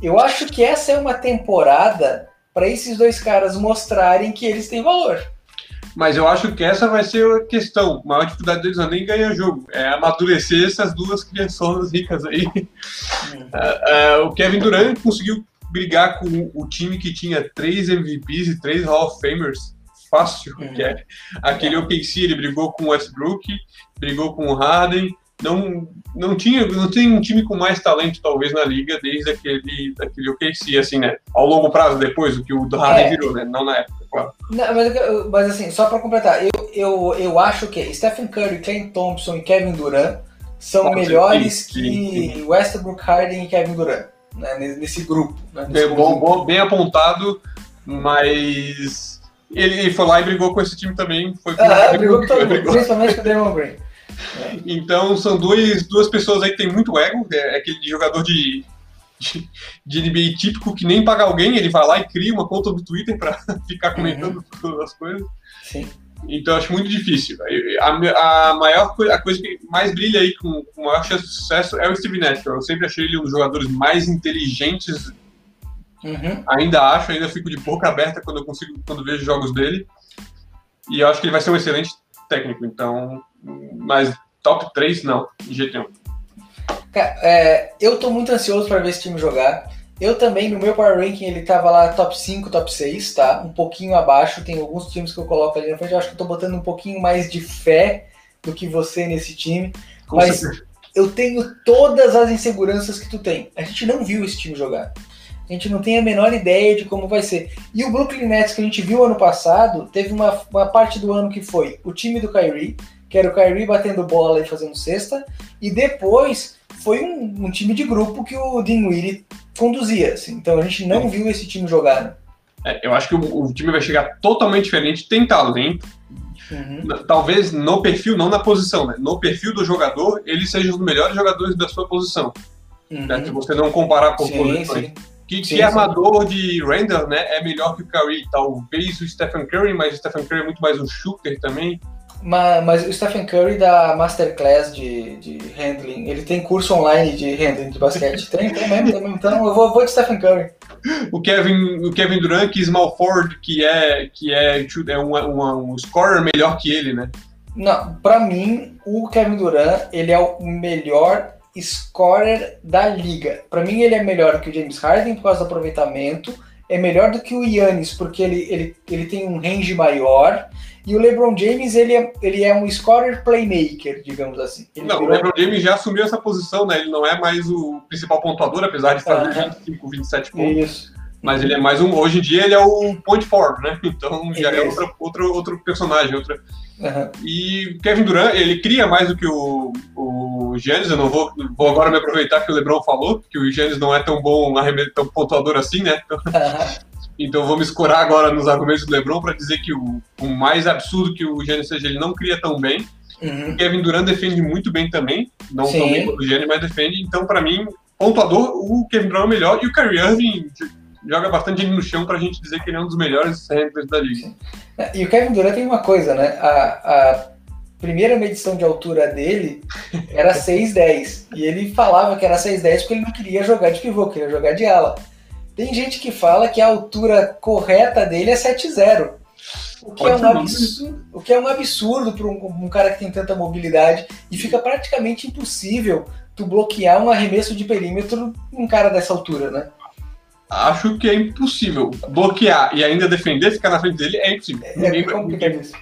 Eu acho que essa é uma temporada para esses dois caras mostrarem que eles têm valor. Mas eu acho que essa vai ser a questão. A maior dificuldade deles não é nem ganhar jogo, é amadurecer essas duas crianças ricas aí. Uh, uh, o Kevin Durant conseguiu brigar com o time que tinha três MVPs e três Hall of Famers fácil, uhum. que é aquele OKC, ele brigou com o Westbrook, brigou com o Harden, não, não tinha não tem um time com mais talento talvez na liga desde aquele daquele OKC assim né ao longo prazo depois o que o Harden é. virou né não na época claro. não, mas, mas, assim só para completar eu, eu, eu acho que Stephen Curry, Clay Thompson e Kevin Durant são melhores sim, que sim. Westbrook, Harden e Kevin Durant né, nesse grupo. Né, nesse bem, bom, bom, bem apontado, mas ele foi lá e brigou com esse time também. Foi ah, brigou com todo mundo, principalmente com o Damon Green. É. Então são dois, duas pessoas aí que tem muito ego, é aquele jogador de, de, de NBA típico que nem paga alguém, ele vai lá e cria uma conta do Twitter para ficar comentando uhum. todas as coisas. Sim. Então acho muito difícil. A, a maior a coisa que mais brilha aí com, com maior chance de sucesso é o Steve Nash. Eu sempre achei ele um dos jogadores mais inteligentes. Uhum. Ainda acho, ainda fico de boca aberta quando eu consigo, quando vejo jogos dele. E eu acho que ele vai ser um excelente técnico. Então, mas top 3 não, de jeito nenhum. Cara, é, eu tô muito ansioso para ver esse time jogar. Eu também, no meu Power Ranking, ele tava lá top 5, top 6, tá? Um pouquinho abaixo. Tem alguns times que eu coloco ali na frente. Eu acho que eu tô botando um pouquinho mais de fé do que você nesse time. Com mas certeza. eu tenho todas as inseguranças que tu tem. A gente não viu esse time jogar. A gente não tem a menor ideia de como vai ser. E o Brooklyn Nets que a gente viu ano passado, teve uma, uma parte do ano que foi o time do Kyrie, que era o Kyrie batendo bola e fazendo cesta, e depois foi um, um time de grupo que o Dinwiddie conduzia. Assim. Então a gente não viu esse time jogar. Né? É, eu acho que o, o, time vai chegar totalmente diferente, tem talento. Uhum. Talvez no perfil, não na posição, né? No perfil do jogador, ele seja um dos melhores jogadores da sua posição. Uhum. Né? Se você não comparar por sim, posições. Sim. Que, sim, que armador de Randall né, é melhor que o Curry. Talvez o Stephen Curry, mas o Stephen Curry é muito mais um shooter também. Mas, mas, o Stephen Curry da Masterclass de, de handling, ele tem curso online de handling de basquete. tem, tem mesmo, tem mesmo. Então eu vou, vou de Stephen Curry. O Kevin, o Kevin Durant, que Small Ford, que é, que é, é um, um scorer melhor que ele, né? Não, pra mim, o Kevin Durant, ele é o melhor scorer da liga. Para mim, ele é melhor que o James Harden por causa do aproveitamento, é melhor do que o Yannis porque ele, ele, ele tem um range maior e o LeBron James, ele é, ele é um scorer playmaker, digamos assim. Ele não, virou... o LeBron James já assumiu essa posição, né? Ele não é mais o principal pontuador, apesar de fazer uhum. 25, 27 pontos. Isso. Mas ele é mais um. Hoje em dia ele é o point forward, né? Então já é é outro, outro, outro personagem. Outra... Uhum. E Kevin Durant, ele cria mais do que o, o Giannis. Eu não vou, vou agora me aproveitar que o LeBron falou, que o Giannis não é tão bom, tão pontuador assim, né? Então, uhum. Então vou me escorar agora nos argumentos do LeBron para dizer que o, o, mais absurdo que o Giannis seja, ele não cria tão bem. Uhum. O Kevin Durant defende muito bem também, não Sim. tão bem quanto o Giannis, mas defende. Então, para mim, pontuador, o Kevin Durant é o melhor e o Kyrie Irving joga bastante ele no chão para a gente dizer que ele é um dos melhores handlers da liga. É, e o Kevin Durant tem uma coisa, né? A, a primeira medição de altura dele era 6'10 e ele falava que era 6'10 porque ele não queria jogar de pivô, queria jogar de ala. Tem gente que fala que a altura correta dele é 7,0. O que, é um absurdo, o que é um absurdo para um, um, cara que tem tanta mobilidade e fica praticamente impossível tu bloquear um arremesso de perímetro um cara dessa altura, né? Acho que é impossível. Bloquear e ainda defender, ficar na frente dele é impossível. É, Ninguém, é complicado isso.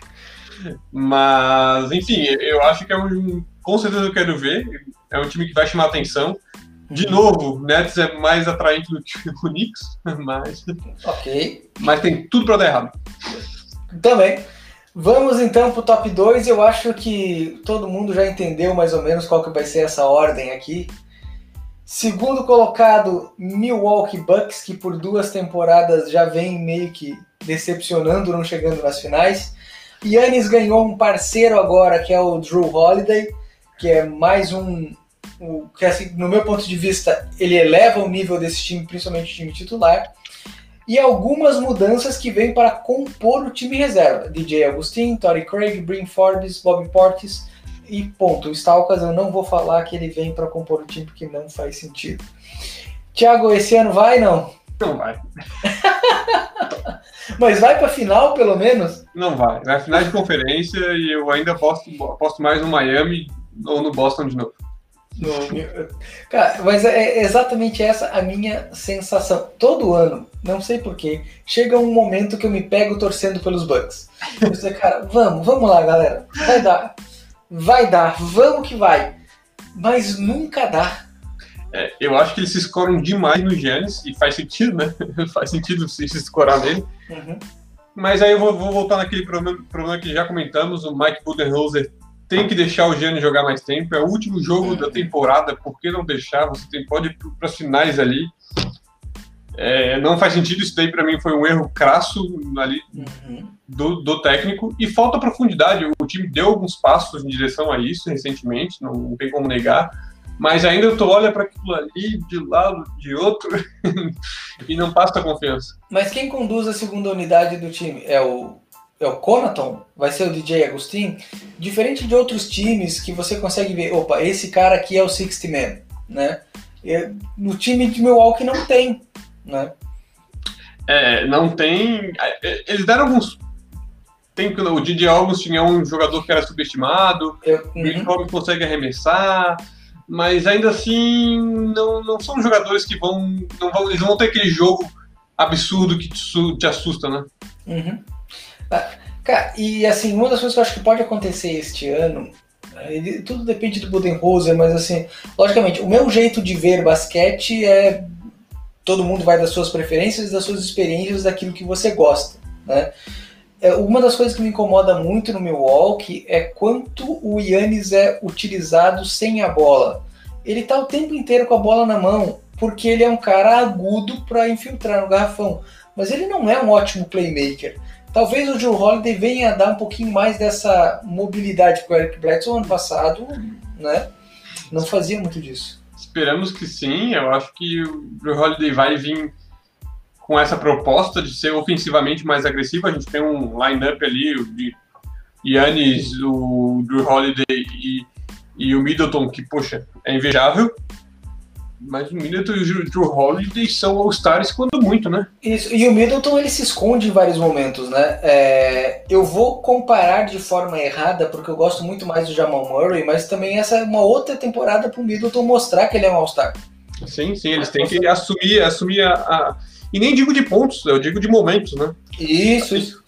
Mas, enfim, eu acho que é um. Com certeza eu quero ver. É um time que vai chamar atenção. De novo, o Nets é mais atraente do que o Knicks, mas. Ok. Mas tem tudo para dar errado. Também. Vamos então para o top 2. Eu acho que todo mundo já entendeu mais ou menos qual que vai ser essa ordem aqui. Segundo colocado, Milwaukee Bucks, que por duas temporadas já vem meio que decepcionando, não chegando nas finais. Yannis ganhou um parceiro agora, que é o Drew Holiday, que é mais um o, que assim, no meu ponto de vista, ele eleva o nível desse time, principalmente o time titular, e algumas mudanças que vêm para compor o time reserva. DJ Agustin, Tory Craig, Brin Forbes, Bobby Portis e ponto. O Stalkas eu não vou falar que ele vem para compor o time porque não faz sentido. Thiago, esse ano vai não? Não vai. Mas vai para final, pelo menos? Não vai. Vai final de conferência e eu ainda aposto, aposto mais no Miami ou no Boston de novo. No, cara, mas é exatamente essa a minha sensação. Todo ano, não sei porquê, chega um momento que eu me pego torcendo pelos Bucks. Eu sei, cara, vamos, vamos lá, galera. Vai dar. Vai dar, vamos que vai. Mas nunca dá. É, eu acho que eles se escoram demais no Giannis, e faz sentido, né? faz sentido se, se escorar nele. Uhum. Mas aí eu vou, vou, voltar naquele problema, problema que já comentamos, o Mike Budenholzer tem que deixar o Gianni jogar mais tempo. É o último jogo da temporada, por que não deixar? Você tem, pode ir para as finais ali. É, não faz sentido, isso daí para mim foi um erro crasso ali uhum. do, do, técnico. E falta profundidade. O time deu alguns passos em direção a isso recentemente, não, não tem como negar. Mas ainda tu olha para aquilo ali, de lado, de outro, e não passa confiança. Mas quem conduz a segunda unidade do time? É o é o Conaton, vai ser o DJ Agustin, diferente de outros times que você consegue ver, opa, esse cara aqui é o 60 Man, né? No time de Milwaukee não tem, né? É, não tem. É, eles deram alguns. Tem, o DJ Augustin é um jogador que era subestimado, Eu, uhum. o consegue arremessar, mas ainda assim não, não são jogadores que vão, não vão. Eles vão ter aquele jogo absurdo que te, te assusta, né? Uhum. Ah, cara, e assim, uma das coisas que eu acho que pode acontecer este ano, ele, tudo depende do Budenholzer, mas assim, logicamente, o meu jeito de ver basquete é todo mundo vai das suas preferências, das suas experiências, daquilo que você gosta, né? É, uma das coisas que me incomoda muito no Milwaukee é quanto o Yannis é utilizado sem a bola. Ele tá o tempo inteiro com a bola na mão, porque ele é um cara agudo para infiltrar no garrafão. Mas ele não é um ótimo playmaker. Talvez o Joe Holiday venha a dar um pouquinho mais dessa mobilidade que o Eric Bledsoe ano passado, né? Não fazia muito disso. Esperamos que sim. Eu acho que o Joe Holiday vai vir com essa proposta de ser ofensivamente mais agressivo. A gente tem um line-up ali de Yannis, o Drew Holiday e, e o Middleton, que, poxa, é invejável. Mas o Middleton e o Drew Holiday são All-Stars quando muito, né? Isso, e o Middleton ele se esconde em vários momentos, né? É, eu vou comparar de forma errada, porque eu gosto muito mais do Jamal Murray, mas também essa é uma outra temporada para o Middleton mostrar que ele é um All-Star. Sim, sim, eles têm que assumir, assumir a, a, E nem digo de pontos, eu digo de momentos, né? Isso, isso.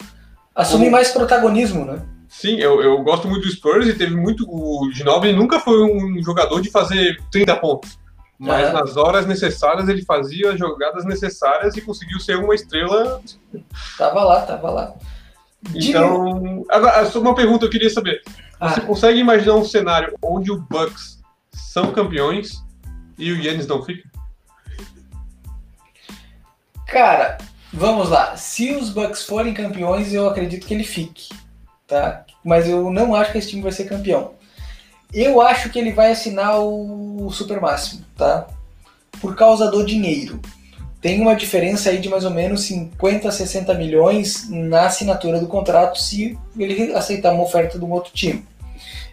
Assumir mais protagonismo, né? Sim, eu, eu gosto muito do Spurs e teve muito. O Ginobili nunca foi um jogador de fazer 30 pontos. Mas uhum. nas horas necessárias ele fazia as jogadas necessárias e conseguiu ser uma estrela. Tava lá, tava lá. Então, agora, só uma pergunta eu queria saber. Você ah. consegue imaginar um cenário onde o Bucks são campeões e o Yannis não fica? Cara, vamos lá. Se os Bucks forem campeões, eu acredito que ele fique, tá? Mas eu não acho que esse time vai ser campeão. Eu acho que ele vai assinar o super máximo, tá? Por causa do dinheiro. Tem uma diferença aí de mais ou menos 50, 60 milhões na assinatura do contrato se ele aceitar uma oferta de um outro time.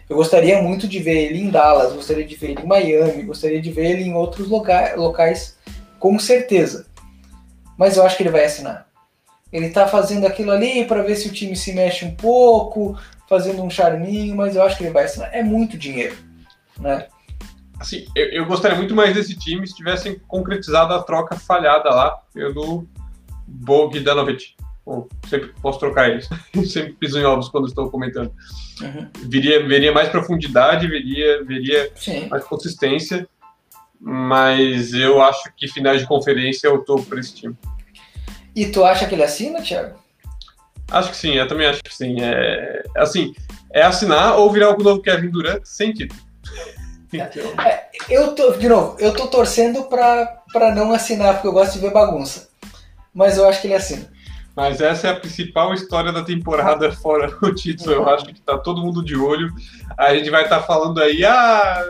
Eu gostaria muito de ver ele em Dallas, gostaria de ver ele em Miami, gostaria de ver ele em outros loca locais, com certeza. Mas eu acho que ele vai assinar. Ele está fazendo aquilo ali para ver se o time se mexe um pouco, fazendo um charminho, mas eu acho que ele vai assinar. É muito dinheiro, né? Assim, eu, eu gostaria muito mais desse time se tivessem concretizado a troca falhada lá pelo Bogdanovic. Bom, sempre posso trocar eles. sempre piso em ovos quando estou comentando. Uhum. Viria, veria mais profundidade, veria, veria mais consistência, mas eu acho que finais de conferência eu estou para esse time. E tu acha que ele assina, Thiago? Acho que sim, eu também acho que sim. É, assim, é assinar ou virar o novo Kevin Durant sem título. então... é, eu tô, de novo, eu tô torcendo para não assinar, porque eu gosto de ver bagunça. Mas eu acho que ele assina. Mas essa é a principal história da temporada fora o título. Eu acho que tá todo mundo de olho. A gente vai estar tá falando aí, ah,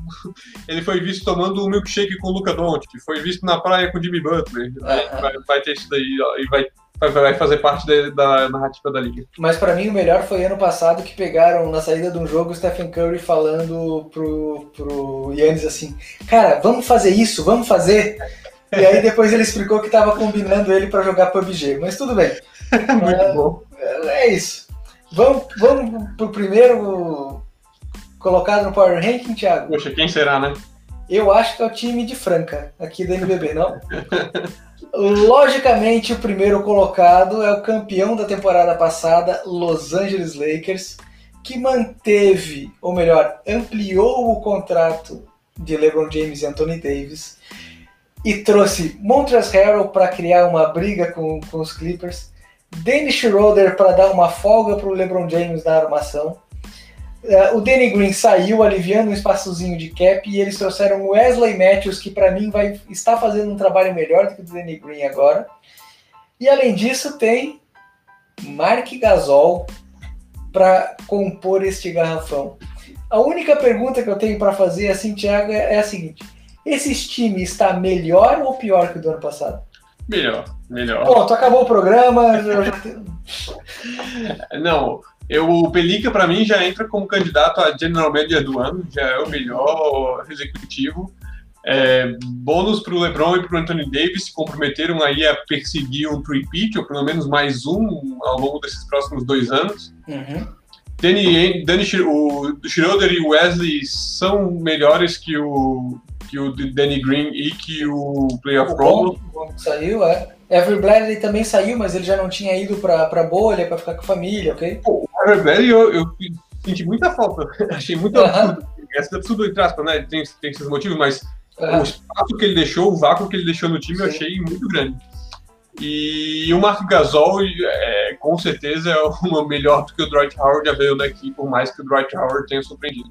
ele foi visto tomando um milkshake com o Luca Doncic, foi visto na praia com o Jimmy Butler. Vai, vai, ter isso daí e vai vai fazer parte de, da narrativa da liga. Mas para mim o melhor foi ano passado que pegaram na saída de um jogo o Stephen Curry falando pro, pro Yannis assim: Cara, vamos fazer isso, vamos fazer. E aí depois ele explicou que tava combinando ele para jogar PUBG. Mas tudo bem. Muito é, bom. É isso. Vamos, vamos pro primeiro colocado no Power Ranking, Thiago? Poxa, quem será, né? Eu acho que é o time de Franca, aqui do NBB, não? Logicamente, o primeiro colocado é o campeão da temporada passada, Los Angeles Lakers, que manteve, ou melhor, ampliou o contrato de LeBron James e Anthony Davis e trouxe Montrezl Harrell para criar uma briga com, com os Clippers, Dennis Schroeder para dar uma folga para o LeBron James na armação o Danny Green saiu aliviando um espaçozinho de cap e eles trouxeram o Wesley Matthews, que para mim vai estar fazendo um trabalho melhor do que o Danny Green agora. E além disso, tem Mark Gasol para compor este garrafão. A única pergunta que eu tenho para fazer, assim, Thiago, é, é a seguinte: esse time está melhor ou pior que o do ano passado? Melhor, melhor. Pronto, acabou o programa. Já... Não, eu, o Pelica, para mim, já entra como candidato a General Manager do ano, já é o melhor executivo. É, bônus para o LeBron e para o Anthony Davis se comprometeram aí a perseguir um three-peat, ou pelo menos mais um, ao longo desses próximos dois anos. Uhum. Danny, Danny, o Schroeder e o Wesley são melhores que o, que o Danny Green e que o Playoff Romo. Saiu, é. Every Bradley também saiu, mas ele já não tinha ido pra, pra bolha, pra ficar com a família, ok? Pô, o Every Bradley eu, eu, senti muita falta. Achei muito uh -huh. absurdo. Essa é absurdo entre aspas, né? Tem, tem esses motivos, mas o espaço que ele deixou, o vácuo que ele deixou no time, Sim. eu achei muito grande. E o Mark Gasol, é, com certeza, é o melhor do que o Dwight Howard já veio daqui, por mais que o Dwight Howard tenha surpreendido.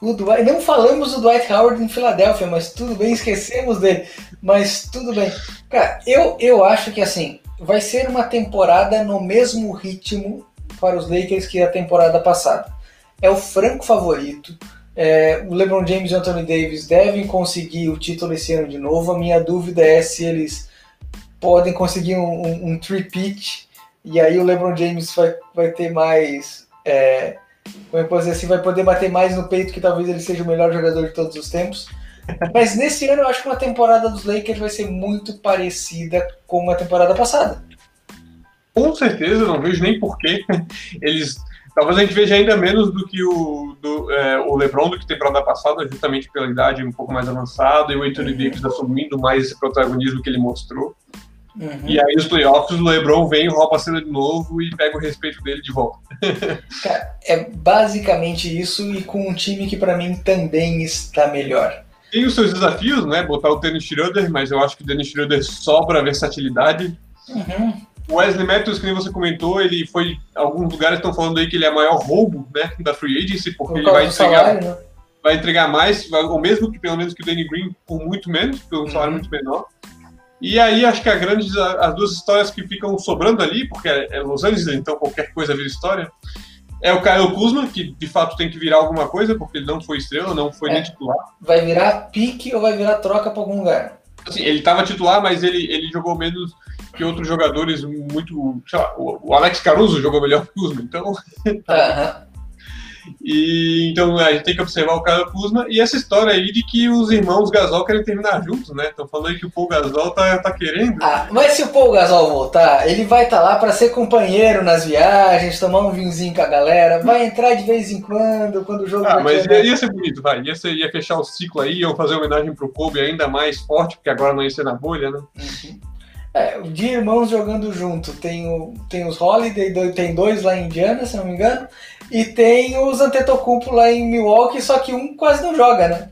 O Dwight, não falamos do Dwight Howard em Filadélfia, mas tudo bem, esquecemos dele. Mas tudo bem. Cara, eu, eu acho que assim, vai ser uma temporada no mesmo ritmo para os Lakers que a temporada passada. É o franco favorito. É, o LeBron James e o Anthony Davis devem conseguir o título esse ano de novo. A minha dúvida é se eles podem conseguir um, um, um three-peat e aí o LeBron James vai, vai ter mais. É, como eu posso dizer assim, vai poder bater mais no peito que talvez ele seja o melhor jogador de todos os tempos. Mas nesse ano eu acho que uma temporada dos Lakers vai ser muito parecida com a temporada passada. Com certeza, não vejo nem porquê. Eles. Talvez a gente veja ainda menos do que o, do, é, o LeBron do que temporada passada, justamente pela idade um pouco mais avançada, e o Anthony uhum. Davis assumindo mais esse protagonismo que ele mostrou. Uhum. E aí, os playoffs, o LeBron vem, rouba a cena de novo e pega o respeito dele de volta. Cara, é basicamente isso, e com um time que para mim também está melhor. Tem os seus desafios, né? Botar o Dennis Schroeder, mas eu acho que o Dennis Schroeder sobra versatilidade. Uhum. O Wesley Matthews, que nem você comentou, ele foi. Alguns lugares estão falando aí que ele é o maior roubo né, da free agency, porque Por ele vai entregar, salário, né? vai entregar mais, ou mesmo que pelo menos que o Danny Green, por muito menos, pelo uhum. salário muito menor. E aí acho que a grande, as duas histórias que ficam sobrando ali, porque é Los Angeles, então qualquer coisa vira história, é o Kyle Kuzma, que de fato tem que virar alguma coisa, porque ele não foi estrela, não foi é. nem titular. Vai virar pique ou vai virar troca para algum lugar? Assim, ele estava titular, mas ele, ele jogou menos que outros jogadores muito. Lá, o Alex Caruso jogou melhor que o Kuzma, então. Uhum. E então a gente tem que observar o Kyle Kuzma e essa história aí de que os irmãos Gasol querem terminar juntos, né? Estão falando aí que o Paul Gasol tá, tá querendo. Ah, mas se o Paul Gasol voltar, ele vai estar tá lá para ser companheiro nas viagens, tomar um vinhozinho com a galera, vai entrar de vez em quando, quando o jogo Ah, mas ia, ia, ser bonito, vai. Ia, ser, ia fechar o ciclo aí, ou fazer homenagem pro Kobe ainda mais forte, porque agora não ia ser na bolha, né? Uhum. É, de irmãos jogando junto. Tem, o, tem os Holiday, tem dois lá em Indiana, se não me engano. E tem os Antetokounmpo lá em Milwaukee, só que um quase não joga, né?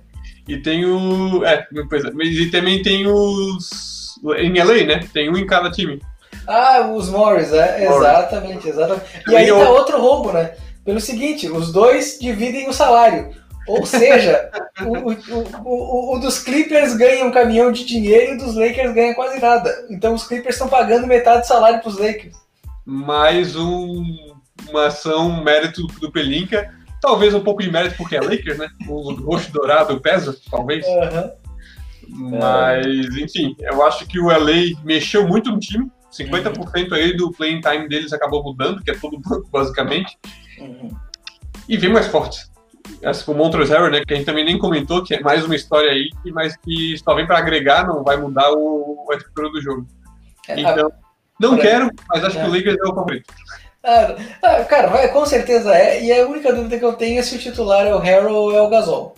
E tem o... É, pois é. E também tem os... Em LA, né? Tem um em cada time. Ah, os Morris, é. Morris. Exatamente, exatamente. E aí tá outro roubo, né? Pelo seguinte, os dois dividem o salário. Ou seja, o, o, o, dos Clippers ganha um caminhão de dinheiro e o dos Lakers ganha quase nada. Então os Clippers estão pagando metade do salário para os Lakers. Mais um, uma ação, mérito do Pelinka. Talvez um pouco de mérito porque é Lakers, né? O roxo dourado pesa, talvez. Uhum. Mas, enfim, eu acho que o LA mexeu muito no time. 50% uhum. aí do playing time deles acabou mudando, que é todo banco, basicamente. Uhum. E vem mais forte essa com o Montrezl Harrell, né, que a gente também nem comentou, que é mais uma história aí, mas que só vem para agregar, não vai mudar o, a estrutura do jogo. É, então, não quero, mas acho é. que o Lakers é o favorito. Ah, ah, cara, vai, com certeza é, e a única dúvida que eu tenho é se o titular é o Harrell ou é o Gasol.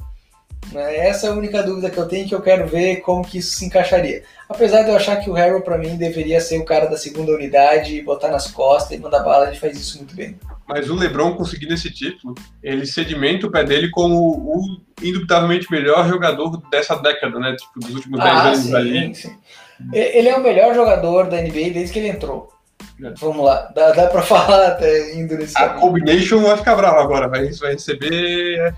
Né, essa é a única dúvida que eu tenho que eu quero ver como que isso se encaixaria. Apesar de eu achar que o Harrell, para mim, deveria ser o cara da segunda unidade, botar nas costas e mandar bala, ele faz isso muito bem. Mas o LeBron conseguindo esse título, ele sedimenta o pé dele como o indubitavelmente melhor jogador dessa década, né? Tipo, dos últimos 10 ah, anos sim, ali. Sim. Ele é o melhor jogador da NBA desde que ele entrou. É. Vamos lá, dá, dá pra falar até indo nesse A combination vai ficar brava agora, vai, vai receber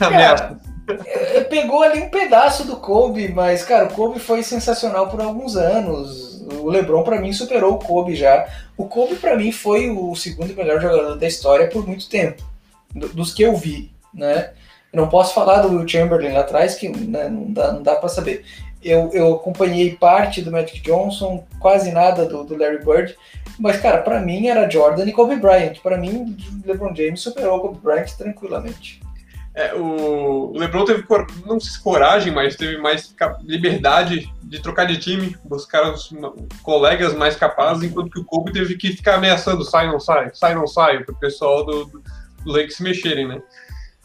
ameaça. É, pegou ali um pedaço do Kobe, mas, cara, o Kobe foi sensacional por alguns anos. O LeBron, para mim, superou o Kobe já. O Kobe, para mim, foi o segundo melhor jogador da história por muito tempo, dos que eu vi, né? Eu não posso falar do Will Chamberlain lá atrás, que né, não dá, não dá para saber. Eu, eu acompanhei parte do Magic Johnson, quase nada do, do Larry Bird, mas, cara, para mim era Jordan e Kobe Bryant. Para mim, LeBron James superou o Kobe Bryant tranquilamente. É, o LeBron teve, não sei se coragem, mas teve mais liberdade de trocar de time, buscar os colegas mais capazes, enquanto que o Kobe teve que ficar ameaçando, sai, não sai, sai, não sai, para o pessoal do, do, Lakers se mexerem, né?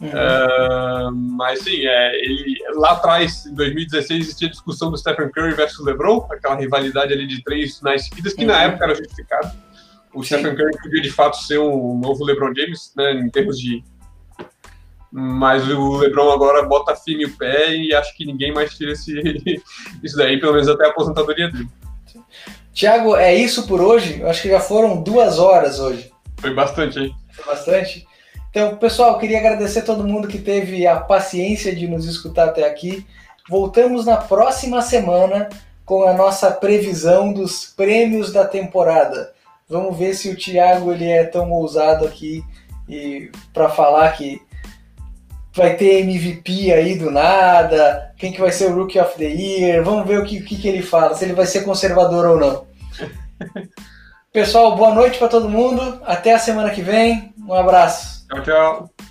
Uhum. Uh, mas sim, é, ele, lá atrás, em 2016, existia a discussão do Stephen Curry versus LeBron, aquela rivalidade ali de três finais seguidas, que uhum. na época era justificado. O sim. Stephen Curry podia de fato ser um novo LeBron James, né, em termos de mas o LeBron agora bota firme o pé e acho que ninguém mais tira esse, isso daí, pelo menos até a aposentadoria dele. Tiago, é isso por hoje? Eu acho que já foram duas horas hoje. Foi bastante, hein? Foi bastante. Então, pessoal, queria agradecer a todo mundo que teve a paciência de nos escutar até aqui. Voltamos na próxima semana com a nossa previsão dos prêmios da temporada. Vamos ver se o Thiago ele é tão ousado aqui e para falar que vai ter MVP aí do nada, quem que vai ser o Rookie of the Year, vamos ver o que, que, que ele fala, se ele vai ser conservador ou não. Pessoal, boa noite para todo mundo. Até a semana que vem. Um abraço. Tchau, tchau.